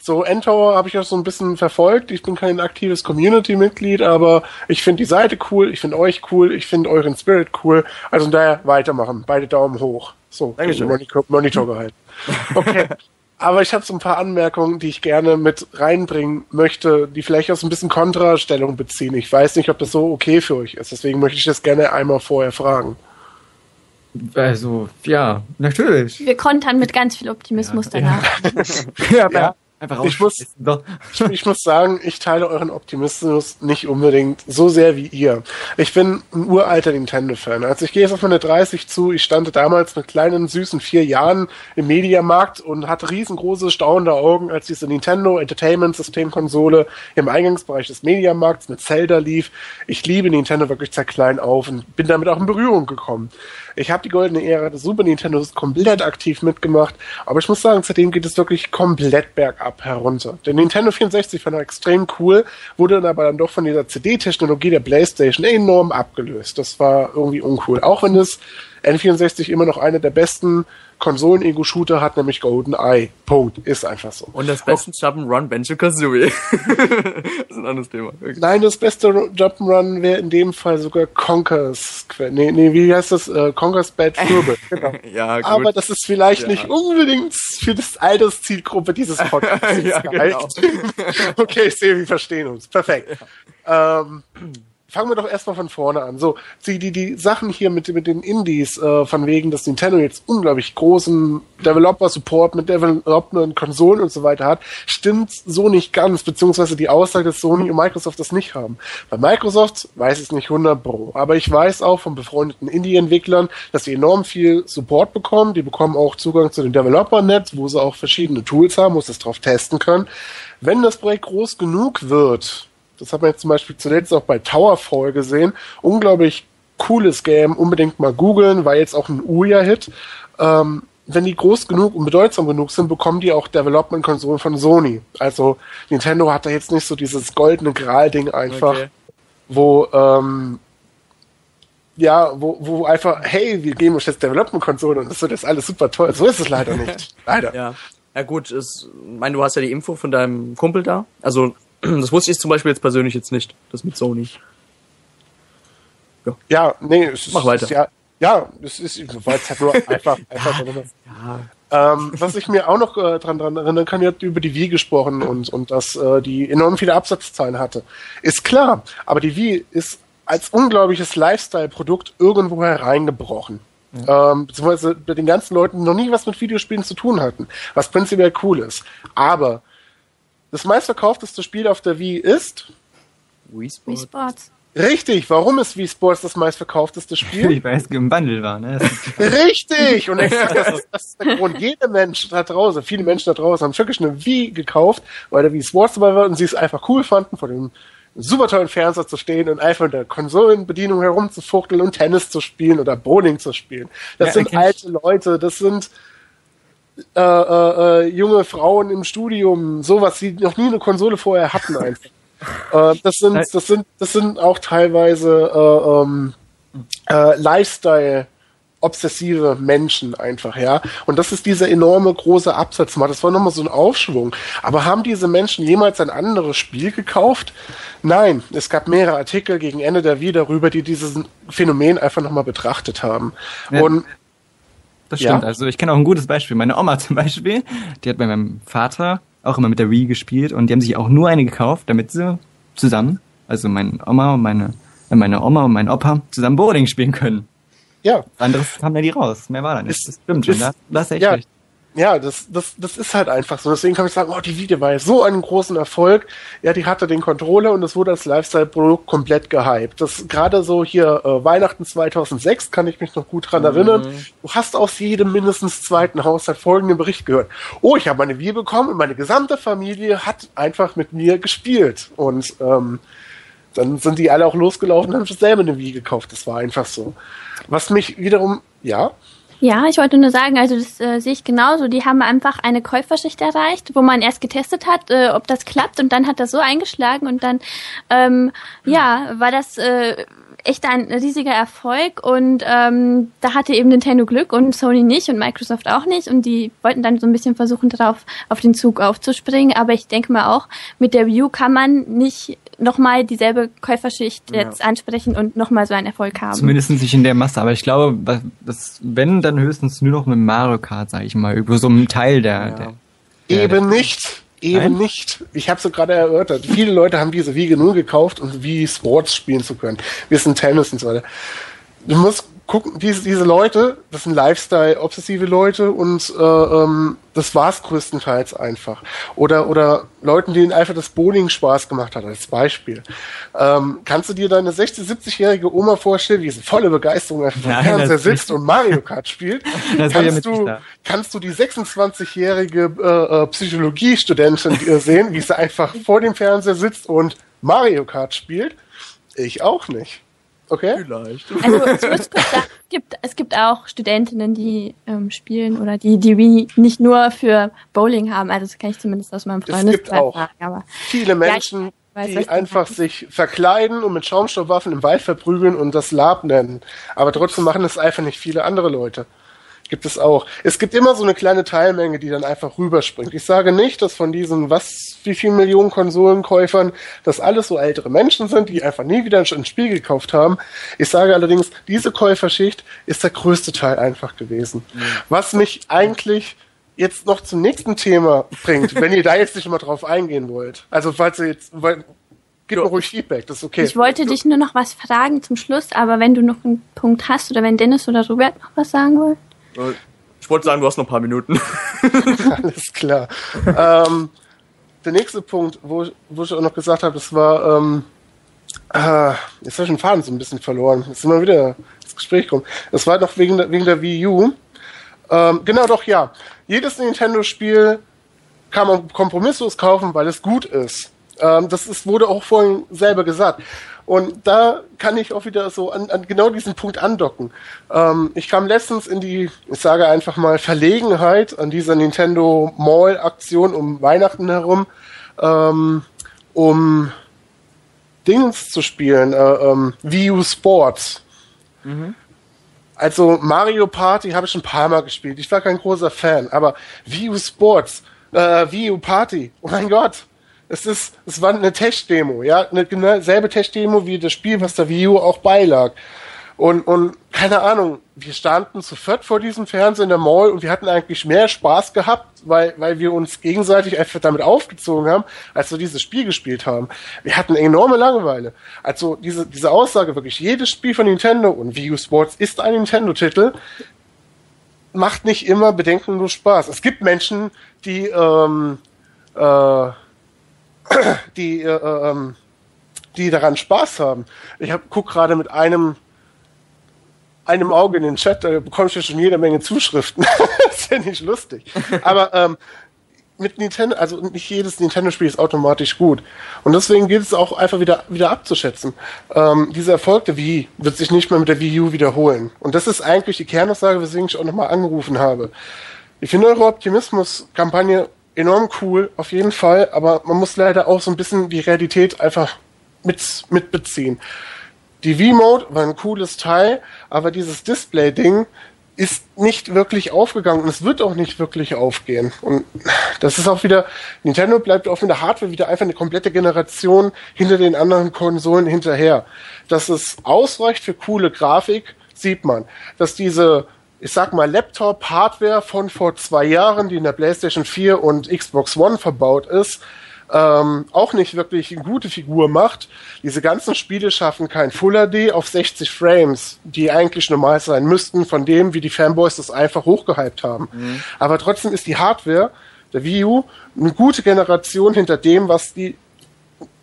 S11: So, Endtower habe ich auch so ein bisschen verfolgt. Ich bin kein aktives Community-Mitglied, aber ich finde die Seite cool, ich finde euch cool, ich finde euren Spirit cool. Also von daher weitermachen. Beide Daumen hoch. So,
S1: Dankeschön.
S11: Monitor, Monitor gehalten. Okay. Aber ich habe so ein paar Anmerkungen, die ich gerne mit reinbringen möchte, die vielleicht auch so ein bisschen Kontrastellung beziehen. Ich weiß nicht, ob das so okay für euch ist. Deswegen möchte ich das gerne einmal vorher fragen.
S2: Also, ja, natürlich.
S3: Wir kontern mit ganz viel Optimismus danach.
S2: Ja,
S11: Ja.
S2: Einfach
S11: Ich muss-. Ich, ich muss sagen, ich teile euren Optimismus nicht unbedingt so sehr wie ihr. Ich bin ein uralter Nintendo-Fan. Also ich gehe jetzt auf meine 30 zu. Ich stand damals mit kleinen, süßen vier Jahren im Mediamarkt und hatte riesengroße, staunende Augen, als diese Nintendo Entertainment System Konsole im Eingangsbereich des Mediamarkts mit Zelda lief. Ich liebe Nintendo wirklich seit klein auf und bin damit auch in Berührung gekommen. Ich habe die goldene Ära des Super Nintendos komplett aktiv mitgemacht, aber ich muss sagen, seitdem geht es wirklich komplett bergab herunter. Der Nintendo 64 fand ich extrem cool, wurde dann aber dann doch von dieser CD-Technologie der PlayStation enorm abgelöst. Das war irgendwie uncool. Auch wenn es N64 immer noch eine der besten Konsolen-Ego-Shooter hat, nämlich GoldenEye. Punkt. Ist einfach so.
S1: Und das beste Jump'n'Run Banjo Kazooie. das ist ein anderes Thema. Wirklich.
S11: Nein, das beste Jump'n'Run wäre in dem Fall sogar Conker's. Que- Nee, nee, wie heißt das? Äh, Conker's Bad Furbe. Genau.
S1: Ja, gut.
S11: Aber das ist vielleicht
S1: Ja.
S11: nicht unbedingt für das Alterszielgruppe dieses Podcasts.
S1: Ja,
S11: geeignet. okay, ich sehe, wir verstehen uns. Perfekt. Ähm, fangen wir doch erstmal von vorne an. So, die, die, die Sachen hier mit, mit den Indies, äh, von wegen, dass Nintendo jetzt unglaublich großen Developer-Support mit Development, Konsolen und so weiter hat, stimmt so nicht ganz, beziehungsweise die Aussage, dass Sony und Microsoft das nicht haben. Bei Microsoft weiß ich es nicht 100 Pro, aber ich weiß auch von befreundeten Indie-Entwicklern, dass sie enorm viel Support bekommen. Die bekommen auch Zugang zu den Developer-Net, wo sie auch verschiedene Tools haben, wo sie es drauf testen können. Wenn das Projekt groß genug wird, das hat man jetzt zum Beispiel zuletzt auch bei Towerfall gesehen. Unglaublich cooles Game. Unbedingt mal googeln, war jetzt auch ein Ouya-Hit. Ähm, wenn die groß genug und bedeutsam genug sind, bekommen die auch Development-Konsolen von Sony. Also Nintendo hat da jetzt nicht so dieses goldene Gral-Ding einfach.
S1: Okay.
S11: wo ähm, ja, wo, wo einfach, hey, wir geben uns jetzt Development-Konsole und das wird jetzt alles super toll. So ist es leider nicht. Leider.
S1: Ja. Ja gut, ist, mein, du hast ja die Info von deinem Kumpel da. Also das wusste ich zum Beispiel jetzt persönlich jetzt nicht, das mit Sony.
S11: Ja, nee, es ist,
S1: Mach weiter.
S11: Ist ja, ja, es ist, weil es halt nur einfach, einfach ja, ähm, was ich mir auch noch äh, dran, dran erinnern kann, ihr habt über die Wii gesprochen und, und dass äh, die enorm viele Absatzzahlen hatte. Ist klar, aber die Wii ist als unglaubliches Lifestyle-Produkt irgendwo hereingebrochen. Ja. Ähm, beziehungsweise bei den ganzen Leuten, die noch nie was mit Videospielen zu tun hatten, was prinzipiell cool ist. Aber das meistverkaufteste Spiel auf der Wii ist
S1: Wii
S3: Wii Sports.
S11: Richtig, warum ist Wii Sports das meistverkaufteste Spiel?
S2: Weil es im Bundle war, ne?
S11: Richtig! Und exakt, das ist, das ist der Grund. Jeder Mensch da draußen, viele Menschen da draußen haben wirklich eine Wii gekauft, weil der Wii Sports dabei war und sie es einfach cool fanden, vor dem super tollen Fernseher zu stehen und einfach in der Konsolenbedienung herumzufuchteln und Tennis zu spielen oder Bowling zu spielen. Das
S2: Ja,
S11: sind
S2: ich.
S11: alte Leute, das sind äh, äh, äh, junge Frauen im Studium, sowas, die noch nie eine Konsole vorher hatten einfach. äh, das sind, das sind, das sind auch teilweise äh, ähm, äh, Lifestyle obsessive Menschen einfach, ja. Und das ist dieser enorme große Absatzmarkt. Das war nochmal so ein Aufschwung. Aber haben diese Menschen jemals ein anderes Spiel gekauft? Nein. Es gab mehrere Artikel gegen Ende der Wii darüber, die dieses Phänomen einfach nochmal betrachtet haben.
S2: Ja.
S11: Und
S2: Das
S11: Ja.
S2: stimmt. Also ich kenne auch ein gutes Beispiel. Meine Oma zum Beispiel, die hat bei meinem Vater auch immer mit der Wii gespielt und die haben sich auch nur eine gekauft, damit sie zusammen, also meine Oma und meine, äh, meine Oma und mein Opa zusammen Bowling spielen können.
S11: ja,
S2: Anderes haben ja die raus. Mehr war da nicht.
S11: Ist-
S2: das stimmt schon.
S11: ist-
S2: Da, da hast du echt
S11: ja,
S2: recht.
S11: Ja, das, das, das ist halt einfach so. Deswegen kann ich sagen, oh, die Video war so einen großen Erfolg. Ja, die hatte den Controller und es wurde als Lifestyle-Produkt komplett gehypt. Das gerade so hier äh, Weihnachten 2006 kann ich mich noch gut dran erinnern. Du hast aus jedem mindestens zweiten Haushalt folgenden Bericht gehört. Oh, ich habe meine Wii bekommen und meine gesamte Familie hat einfach mit mir gespielt. Und ähm, dann sind die alle auch losgelaufen und haben sich selber eine Wii gekauft. Das war einfach so. Was mich wiederum, ja,
S3: Ja, ich wollte nur sagen, also das äh, sehe ich genauso. Die haben einfach eine Käuferschicht erreicht, wo man erst getestet hat, äh, ob das klappt und dann hat das so eingeschlagen und dann, ähm, ja, war das äh, echt ein riesiger Erfolg und ähm, da hatte eben Nintendo Glück und Sony nicht und Microsoft auch nicht und die wollten dann so ein bisschen versuchen, darauf auf den Zug aufzuspringen. Aber ich denke mal auch, mit der U kann man nicht nochmal dieselbe Käuferschicht
S1: Ja.
S3: jetzt ansprechen und nochmal so einen Erfolg haben.
S2: Zumindest nicht in der Masse, aber ich glaube, was- das, wenn, dann höchstens nur noch mit Mario Kart, sag ich mal, über so einem Teil der,
S1: Ja.
S2: der Ja,
S11: Eben nicht. Eben
S2: Nein?
S11: nicht. Ich habe so gerade erörtert. Viele Leute haben diese Wii nur gekauft, um Wii Sports spielen zu können. Wir sind Tennis und so weiter. Du musst gucken, diese, diese Leute, das sind Lifestyle-obsessive Leute und äh, ähm, das war's größtenteils einfach. Oder oder Leuten, denen einfach das Bowling Spaß gemacht hat, als Beispiel. Ähm, kannst du dir deine 60-, 70-jährige Oma vorstellen, wie sie volle Begeisterung einfach vom Fernseher sitzt und Mario Kart spielt? Kannst, du,
S2: da.
S11: kannst du die 26-jährige äh, äh, Psychologiestudentin sehen, wie sie einfach vor dem Fernseher sitzt und Mario Kart spielt? Ich auch nicht. Okay?
S1: Vielleicht.
S3: Also ich muss kurz sagen, es gibt, es gibt auch Studentinnen, die ähm, spielen oder die die Wii nicht nur für Bowling haben. Also das kann ich zumindest aus meinem
S11: Es
S3: Freundeskreis
S11: gibt auch
S3: sagen. Aber
S11: viele Menschen,
S3: weiß, was
S11: die einfach
S3: meinst.
S11: sich verkleiden und mit Schaumstoffwaffen im Wald verprügeln und das Lab nennen. Aber trotzdem machen es einfach nicht viele andere Leute. Gibt es auch. Es gibt immer so eine kleine Teilmenge, die dann einfach rüberspringt. Ich sage nicht, dass von diesen, was, wie viel Millionen Konsolenkäufern, das alles so ältere Menschen sind, die einfach nie wieder ein Spiel gekauft haben. Ich sage allerdings, diese Käuferschicht ist der größte Teil einfach gewesen. Was mich eigentlich jetzt noch zum nächsten Thema bringt, wenn ihr da jetzt nicht mal drauf eingehen wollt. Also falls ihr jetzt, weil, gebt mir ruhig Feedback, das ist okay.
S3: ich wollte dich nur noch was fragen zum Schluss, aber wenn du noch einen Punkt hast oder wenn Dennis oder Robert noch was sagen wollen.
S1: Ich wollte sagen, du hast noch ein paar Minuten.
S11: Alles klar. ähm, der nächste Punkt, wo, ich- wo ich auch noch gesagt habe, das war, ähm, ah, jetzt habe ich den Faden so ein bisschen verloren. Jetzt sind wir wieder ins Gespräch gekommen. Das war doch wegen der, wegen der Wii U. Ähm, genau, doch, ja. Jedes Nintendo-Spiel kann man kompromisslos kaufen, weil es gut ist. Ähm, das ist, wurde auch vorhin selber gesagt. Und da kann ich auch wieder so an, an genau diesen Punkt andocken. Ähm, ich kam letztens in die, ich sage einfach mal, Verlegenheit an dieser Nintendo Mall-Aktion um Weihnachten herum, ähm, um Dingens zu spielen, äh, ähm, Wii U Sports. Also Mario Party habe ich ein paar Mal gespielt. Ich war kein großer Fan, aber Wii U Sports, äh, Wii U Party, oh mein Gott. Es ist, es war eine Tech-Demo, ja, eine selbe Tech-Demo wie das Spiel, was der Wii U auch beilag. Und, und keine Ahnung, wir standen zu viert vor diesem Fernseher in der Mall und wir hatten eigentlich mehr Spaß gehabt, weil, weil wir uns gegenseitig einfach damit aufgezogen haben, als wir dieses Spiel gespielt haben. Wir hatten enorme Langeweile. Also diese, diese Aussage wirklich, jedes Spiel von Nintendo und Wii U Sports ist ein Nintendo-Titel, macht nicht immer bedenkenlos Spaß. Es gibt Menschen, die, ähm, äh, die, äh, ähm, die daran Spaß haben. Ich hab, guck gerade mit einem einem Auge in den Chat, da bekommst du schon jede Menge Zuschriften. das ist ja nicht lustig. Aber ähm, mit Nintendo, also nicht jedes Nintendo-Spiel ist automatisch gut. Und deswegen gilt es auch einfach wieder, wieder abzuschätzen. Ähm, dieser Erfolg der Wii wird sich nicht mehr mit der Wii U wiederholen. Und das ist eigentlich die Kernaussage, weswegen ich auch nochmal angerufen habe. Ich finde eure Optimismus-Kampagne enorm cool, auf jeden Fall, aber man muss leider auch so ein bisschen die Realität einfach mit, mitbeziehen die V-Mode war ein cooles Teil, aber dieses Display-Ding ist nicht wirklich aufgegangen und es wird auch nicht wirklich aufgehen. Und das ist auch wieder, Nintendo bleibt auch mit der Hardware wieder einfach eine komplette Generation hinter den anderen Konsolen hinterher. Dass es ausreicht für coole Grafik, sieht man. Dass diese, ich sag mal, Laptop-Hardware von vor zwei Jahren, die in der PlayStation 4 und Xbox One verbaut ist, ähm, auch nicht wirklich eine gute Figur macht. Diese ganzen Spiele schaffen kein Full HD auf 60 Frames, die eigentlich normal sein müssten, von dem, wie die Fanboys das einfach hochgehypt haben. Mhm. Aber trotzdem ist die Hardware der Wii U eine gute Generation hinter dem, was die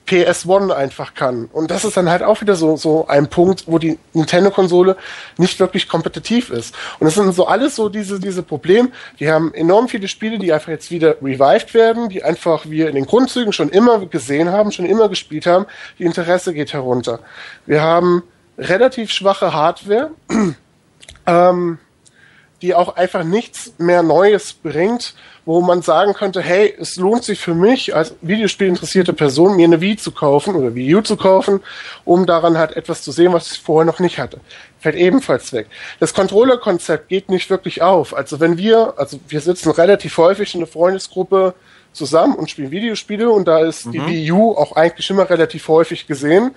S11: PS1 einfach kann. Und das ist dann halt auch wieder so, so ein Punkt, wo die Nintendo-Konsole nicht wirklich kompetitiv ist. Und das sind so alles so diese, diese Probleme. Die haben enorm viele Spiele, die einfach jetzt wieder revived werden, die einfach wir in den Grundzügen schon immer gesehen haben, schon immer gespielt haben. Die Interesse geht herunter. Wir haben relativ schwache Hardware. ähm, die auch einfach nichts mehr Neues bringt, wo man sagen könnte, hey, es lohnt sich für mich als Videospielinteressierte Person, mir eine Wii zu kaufen oder Wii U zu kaufen, um daran halt etwas zu sehen, was ich vorher noch nicht hatte. Fällt ebenfalls weg. Das Controller-Konzept geht nicht wirklich auf. Also wenn wir, also wir sitzen relativ häufig in einer Freundesgruppe zusammen und spielen Videospiele und da ist mhm. die Wii U auch eigentlich immer relativ häufig gesehen.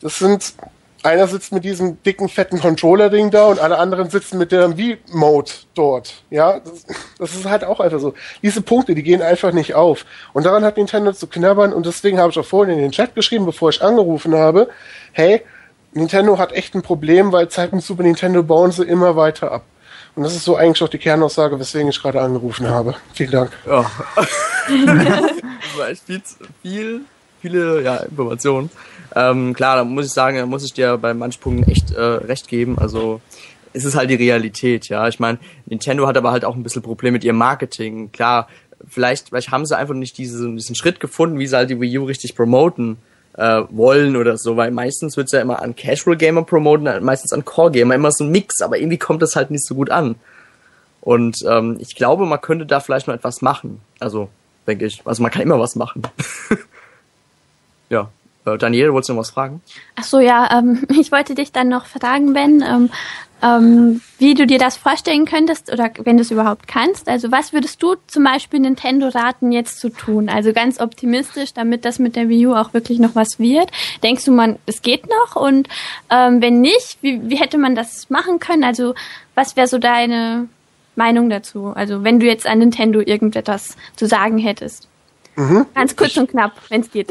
S11: Das sind einer sitzt mit diesem dicken, fetten Controller-Ding da und alle anderen sitzen mit der Wii-Mode dort. Ja, das, das, ist halt auch einfach so. Diese Punkte, die gehen einfach nicht auf. Und daran hat Nintendo zu knabbern und deswegen habe ich auch vorhin in den Chat geschrieben, bevor ich angerufen habe, hey, Nintendo hat echt ein Problem, weil Zeit mit Super Nintendo bauen sie immer weiter ab. Und das ist so eigentlich auch die Kernaussage, weswegen ich gerade angerufen habe. Vielen Dank. Ja.
S1: viel, viel, viele ja, Informationen. Ähm, klar, da muss ich sagen, da muss ich dir bei manchen Punkten echt äh, recht geben. Also es ist halt die Realität, ja. Ich meine, Nintendo hat aber halt auch ein bisschen Probleme mit ihrem Marketing. Klar, vielleicht, vielleicht haben sie einfach nicht diesen, diesen Schritt gefunden, wie sie halt die Wii U richtig promoten äh, wollen oder so, weil meistens wird's ja immer an Casual Gamer promoten, meistens an Core Gamer, immer so ein Mix, aber irgendwie kommt das halt nicht so gut an. Und ähm, ich glaube, man könnte da vielleicht noch etwas machen. Also, denke ich. Also man kann immer was machen. ja. Äh, Daniel, wolltest du noch was fragen?
S3: Ach so, ja, ähm, ich wollte dich dann noch fragen, Ben, ähm, ähm, wie du dir das vorstellen könntest oder wenn du es überhaupt kannst. Also was würdest du zum Beispiel Nintendo raten, jetzt zu tun? Also ganz optimistisch, damit das mit der Wii U auch wirklich noch was wird. Denkst du, man, es geht noch? Und ähm, wenn nicht, wie, wie hätte man das machen können? Also was wäre so deine Meinung dazu? Also wenn du jetzt an Nintendo irgendetwas zu sagen hättest. Mhm. Ganz kurz ich, und knapp, wenn es geht.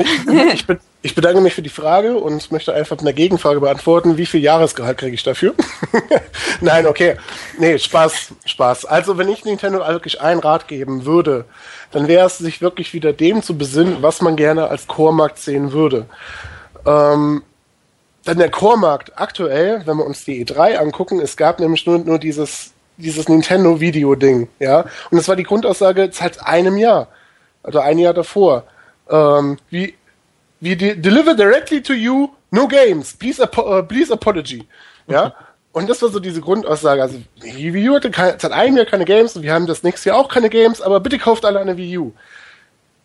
S11: Ich, bin, ich bedanke mich für die Frage und möchte einfach mit einer Gegenfrage beantworten. Wie viel Jahresgehalt kriege ich dafür? Nein, okay. Nee, Spaß, Spaß. Also, wenn ich Nintendo wirklich einen Rat geben würde, dann wäre es, sich wirklich wieder dem zu besinnen, was man gerne als Core-Markt sehen würde. Ähm, denn der Core-Markt aktuell, wenn wir uns die E3 angucken, es gab nämlich nur, nur dieses, dieses Nintendo-Video-Ding, ja. Und das war die Grundaussage seit einem Jahr. Also ein Jahr davor. Ähm, wie we de deliver directly to you, no games, please, uh, please apology. Ja. Und das war so diese Grundaussage. Also, die Wii U hatte keine, seit einem Jahr keine Games und wir haben das nächste Jahr auch keine Games, aber bitte kauft alle eine Wii U.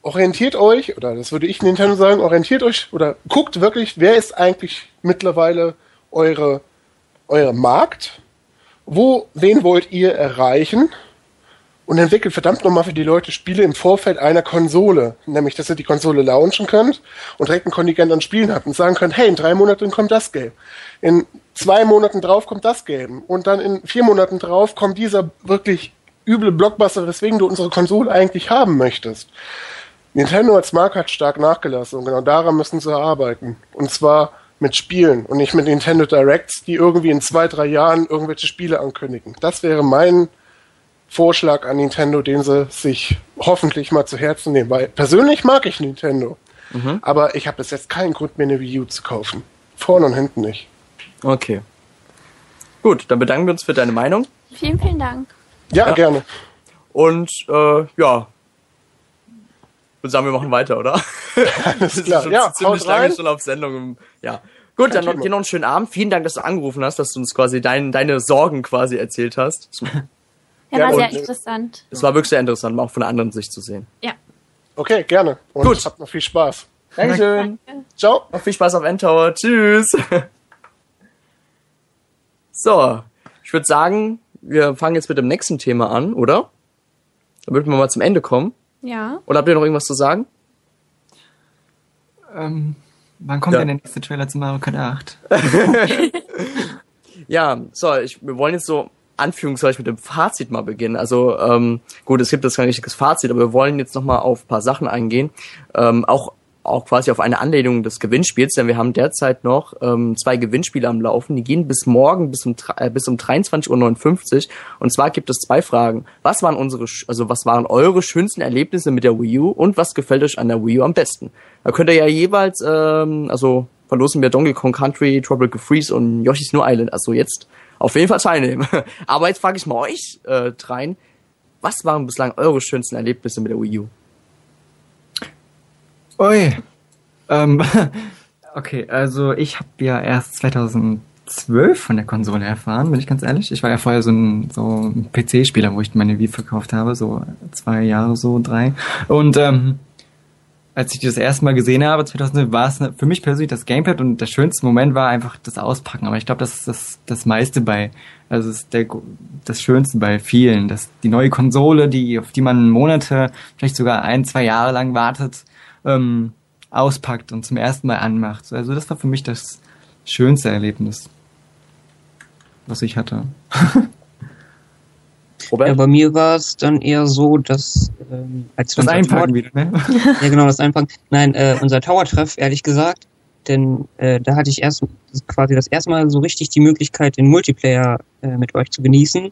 S11: orientiert euch, oder das würde ich Nintendo sagen, orientiert euch oder guckt wirklich, wer ist eigentlich mittlerweile eure, eure Markt? Wo, wen wollt ihr erreichen? Und entwickelt verdammt nochmal für die Leute Spiele im Vorfeld einer Konsole. Nämlich, dass ihr die Konsole launchen könnt und direkt ein Kontingent an Spielen habt und sagen könnt, hey, in drei Monaten kommt das Game. In zwei Monaten drauf kommt das Game. Und dann in vier Monaten drauf kommt dieser wirklich üble Blockbuster, weswegen du unsere Konsole eigentlich haben möchtest. Nintendo als Marke hat stark nachgelassen und genau daran müssen sie arbeiten. Und zwar mit Spielen und nicht mit Nintendo Directs, die irgendwie in zwei, drei Jahren irgendwelche Spiele ankündigen. Das wäre mein Vorschlag an Nintendo, den sie sich hoffentlich mal zu Herzen nehmen. Weil persönlich mag ich Nintendo.
S1: Mhm.
S11: Aber ich habe bis jetzt keinen Grund, mir eine Wii U zu kaufen. Vorne und hinten nicht.
S1: Okay. Gut, dann bedanken wir uns für deine Meinung.
S3: Vielen, vielen Dank.
S11: Ja,
S1: Ja.
S11: gerne.
S1: Und äh, ja. Ich würde sagen, wir machen weiter, oder?
S11: Alles klar.
S1: schon
S11: Ja,
S1: ziemlich lange
S11: rein.
S1: schon auf Sendung. Ja. Gut,
S11: Kein
S1: dann noch,
S11: Thema.
S1: dir noch einen schönen Abend. Vielen Dank, dass du angerufen hast, dass du uns quasi dein, deine Sorgen quasi erzählt hast.
S3: Ja, war sehr
S11: und-
S3: interessant.
S1: Es war wirklich sehr interessant, auch von der anderen Sicht zu sehen.
S3: Ja.
S11: Okay, gerne. Und
S1: Gut.
S11: habt noch viel Spaß.
S1: Dankeschön.
S11: Ciao.
S1: Noch viel Spaß auf Endtower. Tschüss. So, ich würde sagen, wir fangen jetzt mit dem nächsten Thema an, oder? Damit wir mal zum Ende kommen.
S3: Ja.
S1: Oder habt ihr noch irgendwas zu sagen?
S2: Ähm, wann kommt
S1: Ja.
S2: denn der nächste Trailer zu Mario Kart 8?
S1: Ja, so, ich, wir wollen jetzt so Anführungszeichen mit dem Fazit mal beginnen. Also ähm, gut, es gibt jetzt kein richtiges Fazit, aber wir wollen jetzt noch mal auf paar Sachen eingehen. Ähm, auch auch quasi auf eine Anlehnung des Gewinnspiels, denn wir haben derzeit noch ähm, zwei Gewinnspiele am Laufen. Die gehen bis morgen bis um äh, bis um 23:59 Uhr. Und zwar gibt es zwei Fragen: Was waren unsere, also was waren eure schönsten Erlebnisse mit der Wii U und was gefällt euch an der Wii U am besten? Da könnt ihr ja jeweils, ähm, also verlosen wir Donkey Kong Country, Tropical Freeze und Yoshi's New Island. Also jetzt auf jeden Fall teilnehmen. Aber jetzt frage ich mal euch äh, dreien, was waren bislang eure schönsten Erlebnisse mit der Wii U?
S2: Ui. Ähm, okay, also ich habe ja erst 2012 von der Konsole erfahren, bin ich ganz ehrlich. Ich war ja vorher so ein, so ein PC-Spieler, wo ich meine Wii verkauft habe, so zwei Jahre, so drei. Und ähm, als ich das erste Mal gesehen habe, 2012, war es für mich persönlich das Gamepad und der schönste Moment war einfach das Auspacken. Aber ich glaube, das ist das, das meiste bei, also ist der, das Schönste bei vielen, dass die neue Konsole, die, auf die man Monate, vielleicht sogar ein, zwei Jahre lang wartet, ähm, auspackt und zum ersten Mal anmacht. Also das war für mich das schönste Erlebnis, was ich hatte.
S1: Robert?
S4: Ja, bei mir war es dann eher so, dass ähm, als
S2: Das Einpacken
S4: Tower-
S2: wieder, ne?
S4: Ja, genau, das Einpacken. Nein, äh, unser Tower-Treff, ehrlich gesagt, denn äh, da hatte ich erst quasi das erste Mal so richtig die Möglichkeit, den Multiplayer äh, mit euch zu genießen.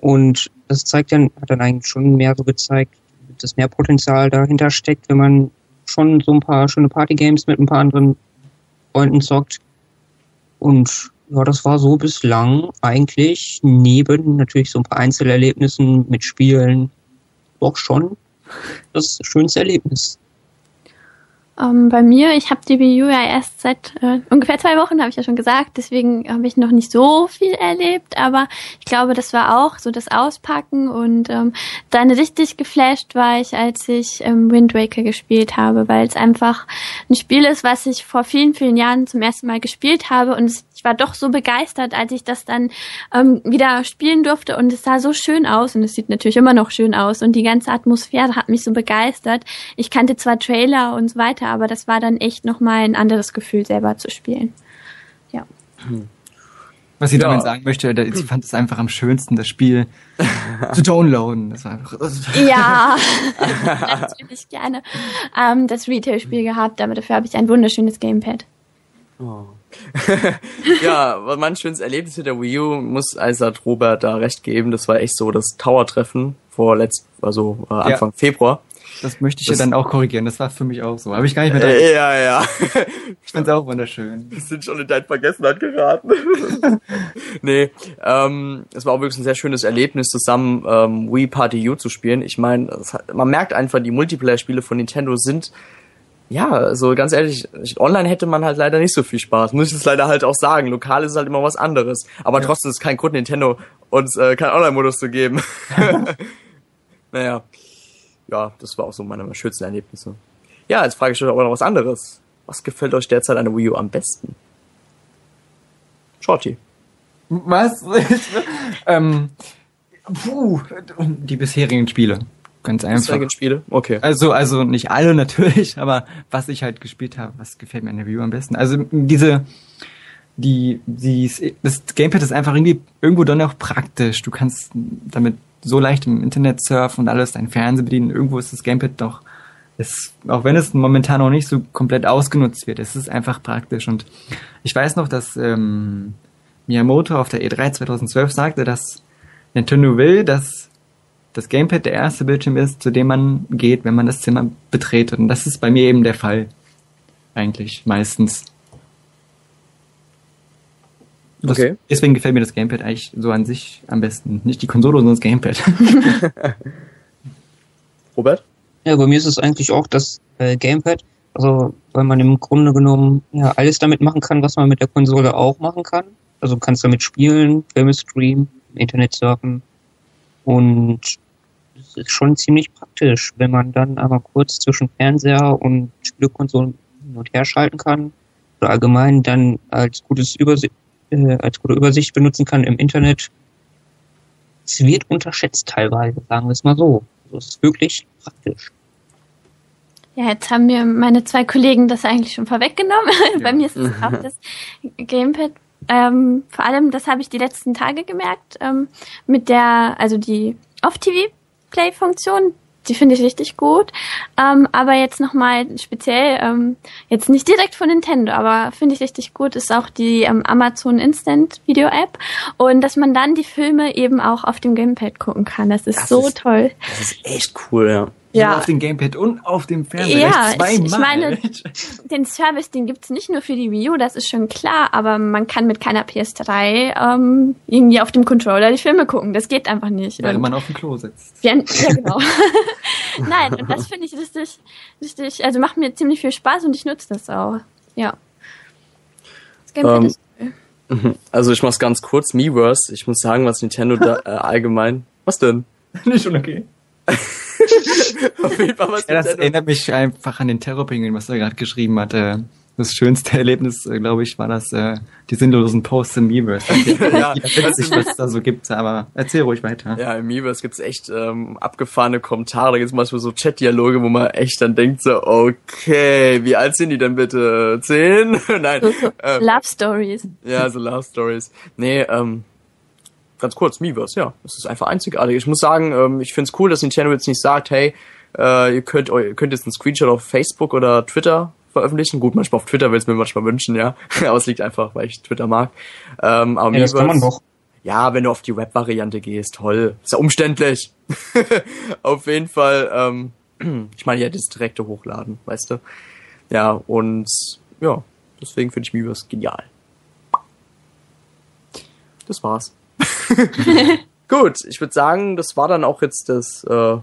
S4: Und das zeigt dann, hat dann eigentlich schon mehr so gezeigt, dass mehr Potenzial dahinter steckt, wenn man schon so ein paar schöne Partygames mit ein paar anderen Freunden zockt. Und ja, das war so bislang eigentlich neben natürlich so ein paar Einzelerlebnissen mit Spielen doch schon das schönste Erlebnis.
S3: Ähm, bei mir, ich habe die Wii U ja erst seit äh, ungefähr zwei Wochen, habe ich ja schon gesagt. Deswegen habe ich noch nicht so viel erlebt, aber ich glaube, das war auch so das Auspacken und ähm, dann richtig geflasht war ich, als ich ähm, Wind Waker gespielt habe, weil es einfach ein Spiel ist, was ich vor vielen, vielen Jahren zum ersten Mal gespielt habe und es, ich war doch so begeistert, als ich das dann ähm, wieder spielen durfte und es sah so schön aus und es sieht natürlich immer noch schön aus und die ganze Atmosphäre hat mich so begeistert. Ich kannte zwar Trailer und so weiter, aber das war dann echt nochmal ein anderes Gefühl, selber zu spielen. Ja.
S2: Was ich
S1: Ja.
S2: damit sagen möchte, ich fand es einfach am schönsten, das Spiel zu downloaden. Das war einfach,
S3: Ja, natürlich gerne ähm, das Retail-Spiel gehabt, aber dafür habe ich ein wunderschönes Gamepad.
S1: ja, was mein schönes Erlebnis mit der Wii U muss hat Robert da recht geben. Das war echt so das Tower-Treffen vor letzt, also äh, Anfang Februar.
S2: das möchte ich
S1: Das-
S2: ja dann auch korrigieren. Das war für mich auch so. Habe ich gar nicht mehr dran.
S1: Äh, ja, ja.
S2: Ich find's auch wunderschön.
S1: Wir sind schon in dein Vergessenheit geraten. nee, ähm, es war auch wirklich ein sehr schönes Erlebnis, zusammen ähm, Wii Party U zu spielen. Ich meine, man merkt einfach, die Multiplayer-Spiele von Nintendo sind, ja, also ganz ehrlich, online hätte man halt leider nicht so viel Spaß. Muss ich es leider halt auch sagen. Lokal ist halt immer was anderes. Aber trotzdem ist es kein Grund, Nintendo uns äh, keinen Online-Modus zu geben. naja. ja, das war auch so meine schönsten Erlebnisse. Ja, jetzt frage ich euch aber noch was anderes. Was gefällt euch derzeit an der Wii U am besten? Shorty.
S2: Was? ähm, puh, die bisherigen Spiele. Ganz einfach.
S1: Bisherigen Spiele? Okay.
S2: Also, also nicht alle natürlich, aber was ich halt gespielt habe, was gefällt mir an der U am besten? Also diese, die, die, das Gamepad ist einfach irgendwie irgendwo dann auch praktisch. Du kannst damit so leicht im Internet surfen und alles, dein Fernsehen bedienen. Irgendwo ist das Gamepad doch, ist, auch wenn es momentan noch nicht so komplett ausgenutzt wird, es ist einfach praktisch. Und ich weiß noch, dass ähm, Miyamoto auf der E3 2012 sagte, dass Nintendo will, dass das Gamepad der erste Bildschirm ist, zu dem man geht, wenn man das Zimmer betretet. Und das ist bei mir eben der Fall. Eigentlich, meistens. Das,
S1: Okay.
S2: Deswegen gefällt mir das Gamepad eigentlich so an sich am besten. Nicht die Konsole, sondern das Gamepad.
S1: Robert?
S4: Ja, bei mir ist es eigentlich auch das äh, Gamepad. Also, weil man im Grunde genommen ja alles damit machen kann, was man mit der Konsole auch machen kann. Also du kannst damit spielen, Filme streamen, im Internet surfen. Und es ist schon ziemlich praktisch, wenn man dann einmal kurz zwischen Fernseher und Spielkonsolen hin und her schalten kann. Oder allgemein dann als gutes Übersicht, äh, als gute Übersicht benutzen kann im Internet. Es wird unterschätzt teilweise, sagen wir es mal so. Also es ist wirklich praktisch.
S3: Ja, jetzt haben mir meine zwei Kollegen das eigentlich schon vorweggenommen. Bei mir ist es auch das Gamepad. Ähm, vor allem, das habe ich die letzten Tage gemerkt, ähm, mit der, also die Off-TV-Play-Funktion, die finde ich richtig gut. Ähm, aber jetzt nochmal speziell, ähm, jetzt nicht direkt von Nintendo, aber finde ich richtig gut, ist auch die ähm, Amazon Instant Video App. Und dass man dann die Filme eben auch auf dem Gamepad gucken kann. Das ist
S1: Das
S3: so
S1: ist-
S3: toll.
S1: Das ist echt cool, ja.
S3: Ja.
S2: Auf dem Gamepad und auf dem Fernseher.
S3: Ja, ich, ich meine, den Service, den gibt's nicht nur für die Wii U, das ist schon klar, aber man kann mit keiner PS3 ähm, irgendwie auf dem Controller die Filme gucken. Das geht einfach nicht.
S2: Während
S3: Und-
S2: man auf dem Klo sitzt.
S3: ja, ja, genau. Nein, und das finde ich richtig, richtig, also macht mir ziemlich viel Spaß und ich nutze das auch. Ja. Das Gamepad
S1: Ähm,
S3: ist cool.
S1: Mhm. Also ich mach's ganz kurz, Miiverse. Ich muss sagen, was Nintendo da äh, allgemein. Was denn?
S2: Nicht schon okay.
S1: Auf jeden Fall was
S2: Ja, das erinnert mich einfach an den Terrorpinguin, was er gerade geschrieben hat. Äh, Das schönste Erlebnis, äh, glaube ich, war das äh, die sinnlosen Posts im Miiverse.
S1: Ja.
S2: ja, witzig, was es da so gibt, aber erzähl ruhig weiter.
S1: Ja, im Miiverse gibt's echt ähm, abgefahrene Kommentare. Da gibt's manchmal so Chat-Dialoge, wo man echt dann denkt so, okay, wie alt sind die denn bitte? Zehn? Nein. ähm,
S3: Love Stories.
S1: Ja, so Love Stories. Nee, ähm, ganz kurz, Miiverse, ja. Es ist einfach einzigartig. Ich muss sagen, ähm, ich find's cool, dass Nintendo jetzt nicht sagt, hey, äh, ihr könnt ihr könnt jetzt einen Screenshot auf Facebook oder Twitter veröffentlichen. Gut, manchmal auf Twitter will es mir manchmal wünschen, ja. Aber es liegt einfach, weil ich Twitter mag. Ähm, aber
S4: Ja, das kann man
S1: Miiverse-
S4: doch.
S1: Ja, wenn du auf die Web-Variante gehst, toll. Ist ja umständlich. auf jeden Fall, ähm, ich meine ja das direkte Hochladen, weißt du. Ja, und ja, deswegen finde ich Miiverse genial. Das war's. Gut, ich würde sagen, das war dann auch jetzt das, äh,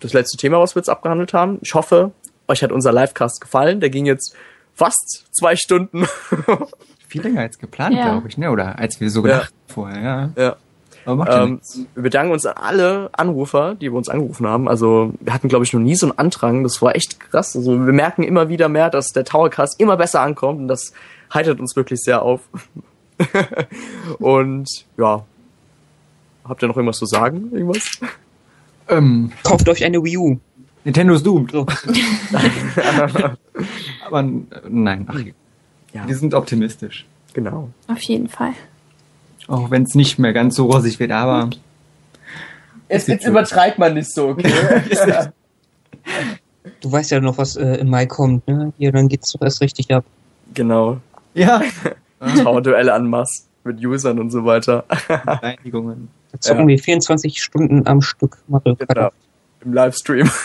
S1: das letzte Thema, was wir jetzt abgehandelt haben. Ich hoffe, euch hat unser Livecast gefallen. Der ging jetzt fast zwei Stunden.
S2: Viel länger als geplant,
S3: Ja.
S2: glaube ich, ne? Oder als wir so gedacht vorher, ja.
S1: ja.
S2: Aber macht ja
S1: Ähm,
S2: nichts.
S1: wir bedanken uns an alle Anrufer, die bei uns angerufen haben. Also wir hatten, glaube ich, noch nie so einen Andrang. Das war echt krass. Also wir merken immer wieder mehr, dass der Towercast immer besser ankommt und das heitert uns wirklich sehr auf. und ja, habt ihr noch irgendwas zu sagen? Irgendwas?
S2: Ähm,
S4: Kauft euch eine Wii U.
S2: Nintendo's doomed.
S4: So.
S2: Aber äh, nein, ach,
S1: Ja,
S2: wir sind optimistisch.
S1: genau.
S3: Auf jeden Fall.
S2: Auch wenn es nicht mehr ganz so rosig wird, aber
S1: Jetzt, jetzt übertreibt man nicht so, okay?
S4: Du weißt ja noch, was äh, im Mai kommt, ne? Hier, dann geht's doch erst richtig ab.
S1: genau.
S2: ja.
S1: Tower-Duelle an Mass mit Usern und so weiter.
S2: Reinigungen.
S4: Zocken wir 24 Stunden am Stück Mario Kart.
S1: Genau. Im Livestream.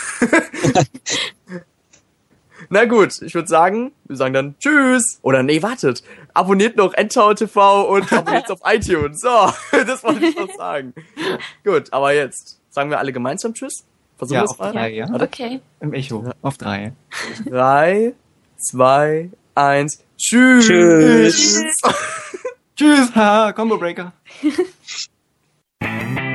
S1: Na gut, ich würde sagen, wir sagen dann Tschüss. Oder nee, wartet. Abonniert noch Endtower TV und abonniert auf iTunes. So, das wollte ich noch sagen. Gut, aber jetzt sagen wir alle gemeinsam Tschüss. Versuchen
S2: Ja,
S1: wir es
S2: auf
S1: mal.
S2: drei, ja.
S3: Okay.
S2: Im Echo. Auf drei.
S1: Drei, zwei, eins. Tschüss.
S4: Tschüss.
S2: Tschüss, haha, Combo Breaker. Música